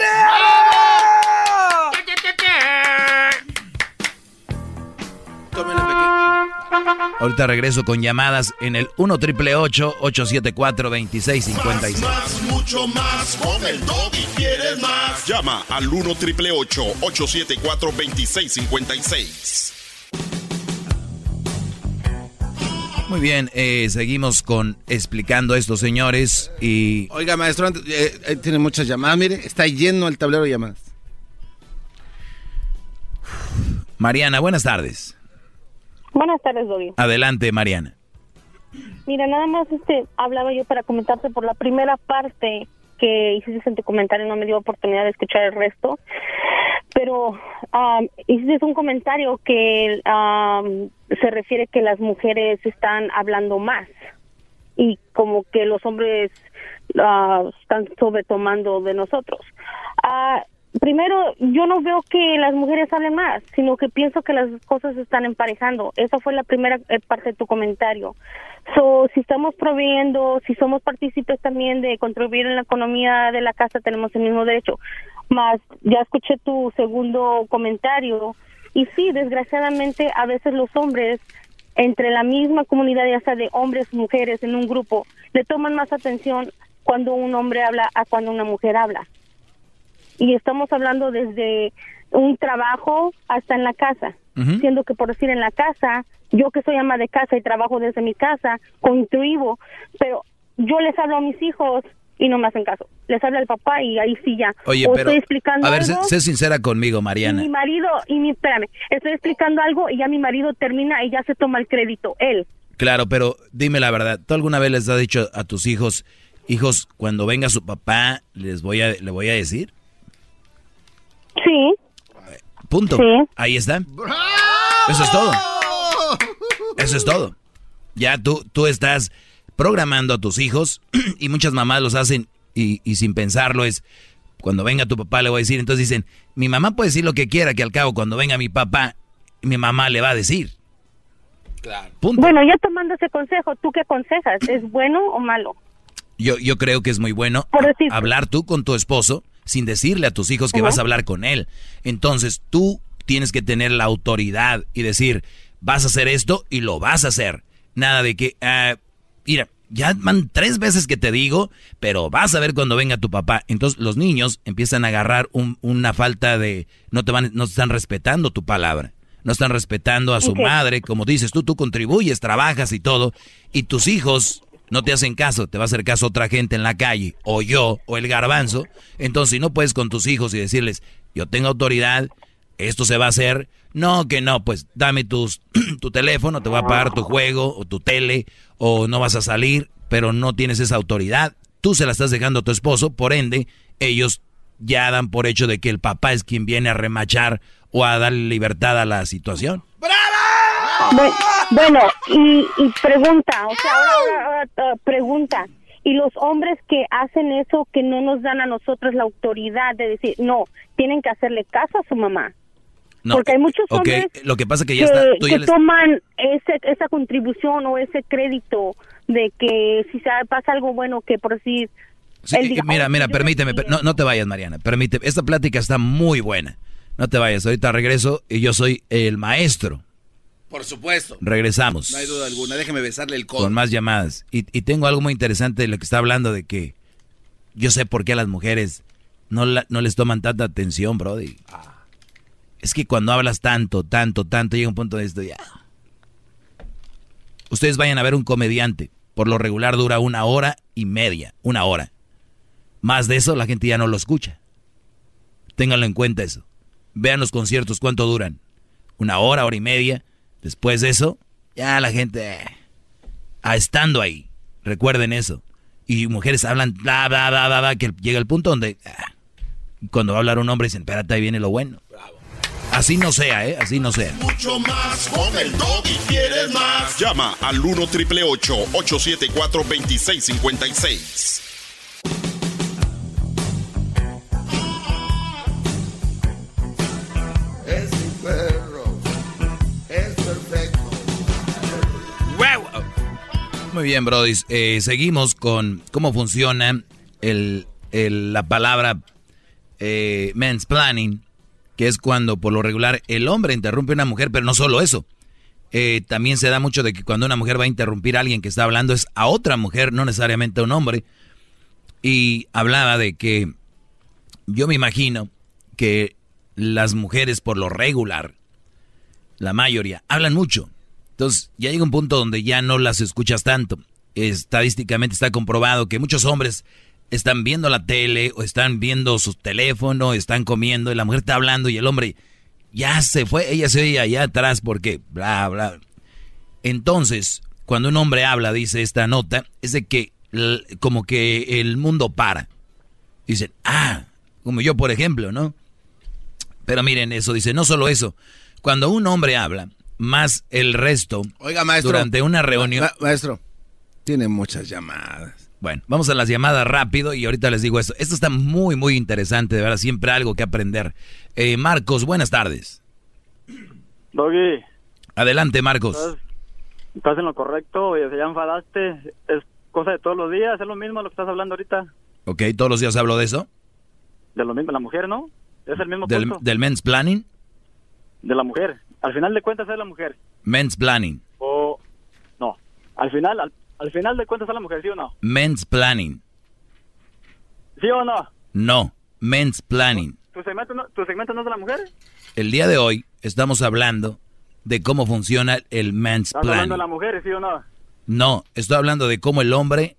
S1: Ahorita regreso con llamadas en el 1 triple 874 2656.
S6: Más, mucho más. Con el doggy quieres más.
S20: Llama al 1 triple 874 2656.
S1: Muy bien, eh, seguimos con explicando esto, señores. Y
S3: Oiga, maestro, antes- eh, eh, tiene muchas llamadas. Mire, está lleno el tablero de llamadas.
S1: Mariana, buenas tardes.
S22: Buenas tardes, Doggy.
S1: Adelante, Mariana.
S22: Mira, nada más este hablaba yo para comentarte por la primera parte que hiciste en tu comentario, no me dio oportunidad de escuchar el resto, pero am, hiciste un comentario que am, se refiere que las mujeres están hablando más y como que los hombres ah, están sobretomando de nosotros. Ah, primero, yo no veo que las mujeres hablen más, sino que pienso que las cosas se están emparejando. Esa fue la primera eh, parte de tu comentario. So, si estamos proveyendo, si somos partícipes también de contribuir en la economía de la casa, tenemos el mismo derecho. Más, ya escuché tu segundo comentario. Y sí, desgraciadamente, a veces los hombres, entre la misma comunidad, ya sea de hombres, mujeres, en un grupo, le toman más atención cuando un hombre habla a cuando una mujer habla y estamos hablando desde un trabajo hasta en la casa, siendo que por decir en la casa, yo que soy ama de casa y trabajo desde mi casa, contribuyo, pero yo les hablo a mis hijos y no me hacen caso. Les habla el papá y ahí sí ya.
S1: Oye,
S22: O
S1: pero
S22: estoy explicando
S1: a ver, sé,
S22: algo,
S1: sé sincera conmigo,
S22: y
S1: Mariana.
S22: mi marido y mi espérame, estoy explicando algo y ya mi marido termina y ya se toma el crédito él.
S1: Claro, pero dime la verdad, ¿tú alguna vez les has dicho a tus hijos, hijos, cuando venga su papá, les voy a, le voy a decir?
S22: Sí.
S1: Punto.
S22: Sí.
S1: Ahí está. Eso es todo. Eso es todo. Ya tú, tú estás programando a tus hijos y muchas mamás los hacen y, y sin pensarlo es, cuando venga tu papá le voy a decir, entonces dicen, mi mamá puede decir lo que quiera, que al cabo cuando venga mi papá, mi mamá le va a decir. Punto.
S22: Bueno, ya tomando ese consejo, ¿tú qué aconsejas? ¿Es bueno o malo?
S1: Yo, yo creo que es muy bueno hablar tú con tu esposo sin decirle a tus hijos que vas a hablar con él. Entonces tú tienes que tener la autoridad y decir, vas a hacer esto y lo vas a hacer. Nada de que, ah, mira, ya van tres veces que te digo, pero vas a ver cuando venga tu papá. Entonces los niños empiezan a agarrar un- una falta de, no te van, no están respetando tu palabra. No están respetando a su madre, como dices tú, tú contribuyes, trabajas y todo, y tus hijos no te hacen caso, te va a hacer caso otra gente en la calle, o yo, o el garbanzo. Entonces, si no puedes con tus hijos y decirles, yo tengo autoridad, esto se va a hacer, no, que no, pues dame tus, tu teléfono, te voy a pagar tu juego, o tu tele, o no vas a salir, pero no tienes esa autoridad, tú se la estás dejando a tu esposo, por ende, ellos ya dan por hecho de que el papá es quien viene a remachar o a darle libertad a la situación.
S22: Bu- Bueno, y, y pregunta, o sea, ahora, ahora, ahora, ah, pregunta, y los hombres que hacen eso, que no nos dan a nosotros la autoridad de decir, no, tienen que hacerle caso a su mamá.
S1: No,
S22: Porque hay muchos hombres
S1: lo que pasa que ya
S22: que,
S1: está, tú ya
S22: que
S1: les-
S22: toman ese, esa contribución o ese crédito de que si se pasa algo bueno, que por.
S1: Sí,
S22: diga,
S1: mira,
S22: "Oh,
S1: mira, permíteme, per- no, no te vayas, Mariana, permíteme. Esta plática está muy buena. No te vayas, ahorita regreso y yo soy el maestro.
S3: Por supuesto.
S1: Regresamos
S3: No hay duda alguna. Déjeme besarle el codo.
S1: con más llamadas. Y, y tengo algo muy interesante de lo que está hablando de que yo sé por qué a las mujeres no, la- no les toman tanta atención, Brody. Es que cuando hablas tanto, tanto, tanto, llega un punto de esto ya. Ustedes vayan a ver un comediante. Por lo regular dura una hora y media. Una hora. Más de eso la gente ya no lo escucha. Ténganlo en cuenta eso. Vean los conciertos cuánto duran. Una hora, hora y media. Después de eso, ya la gente... ah, estando ahí. Recuerden eso. Y mujeres hablan bla, bla, bla, bla, bla, que llega el punto donde... ah, cuando va a hablar un hombre dicen, espérate, ahí viene lo bueno. Así no sea, ¿eh? Así no sea.
S6: Mucho más con el doggy. ¿Quieres más?
S4: Llama al 1 triple 874 2656.
S1: Muy bien, Brody. Eh, seguimos con cómo funciona el, la palabra eh, mansplaining, que es cuando por lo regular el hombre interrumpe a una mujer, pero no solo eso. Eh, también se da mucho de que cuando una mujer va a interrumpir a alguien que está hablando es a otra mujer, no necesariamente a un hombre. Y hablaba de que yo me imagino que las mujeres por lo regular, la mayoría, hablan mucho. Entonces ya llega un punto donde ya no las escuchas tanto. Estadísticamente está comprobado que muchos hombres están viendo la tele o están viendo su teléfono, están comiendo y la mujer está hablando y el hombre ya se fue, ella se oye allá atrás porque bla, bla. Entonces, cuando un hombre habla, dice esta nota, es de que como que el mundo para. Dicen, ah, como yo por ejemplo, ¿no? Pero miren eso, dice, no solo eso, cuando un hombre habla, más el resto,
S3: Oiga, maestro.
S1: durante una reunión...
S3: Ma- maestro, tiene muchas llamadas.
S1: Bueno, vamos a las llamadas rápido y ahorita les digo esto. Esto está muy, muy interesante, de verdad, siempre algo que aprender. Eh, Marcos, buenas tardes.
S23: Doggy,
S1: Adelante, Marcos.
S23: estás, estás en lo correcto, oye, ya enfadaste, es cosa de todos los días, es lo mismo lo que estás hablando ahorita,
S1: Ok, todos los días hablo de eso.
S23: de lo mismo, la mujer, ¿no? Es el mismo
S1: Del,
S23: punto,
S1: del men's planning.
S23: de la mujer, al final de cuentas es la mujer,
S1: Men's planning.
S23: o no, al final, al, al final de cuentas es la mujer, ¿sí o no?
S1: Men's planning.
S23: ¿Sí o no?
S1: No, men's planning.
S23: ¿Tu segmento no, tu segmento no es de la mujer?
S1: El día de hoy estamos hablando de cómo funciona el men's
S23: Estás hablando de
S1: planning.
S23: la mujer, ¿sí o no?
S1: No, estoy hablando de cómo el hombre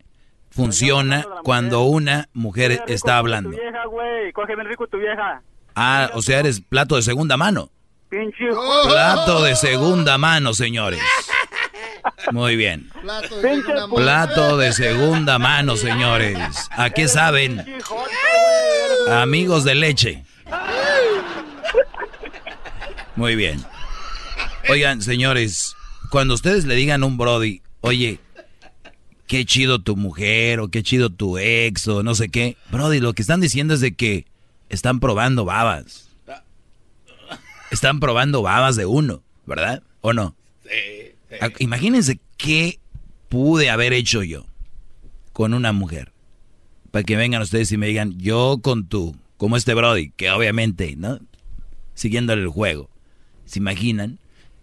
S1: funciona cuando una mujer está
S23: Tu
S1: hablando.
S23: vieja, güey, coge bien rico tu vieja,
S1: Ah, o sea, eres plato de segunda mano.
S23: Pinche...
S1: Plato de segunda mano, señores. Muy bien.
S23: Pinche
S1: Plato de segunda mano, señores. ¿A qué saben? Amigos de leche. Muy bien. Oigan, señores, cuando ustedes le digan a un Brody, oye, qué chido tu mujer o qué chido tu ex o no sé qué, Brody, lo que están diciendo es de que están probando babas. Están probando babas de uno, ¿verdad? ¿O no? Ah, Imagínense qué pude haber hecho yo con una mujer. Para que vengan ustedes y me digan, yo con tú, como este Brody, que obviamente, ¿no? Siguiéndole el juego. ¿Se imaginan?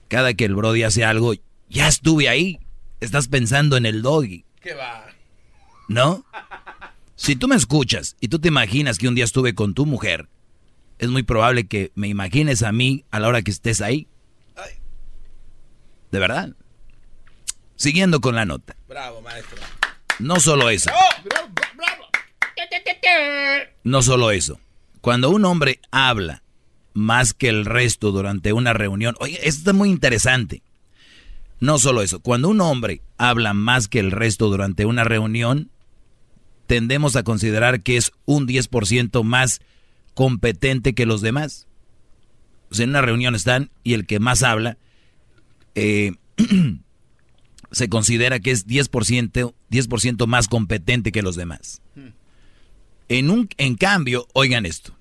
S1: Cada que el Brody hace algo, ya estuve ahí. Estás pensando en el doggy,
S3: ¿Qué va?
S1: ¿no? Si tú me escuchas y tú te imaginas que un día estuve con tu mujer, es muy probable que me imagines a mí a la hora que estés ahí. De verdad. Siguiendo con la nota.
S3: Bravo, maestro.
S1: No solo eso. No solo eso. Cuando un hombre habla más que el resto durante una reunión, oye, esto está muy interesante. No solo eso, cuando un hombre habla más que el resto durante una reunión, tendemos a considerar que es un 10% más competente que los demás. O sea, en una reunión están y el que más habla eh, se considera que es 10%, 10 más competente que los demás. En, un, en cambio, oigan esto.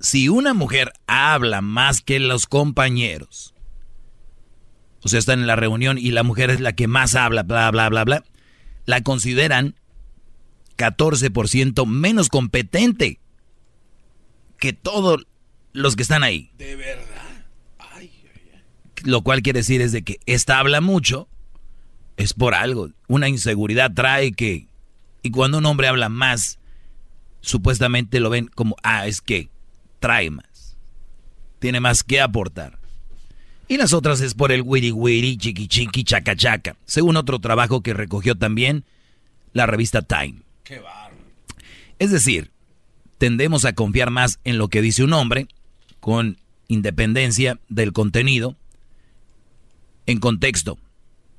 S1: Si una mujer habla más que los compañeros, o sea, están en la reunión y la mujer es la que más habla, bla, bla, bla, bla, la consideran 14% menos competente que todos los que están ahí.
S3: De verdad.
S1: Lo cual quiere decir es de que esta habla mucho, es por algo. Una inseguridad trae que... Y cuando un hombre habla más, supuestamente lo ven como, ah, es que trae más. Tiene más que aportar. Y las otras es por el wiri wiri, chiqui chiqui, chaca chaca. Según otro trabajo que recogió también la revista Time.
S3: Qué barro.
S1: Es decir, tendemos a confiar más en lo que dice un hombre, con independencia del contenido, en contexto.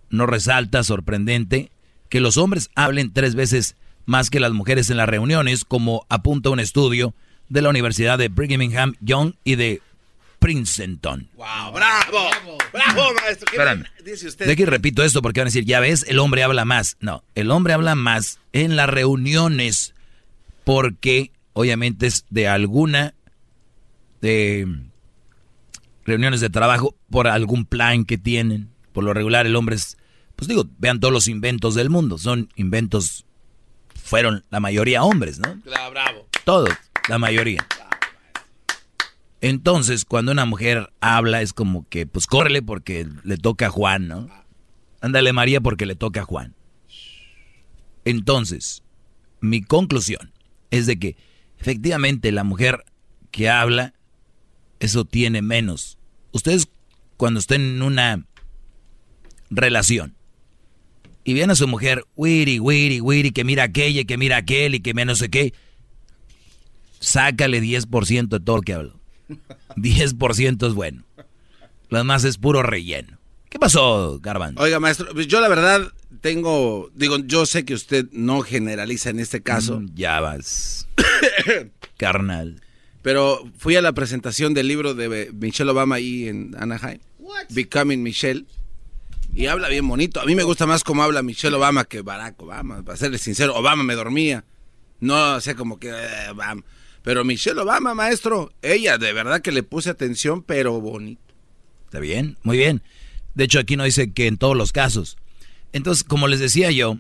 S1: No resalta, sorprendente, que los hombres hablen tres veces más que las mujeres en las reuniones, como apunta un estudio de la Universidad de Brigham Young y de Princeton.
S3: Wow, bravo, bravo, maestro. ¿Qué
S1: Espérame.
S3: dice usted?
S1: De que repito esto porque van a decir, ya ves, el hombre habla más. No, el hombre habla más en las reuniones porque obviamente es de alguna de reuniones de trabajo por algún plan que tienen. Por lo regular el hombre es, pues digo, vean todos los inventos del mundo, son inventos, fueron la mayoría hombres, ¿no?
S3: Claro, bravo.
S1: Todos, la mayoría. Entonces, cuando una mujer habla es como que, pues córrele porque le toca a Juan, ¿no? Ándale María porque le toca a Juan. Entonces, mi conclusión es de que efectivamente la mujer que habla, eso tiene menos. Ustedes cuando estén en una relación y ven a su mujer, wiri, wiri, wiri, que mira aquella y que mira aquel y que me no sé qué, sácale 10% de todo lo que hablo. 10% es bueno. Lo demás es puro relleno. ¿Qué pasó, Garban?
S3: Oiga, maestro, yo la verdad tengo, digo, yo sé que usted no generaliza en este caso.
S1: Mm, ya vas. Carnal.
S3: Pero fui a la presentación del libro de Michelle Obama ahí en Anaheim. Becoming Michelle. Y habla bien bonito. A mí me gusta más cómo habla Michelle Obama que Barack Obama. Para serle sincero, Obama me dormía. No sé como que... eh, Obama. Pero Michelle Obama, maestro, ella de verdad que le puse atención, pero bonito.
S1: Está bien, muy bien. De hecho, aquí no dice que en todos los casos. Entonces, como les decía yo,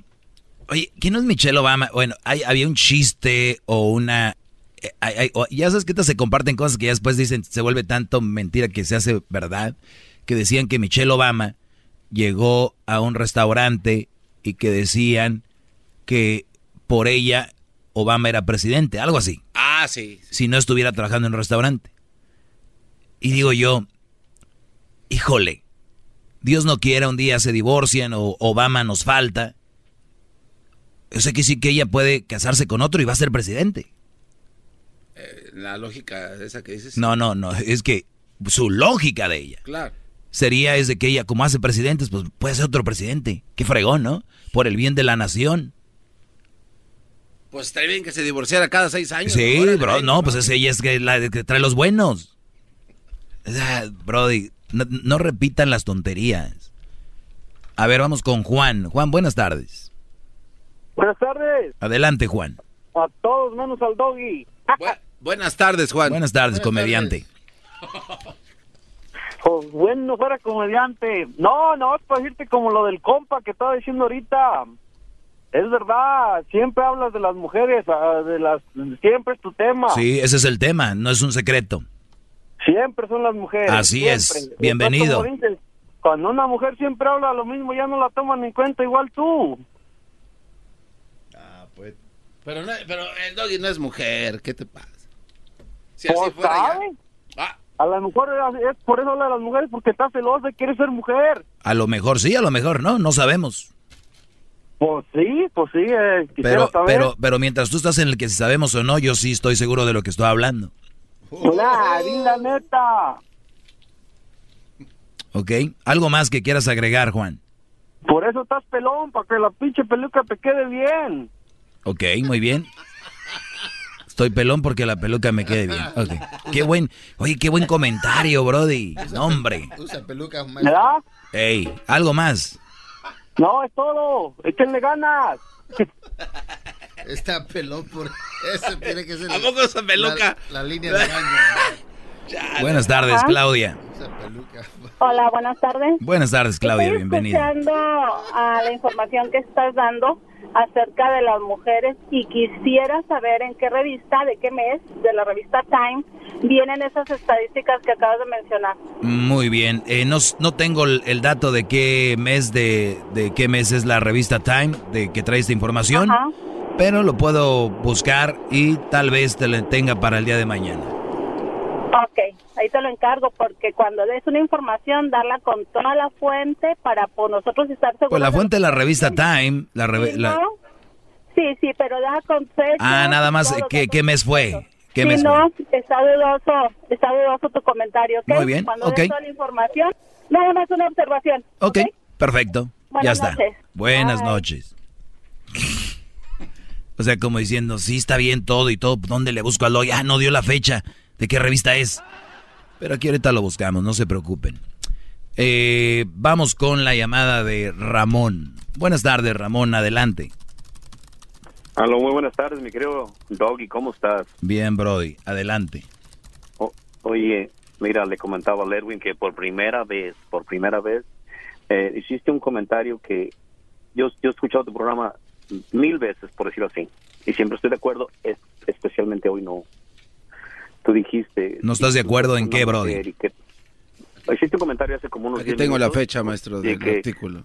S1: oye, ¿quién es Michelle Obama? Bueno, hay, había un chiste o una... eh, hay- hay- o- ya sabes que se comparten cosas que ya después dicen, se vuelve tanto mentira que se hace verdad, que decían que Michelle Obama llegó a un restaurante y que decían que por ella Obama era presidente, algo así
S3: Ah, sí.
S1: si no estuviera trabajando en un restaurante. Y digo yo, híjole, Dios no quiera, un día se divorcian o Obama nos falta. Yo sé que sí que ella puede casarse con otro y va a ser presidente.
S3: Eh, la lógica esa que dices.
S1: No, no, no, es que su lógica de ella
S3: Claro.
S1: sería es de que ella como hace presidentes, pues puede ser otro presidente. Qué fregón, ¿no? Por el bien de la nación.
S3: Pues estaría bien que se divorciara cada seis años.
S1: Sí, bro, no, pues es ella es que la que trae los buenos. Brody, no, no repitan las tonterías. A ver, vamos con Juan. Juan, buenas tardes.
S16: Buenas tardes
S1: Adelante, Juan.
S16: a todos menos al doggy.
S3: buenas tardes, Juan.
S1: Buenas tardes, comediante.
S16: Pues bueno, fuera comediante. No, no, es para decirte como lo del compa que estaba diciendo ahorita. Es verdad, siempre hablas de las mujeres, ah, de las siempre es tu tema.
S1: Sí, ese es el tema, no es un secreto.
S16: Siempre son las mujeres.
S1: Así
S16: siempre.
S1: es, bienvenido.
S16: dices, Cuando una mujer siempre habla lo mismo, ya no la toman en cuenta igual tú.
S3: Pero, no, pero el doggy no es mujer, ¿qué te pasa? Si
S16: Pues,
S3: así fuera ya-
S16: ¿sabe? A lo mejor es es por eso habla de las mujeres, porque está celosa y quiere ser mujer.
S1: A lo mejor sí, a lo mejor no, no sabemos.
S16: Pues sí, pues sí, eh, quisiera
S1: Pero,
S16: saber.
S1: pero, pero mientras tú estás en el que si sabemos o no, yo sí estoy seguro de lo que estoy hablando.
S16: Nah, di la neta.
S1: ¿Ok? ¿Algo más que quieras agregar, Juan?
S16: Por eso estás pelón, para que la pinche peluca te quede bien.
S1: Ok, muy bien. Estoy pelón porque la peluca me quede bien. Ok. Qué buen, oye, qué buen comentario, Brody. No, hombre.
S8: Usa peluca,
S16: ¿Verdad?
S1: Ey, algo más.
S16: No, es todo. Échenle ganas.
S8: Está pelón por eso tiene que ser.
S3: ¿A poco usa peluca?
S8: La, la línea de baño.
S1: Buenas tardes,
S22: Ajá.
S1: Claudia.
S22: Hola, buenas tardes.
S1: Buenas tardes, Claudia,
S22: Estoy
S1: bienvenida.
S22: escuchando a la información que estás dando acerca de las mujeres y quisiera saber en qué revista, de qué mes, de la revista Time, vienen esas estadísticas que acabas de mencionar.
S1: Muy bien. Eh, no, no tengo el, el dato de qué mes de, de qué mes es la revista Time de que trae esta información,
S22: Ajá.
S1: Pero lo puedo buscar y tal vez te la tenga para el día de mañana.
S22: Ok,
S21: ahí te lo encargo porque cuando des una información, darla con toda la fuente para por nosotros estar seguros.
S1: Pues la fuente de la revista Time, la reve-
S21: Sí,
S1: la-
S21: ¿no? sí, sí, pero deja con.
S1: Ah, nada más,
S21: lo
S1: ¿qué, qué mes fue? ¿Qué
S21: Sí,
S1: mes
S21: no, está dudoso, está dudoso tu comentario, ¿ok?
S1: Muy bien,
S21: Cuando
S1: ok.
S21: des toda la información, nada más una observación.
S1: Ok, perfecto. ya
S21: Buenas
S1: está.
S21: noches.
S1: Buenas
S21: Bye.
S1: noches. O sea, como diciendo, sí está bien todo y todo, ¿dónde le busco al hoy? Ah, no dio la fecha. ¿De qué revista es? Pero aquí ahorita lo buscamos, no se preocupen. Eh, vamos con la llamada de Ramón. Buenas tardes, Ramón, adelante.
S24: Aló, muy buenas tardes, mi querido Doggy, ¿cómo estás?
S1: Bien, Brody, adelante.
S24: O- oye, mira, le comentaba a Lerwin que por primera vez, por primera vez, eh, hiciste un comentario que yo, yo he escuchado tu programa mil veces, por decirlo así, y siempre estoy de acuerdo, es- especialmente hoy no. Tú dijiste...
S1: ¿No estás de acuerdo en qué, Brody?
S24: que- Hiciste un comentario hace como unos
S3: Aquí
S24: 10
S3: tengo la fecha, maestro, del
S24: que-
S3: artículo.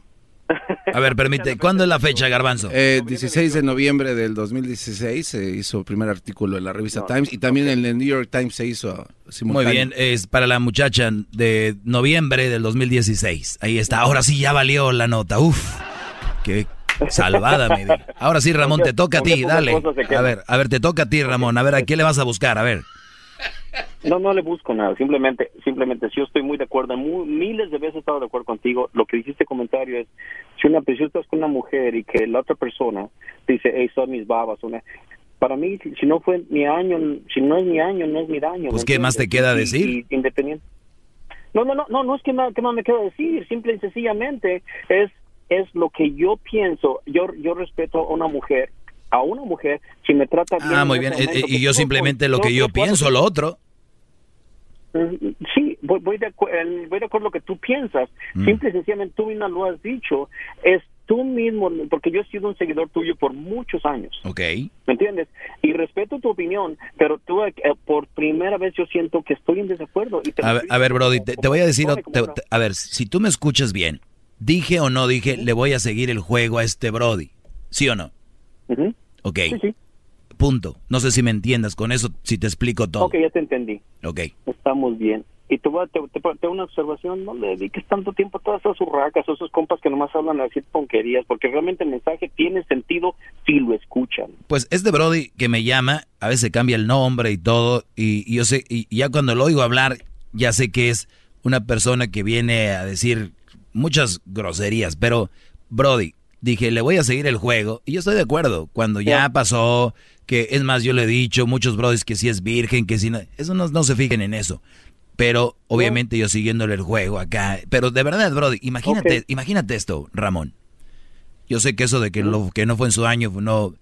S1: A ver, permite, ¿cuándo es la fecha, Garbanzo?
S3: Eh, 16 de noviembre del 2016 se hizo el primer artículo en la revista Times y también en el New York Times se hizo
S1: Muy
S3: simultáneo.
S1: bien, es para la muchacha de noviembre del 2016. Ahí está, ahora sí ya valió la nota. Uf, qué salvada me di. Ahora sí, Ramón, te toca a ti, dale. A ver, a ver, te toca a ti, Ramón. A ver, ¿a qué le vas a buscar? A ver.
S24: No, no le busco nada. Simplemente, simplemente, si yo estoy muy de acuerdo, mu- miles de veces he estado de acuerdo contigo. Lo que dijiste comentario es, si una si estás con una mujer y que la otra persona dice, hey, son mis babas, una, para mí, si, no fue mi año, si no es mi año, no es mi daño.
S1: Pues,
S24: ¿me
S1: ¿qué más te queda
S24: Y-
S1: decir?
S24: y independiente. No, no, no, no, no es que más, que más me queda decir. Simple y sencillamente es, es lo que yo pienso. Yo, yo respeto a una mujer, a una mujer, si me trata bien.
S1: Ah, muy bien. eh,
S24: momento,
S1: eh, Y yo simplemente lo que yo pienso, lo otro.
S24: Mm, Sí, voy, voy, de eh, voy de acuerdo con lo que tú piensas.
S1: Mm.
S24: Simple y sencillamente tú misma lo has dicho. Es tú mismo, porque yo he sido un seguidor tuyo por muchos años.
S1: Ok.
S24: ¿Me entiendes? Y respeto tu opinión, pero tú eh, por primera vez yo siento que estoy en desacuerdo. Y te
S1: A ver,
S24: digo
S1: a ver Brody, te, voy a decir, te- a ver, si tú me escuchas bien, dije o no dije, le voy a seguir el juego a este Brody. ¿Sí o no?
S24: Ujú.
S1: Ok. Punto. No sé si me entiendas con eso, si te explico todo.
S24: Ok, ya te entendí.
S1: Ok.
S24: Estamos bien. Y te voy a te, te- una observación, no le dediques tanto tiempo a todas esas urracas, a esos compas que nomás hablan así ponquerías, porque realmente el mensaje tiene sentido si lo escuchan.
S1: Pues este Brody que me llama, a veces cambia el nombre y todo, y, y yo sé, y ya cuando lo oigo hablar, ya sé que es una persona que viene a decir muchas groserías, pero Brody, dije, le voy a seguir el juego, y yo estoy de acuerdo, cuando ya pasó, que es más, yo le he dicho, muchos Brodis que si es virgen, que si no, eso no, no se fijen en eso. Pero obviamente yo siguiéndole el juego acá. Pero de verdad, Brody, imagínate, imagínate esto, Ramón. Yo sé que eso de que lo que no fue en su año, no.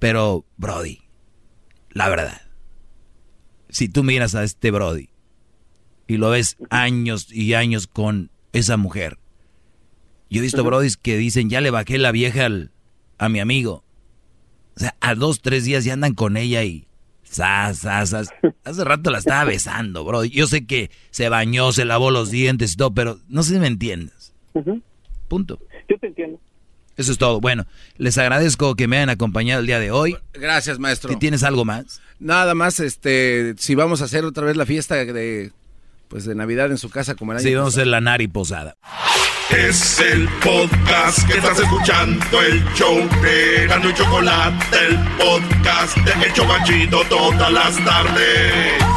S1: Pero, Brody, la verdad. Si tú miras a este Brody y lo ves años y años con esa mujer. Yo he visto Brodis que dicen, ya le bajé la vieja al- a mi amigo. O sea, a dos, tres días ya andan con ella y... Sas, sas, sas. Hace rato la estaba besando, Brody. Yo sé que se bañó, se lavó los dientes y todo, pero no sé si me entiendes. Punto.
S24: Yo te entiendo.
S1: Eso es todo. Bueno, les agradezco que me hayan acompañado el día de hoy.
S3: Gracias, maestro.
S1: ¿Tienes algo más?
S3: Nada más, este, si vamos a hacer otra vez la fiesta de, pues, de Navidad en su casa como el año
S1: Sí, vamos a hacer la nari posada.
S6: Es el podcast que estás escuchando, el show de Erasmo y Chocolate, el podcast de El Chocachito todas las tardes.